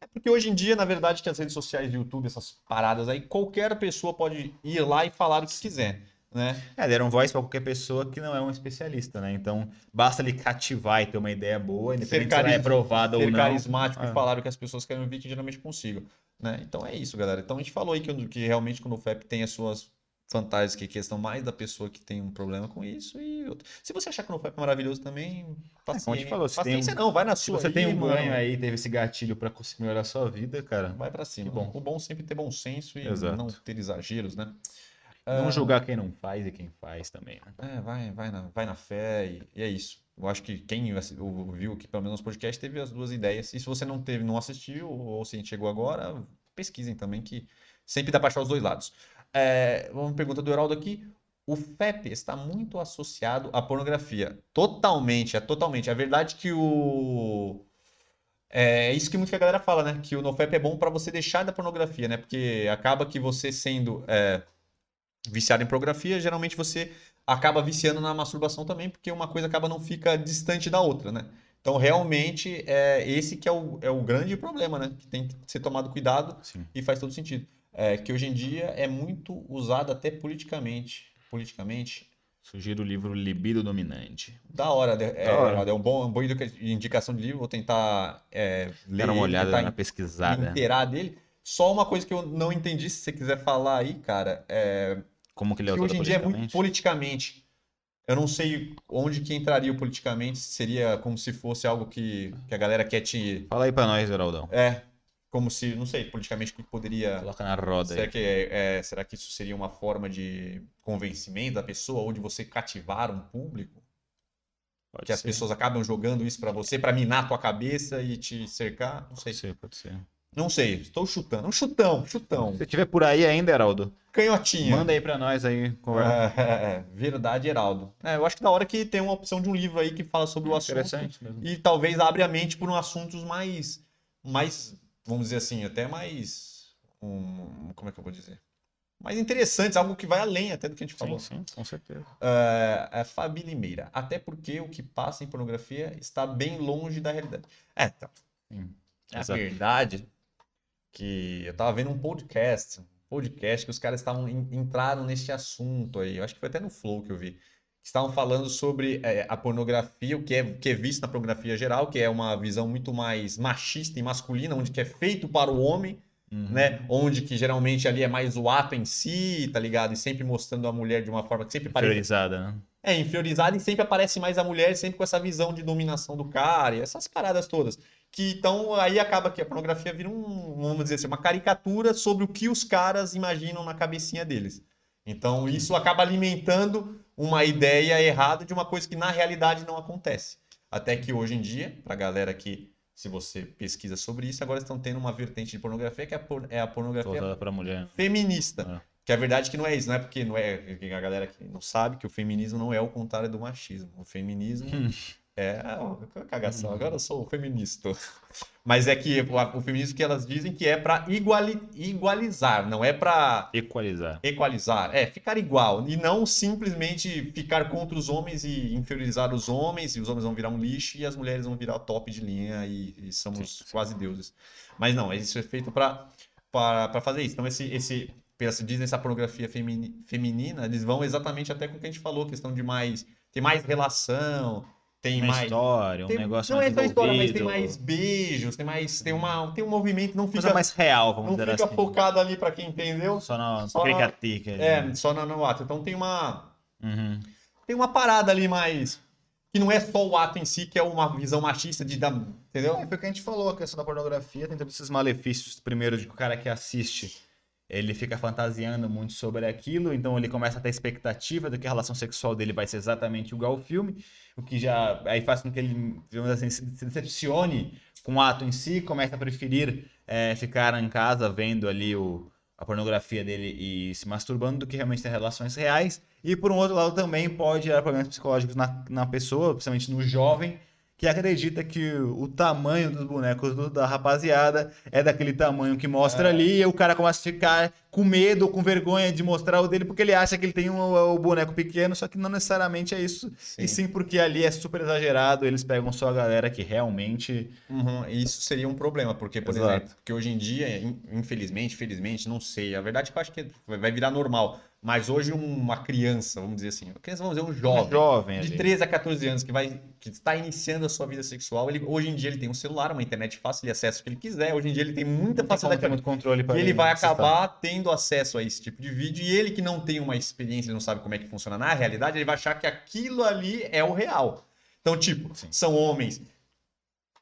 É porque hoje em dia, na verdade, que as redes sociais, YouTube, essas paradas aí, qualquer pessoa pode ir lá e falar o que quiser, né? É, deram voz pra qualquer pessoa que não é um especialista, né? Então, basta ele cativar e ter uma ideia boa, independente se ela é aprovada ou Ser não. carismático Ah. e falar o que as pessoas querem ouvir, que geralmente consigam, né? Então é isso, galera. Então a gente falou aí que, que realmente quando o FEP tem as suas vantagens, que é questão mais da pessoa que tem um problema com isso e outro. Se você achar que o FEP é maravilhoso também, paciência. como a gente falou, se tem paciência um- não, vai na Se sua você tem aí, um mano. ganho aí, teve esse gatilho pra conseguir melhorar a sua vida, cara, Vai pra cima. Que bom. O bom é sempre ter bom senso e Exato. não ter exageros, né? Não Ah, julgar quem não faz e quem faz também, né? É, vai, vai, na, vai na fé e, e é isso. Eu acho que quem ouviu aqui, pelo menos nos podcasts, teve as duas ideias. E se você não teve, não assistiu, ou se chegou agora, pesquisem também, que sempre dá para achar os dois lados. É, uma pergunta do Heraldo aqui. O FEP está muito associado à pornografia. Totalmente, é totalmente. É verdade que o. É isso que muita galera fala, né? Que o NoFap é bom para você deixar da pornografia, né? Porque acaba que você sendo é, viciado em pornografia, geralmente você acaba viciando na masturbação também, porque uma coisa acaba não fica distante da outra, né? Então, realmente, é esse que é o, é o grande problema, né? Que tem que ser tomado cuidado Sim. e faz todo sentido. É, que hoje em dia é muito usado até politicamente. Politicamente, Sugiro o livro Libido Dominante. da hora. É, Da hora. é um bom, uma boa indica- indicação de livro, vou tentar é, ler Dá uma olhada na pesquisada. inteirar dele. Só uma coisa que eu não entendi, se você quiser falar aí, cara, é Como que ele é que hoje em dia é muito politicamente. Eu não sei onde que entraria o politicamente, se seria como se fosse algo que, que a galera quer te. Fala aí pra nós, Geraldão. É, como se, não sei, politicamente o que poderia. Coloca na roda Será aí. que, é, é- será que isso seria uma forma de convencimento da pessoa ou de você cativar um público? Pode que as ser. pessoas acabam jogando isso pra você, pra minar tua cabeça e te cercar? Não Pode sei. ser, pode ser. Não sei, estou chutando. Um chutão, chutão. Se tiver por aí ainda, Heraldo, Canhotinha. manda aí pra nós aí. Conversa. É, verdade, Heraldo. É, eu acho que da hora que tem uma opção de um livro aí que fala sobre o assunto Interessante mesmo. e talvez abre a mente por um assuntos mais, mais, vamos dizer assim, até mais, um, como é que eu vou dizer? Mais interessantes, algo que vai além até do que a gente falou. Sim, sim, com certeza. É, é Fabi Limeira. Até porque o que passa em pornografia está bem longe da realidade. É, então. Sim. É Exato. verdade que eu tava vendo um podcast, um podcast que os caras estavam en- entraram neste assunto aí. Eu acho que foi até no Flow que eu vi. Que estavam falando sobre é, a pornografia, o que é, que é visto na pornografia geral, que é uma visão muito mais machista e masculina, onde que é feito para o homem, Uhum. né? Onde que geralmente ali é mais o ato em si, tá ligado? E sempre mostrando a mulher de uma forma que sempre parece Priorizada, né? é, inferiorizada e sempre aparece mais a mulher, sempre com essa visão de dominação do cara, e essas paradas todas. Que então aí acaba que a pornografia vira um, vamos dizer assim, uma caricatura sobre o que os caras imaginam na cabecinha deles. Então isso acaba alimentando uma ideia errada de uma coisa que na realidade não acontece. Até que hoje em dia, pra galera que, se você pesquisa sobre isso, agora estão tendo uma vertente de pornografia que é a, é a pornografia mulher. feminista. É. Que a verdade é que não é isso, não é porque não é que a galera que não sabe que o feminismo não é o contrário do machismo. O feminismo. é cagação. Agora eu sou feminista. Mas é que o, o feminismo que elas dizem que é para igualizar, não é para Equalizar. equalizar, é ficar igual e não simplesmente ficar contra os homens e inferiorizar os homens e os homens vão virar um lixo e as mulheres vão virar top de linha e, e somos Sim, sim. quase deuses. Mas não, isso é feito para para fazer isso. Então esse esse pensa dizem essa pornografia femini- feminina, eles vão exatamente até com o que a gente falou, questão de mais ter mais relação, tem uma mais. história, um tem- negócio não mais é só história, mas tem mais beijos, tem mais. Tem, uma, tem um movimento, não coisa fica, mais real, vamos não dizer fica assim. focado ali pra quem entendeu. Só na só na-. É, só no, no ato. Então tem uma. Uhum. Tem uma parada ali mais. Que não é só o ato em si, que é uma visão machista de dar. Entendeu? É, foi o que a gente falou, a questão da pornografia tem todos esses malefícios. Primeiro, de que o cara que assiste, ele fica fantasiando muito sobre aquilo, então ele começa a ter expectativa de que a relação sexual dele vai ser exatamente igual ao filme, o que já aí faz com que ele, digamos assim, se decepcione com o ato em si, começa a preferir é, ficar em casa vendo ali o, a pornografia dele e se masturbando do que realmente ter relações reais. E por um outro lado também pode gerar problemas psicológicos na, na pessoa, principalmente no jovem, que acredita que o tamanho dos bonecos do- da rapaziada é daquele tamanho que mostra É. ali, e o cara começa a ficar com medo ou com vergonha de mostrar o dele porque ele acha que ele tem um, o boneco pequeno, só que não necessariamente é isso. E sim porque ali é super exagerado, eles pegam só a galera que realmente. Uhum, Isso seria um problema, porque, por Exato. exemplo, porque hoje em dia, in- infelizmente, felizmente, não sei. A verdade é que eu acho que vai virar normal. Mas hoje uma criança, vamos dizer assim, criança, vamos dizer, um jovem, jovem de ali. 13 a 14 anos que vai que está iniciando a sua vida sexual, ele, hoje em dia ele tem um celular, uma internet fácil, ele acessa o que ele quiser. Hoje em dia ele tem muita tem facilidade ter muito controle para ele vai acabar tendo acesso a esse tipo de vídeo e ele que não tem uma experiência, não sabe como é que funciona na realidade, ele vai achar que aquilo ali é o real. Então, tipo, Sim. são homens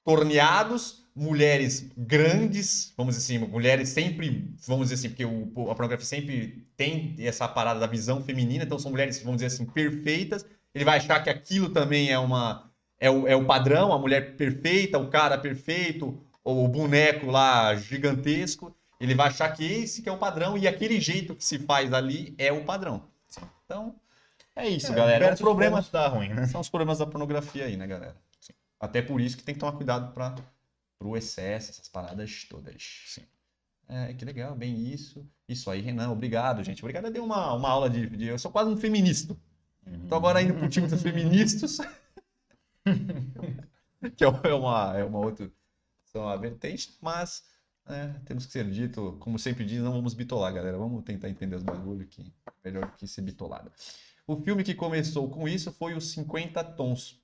torneados, mulheres grandes, vamos dizer assim, mulheres sempre, vamos dizer assim, porque o, a pornografia sempre tem essa parada da visão feminina, então são mulheres, vamos dizer assim, perfeitas. Ele vai achar que aquilo também é uma é o, é o padrão, a mulher perfeita, o cara perfeito, ou o boneco lá gigantesco. Ele vai achar que esse que é o padrão e aquele jeito que se faz ali é o padrão. Então, é isso, galera. É um problema dá ruim, né? são os problemas da pornografia aí, né, galera? Até por isso que tem que tomar cuidado para pro excesso, essas paradas todas. Sim. É, que legal, bem isso. Isso aí, Renan, obrigado, gente. Obrigado, eu dei uma, uma aula de, de- Eu sou quase um feminista. Tô agora indo pro time dos feministas. que é uma, é uma, é uma outra são uma vertente, mas né, temos que ser dito, como sempre diz, não vamos bitolar, galera. Vamos tentar entender os bagulho que é melhor que ser bitolado. O filme que começou com isso foi os 50 Tons.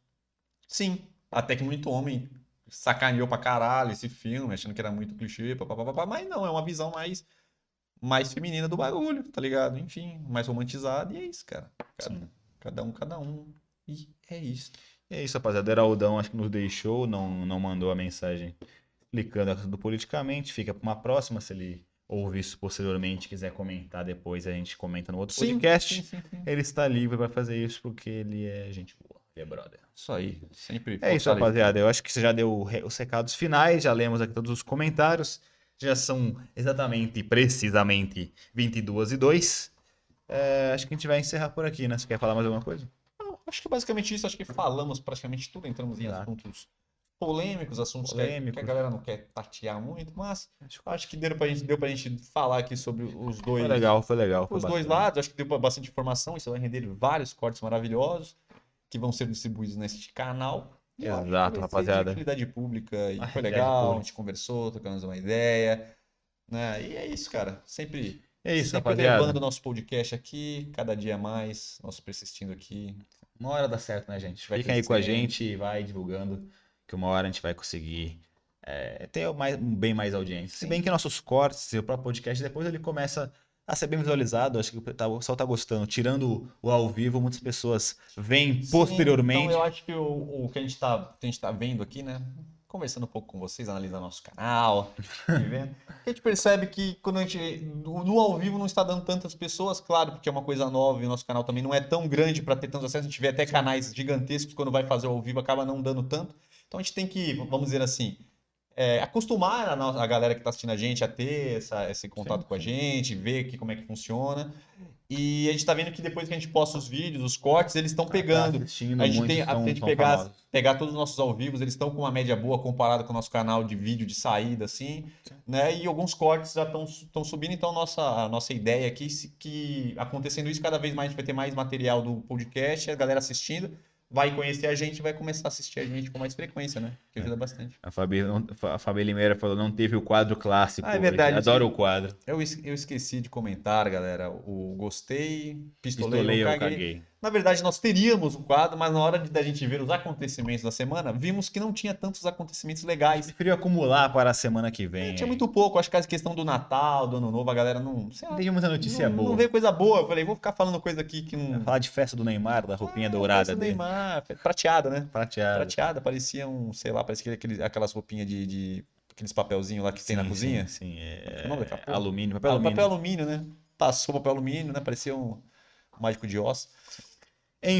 Sim, até que muito homem sacaneou pra caralho esse filme, achando que era muito clichê, papapá, mas não, é uma visão mais, mais feminina do bagulho, tá ligado? Enfim, mais romantizada, e é isso, cara. Cada, cada um, cada um. E é isso. E é isso, rapaziada. Heraldão acho que nos deixou, não, não mandou a mensagem explicando a questão do politicamente. Fica para uma próxima, se ele ouvir isso posteriormente, quiser comentar depois, a gente comenta no outro podcast. sim, sim, sim. Ele está livre para fazer isso porque ele é gente boa, é brother. Isso aí, sempre É isso, rapaziada. Eu acho que você já deu os recados finais, já lemos aqui todos os comentários. Já são exatamente, precisamente, 22 e 2. É, acho que a gente vai encerrar por aqui, né? Você quer falar mais alguma coisa? Não, acho que basicamente isso, acho que falamos praticamente tudo, entramos em Exato. assuntos polêmicos, assuntos Polêmicos. Que, a galera não quer tatear muito, mas acho que deu pra gente, deu pra gente falar aqui sobre os dois, Foi legal, foi legal. foi os dois bacana. lados, acho que deu bastante informação, isso vai render vários cortes maravilhosos que vão ser distribuídos neste canal. Eu Exato, rapaziada. de utilidade pública e Ah, foi legal, a gente conversou, trocamos uma ideia, né? E é isso, cara, sempre É isso, sempre rapaziada. levando o nosso podcast aqui, cada dia mais, nós persistindo aqui. Uma hora dá certo, né, gente? Vai Fiquem aí com a gente e vai divulgando que uma hora a gente vai conseguir é, ter mais, bem mais audiência. Se Sim. bem que nossos cortes o próprio podcast, depois ele começa a ser bem visualizado. Acho que o tá- o pessoal tá gostando. Tirando o ao vivo, muitas pessoas veem Sim, posteriormente. Então eu acho que o, o que a gente, tá, gente tá vendo aqui, né? Conversando um pouco com vocês, analisando nosso canal, vendo, a gente percebe que quando a gente. No, no ao vivo não está dando tantas pessoas, claro, porque é uma coisa nova e o nosso canal também não é tão grande para ter tantos acessos. A gente vê até canais gigantescos, quando vai fazer o ao vivo acaba não dando tanto. Então a gente tem que, vamos dizer assim, é, acostumar a, no- a galera que está assistindo a gente a ter essa- esse contato Sim, com a gente, ver que, como é que funciona. E a gente está vendo que depois que a gente posta os vídeos, os cortes, eles estão pegando. Tá assistindo, A gente tem, a gente pegar, famosos. pegar todos os nossos ao vivos, eles estão com uma média boa comparado com o nosso canal de vídeo de saída, assim, né? E alguns cortes já estão subindo, então nossa, a nossa ideia aqui que acontecendo isso, cada vez mais a gente vai ter mais material do podcast, a galera assistindo, vai conhecer a gente e vai começar a assistir a gente com mais frequência, né? Que ajuda bastante. A Fabi, a Fabi Limeira falou, não teve o quadro clássico. Ah, é verdade, Adoro o quadro. Eu, eu esqueci de comentar, galera, o gostei, pistolei, Pistolei, eu eu caguei. caguei. Na verdade, nós teríamos um quadro, mas na hora da gente ver os acontecimentos da semana, vimos que não tinha tantos acontecimentos legais. Preferi acumular para a semana que vem. Tinha muito pouco, acho que a questão do Natal, do Ano Novo, a galera não. sei lá, muita notícia não, boa. não veio coisa boa. Eu falei, vou ficar falando coisa aqui que não. Falar de festa do Neymar, da roupinha Ah, dourada festa do dele. Neymar, prateada, né? Prateada. Prateada, parecia um, sei lá, parecia aquele, aquelas roupinhas de, de- aqueles papelzinhos lá que tem na Sim, cozinha. Sim, sim, é... É daquela porra? alumínio, papel Ah, alumínio. papel alumínio, né? Passou papel alumínio, né? Parecia um mágico de Oz.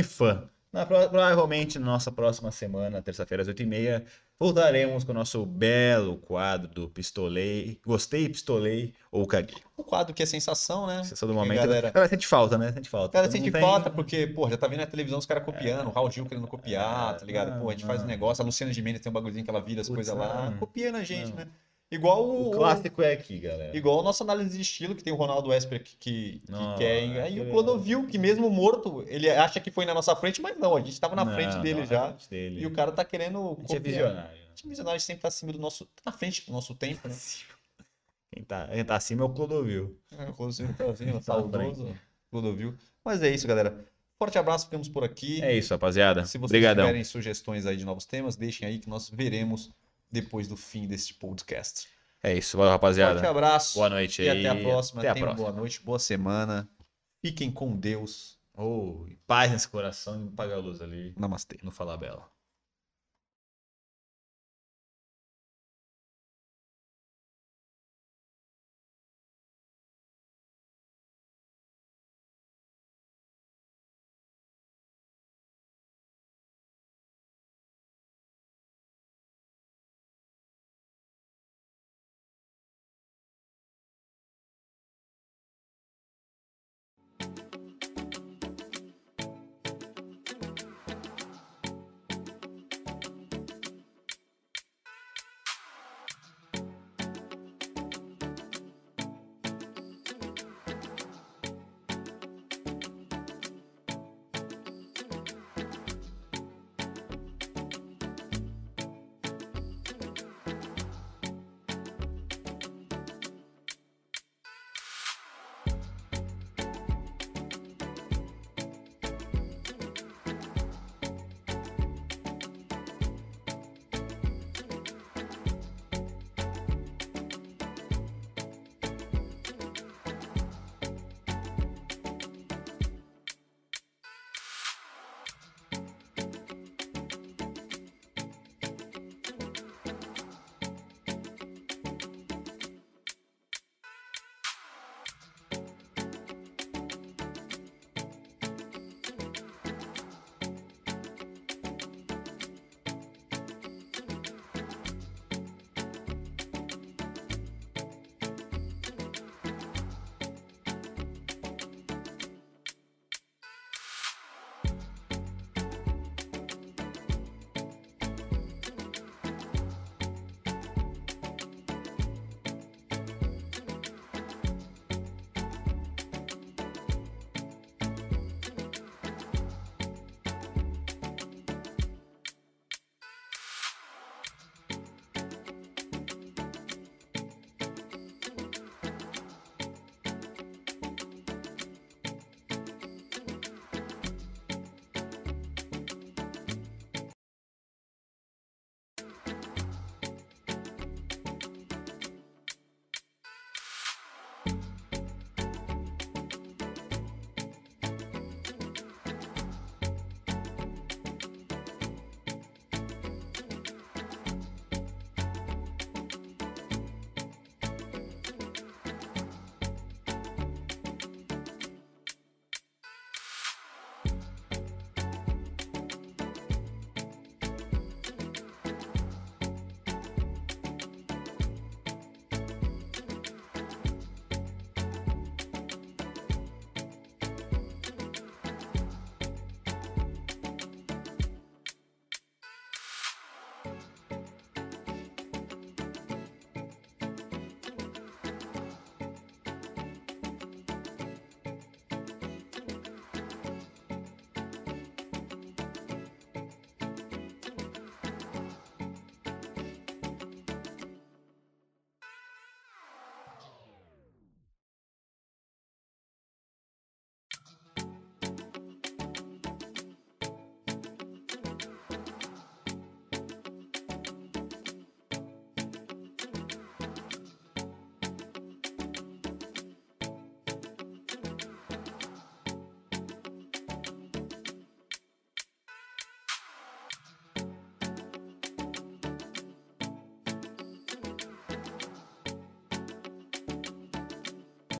Fã. Na pro- provavelmente na nossa próxima semana, terça-feira às 8h30, voltaremos com o nosso belo quadro do Pistolei. Gostei, pistolei ou caguei. O quadro que é sensação, né? Sensação do a momento. galera- Cara, sente falta, né? Sente falta. Cara, Não sente tem- falta porque, pô, já tá vendo na televisão os caras copiando, o Raul Gil querendo copiar, É, tá ligado? não, Pô, a gente faz um não. negócio, a Luciana Gimenez tem um bagulhozinho que ela vira as coisas lá, não. copia na gente, Não. né? Igual o, O clássico é aqui, galera. Igual a nossa análise de estilo, que tem o Ronaldo Esper que, que, que Não, quer. Aí aquele- o Clodovil, que mesmo morto, ele acha que foi na nossa frente, mas não, a gente tava na Não, frente dele não, já. frente dele. E o cara tá querendo. A gente é visionário. A gente é visionário, a gente sempre tá acima do nosso. Tá na frente do nosso tempo, né? Quem tá, quem tá acima é o Clodovil. É, o Clodovil tá assim, ó, Tá na saudoso. Clodovil. Mas é isso, galera. Forte abraço, ficamos por aqui. É isso, rapaziada. Se vocês Obrigadão. tiverem sugestões aí de novos temas, deixem aí que nós veremos depois do fim deste podcast. É isso, valeu, rapaziada. Forte abraço. Boa noite E aí. até a próxima. Até a próxima. boa noite, boa semana. Fiquem com Deus. Oh, paz nesse coração e paga a luz ali Namastê. no Fala Bela.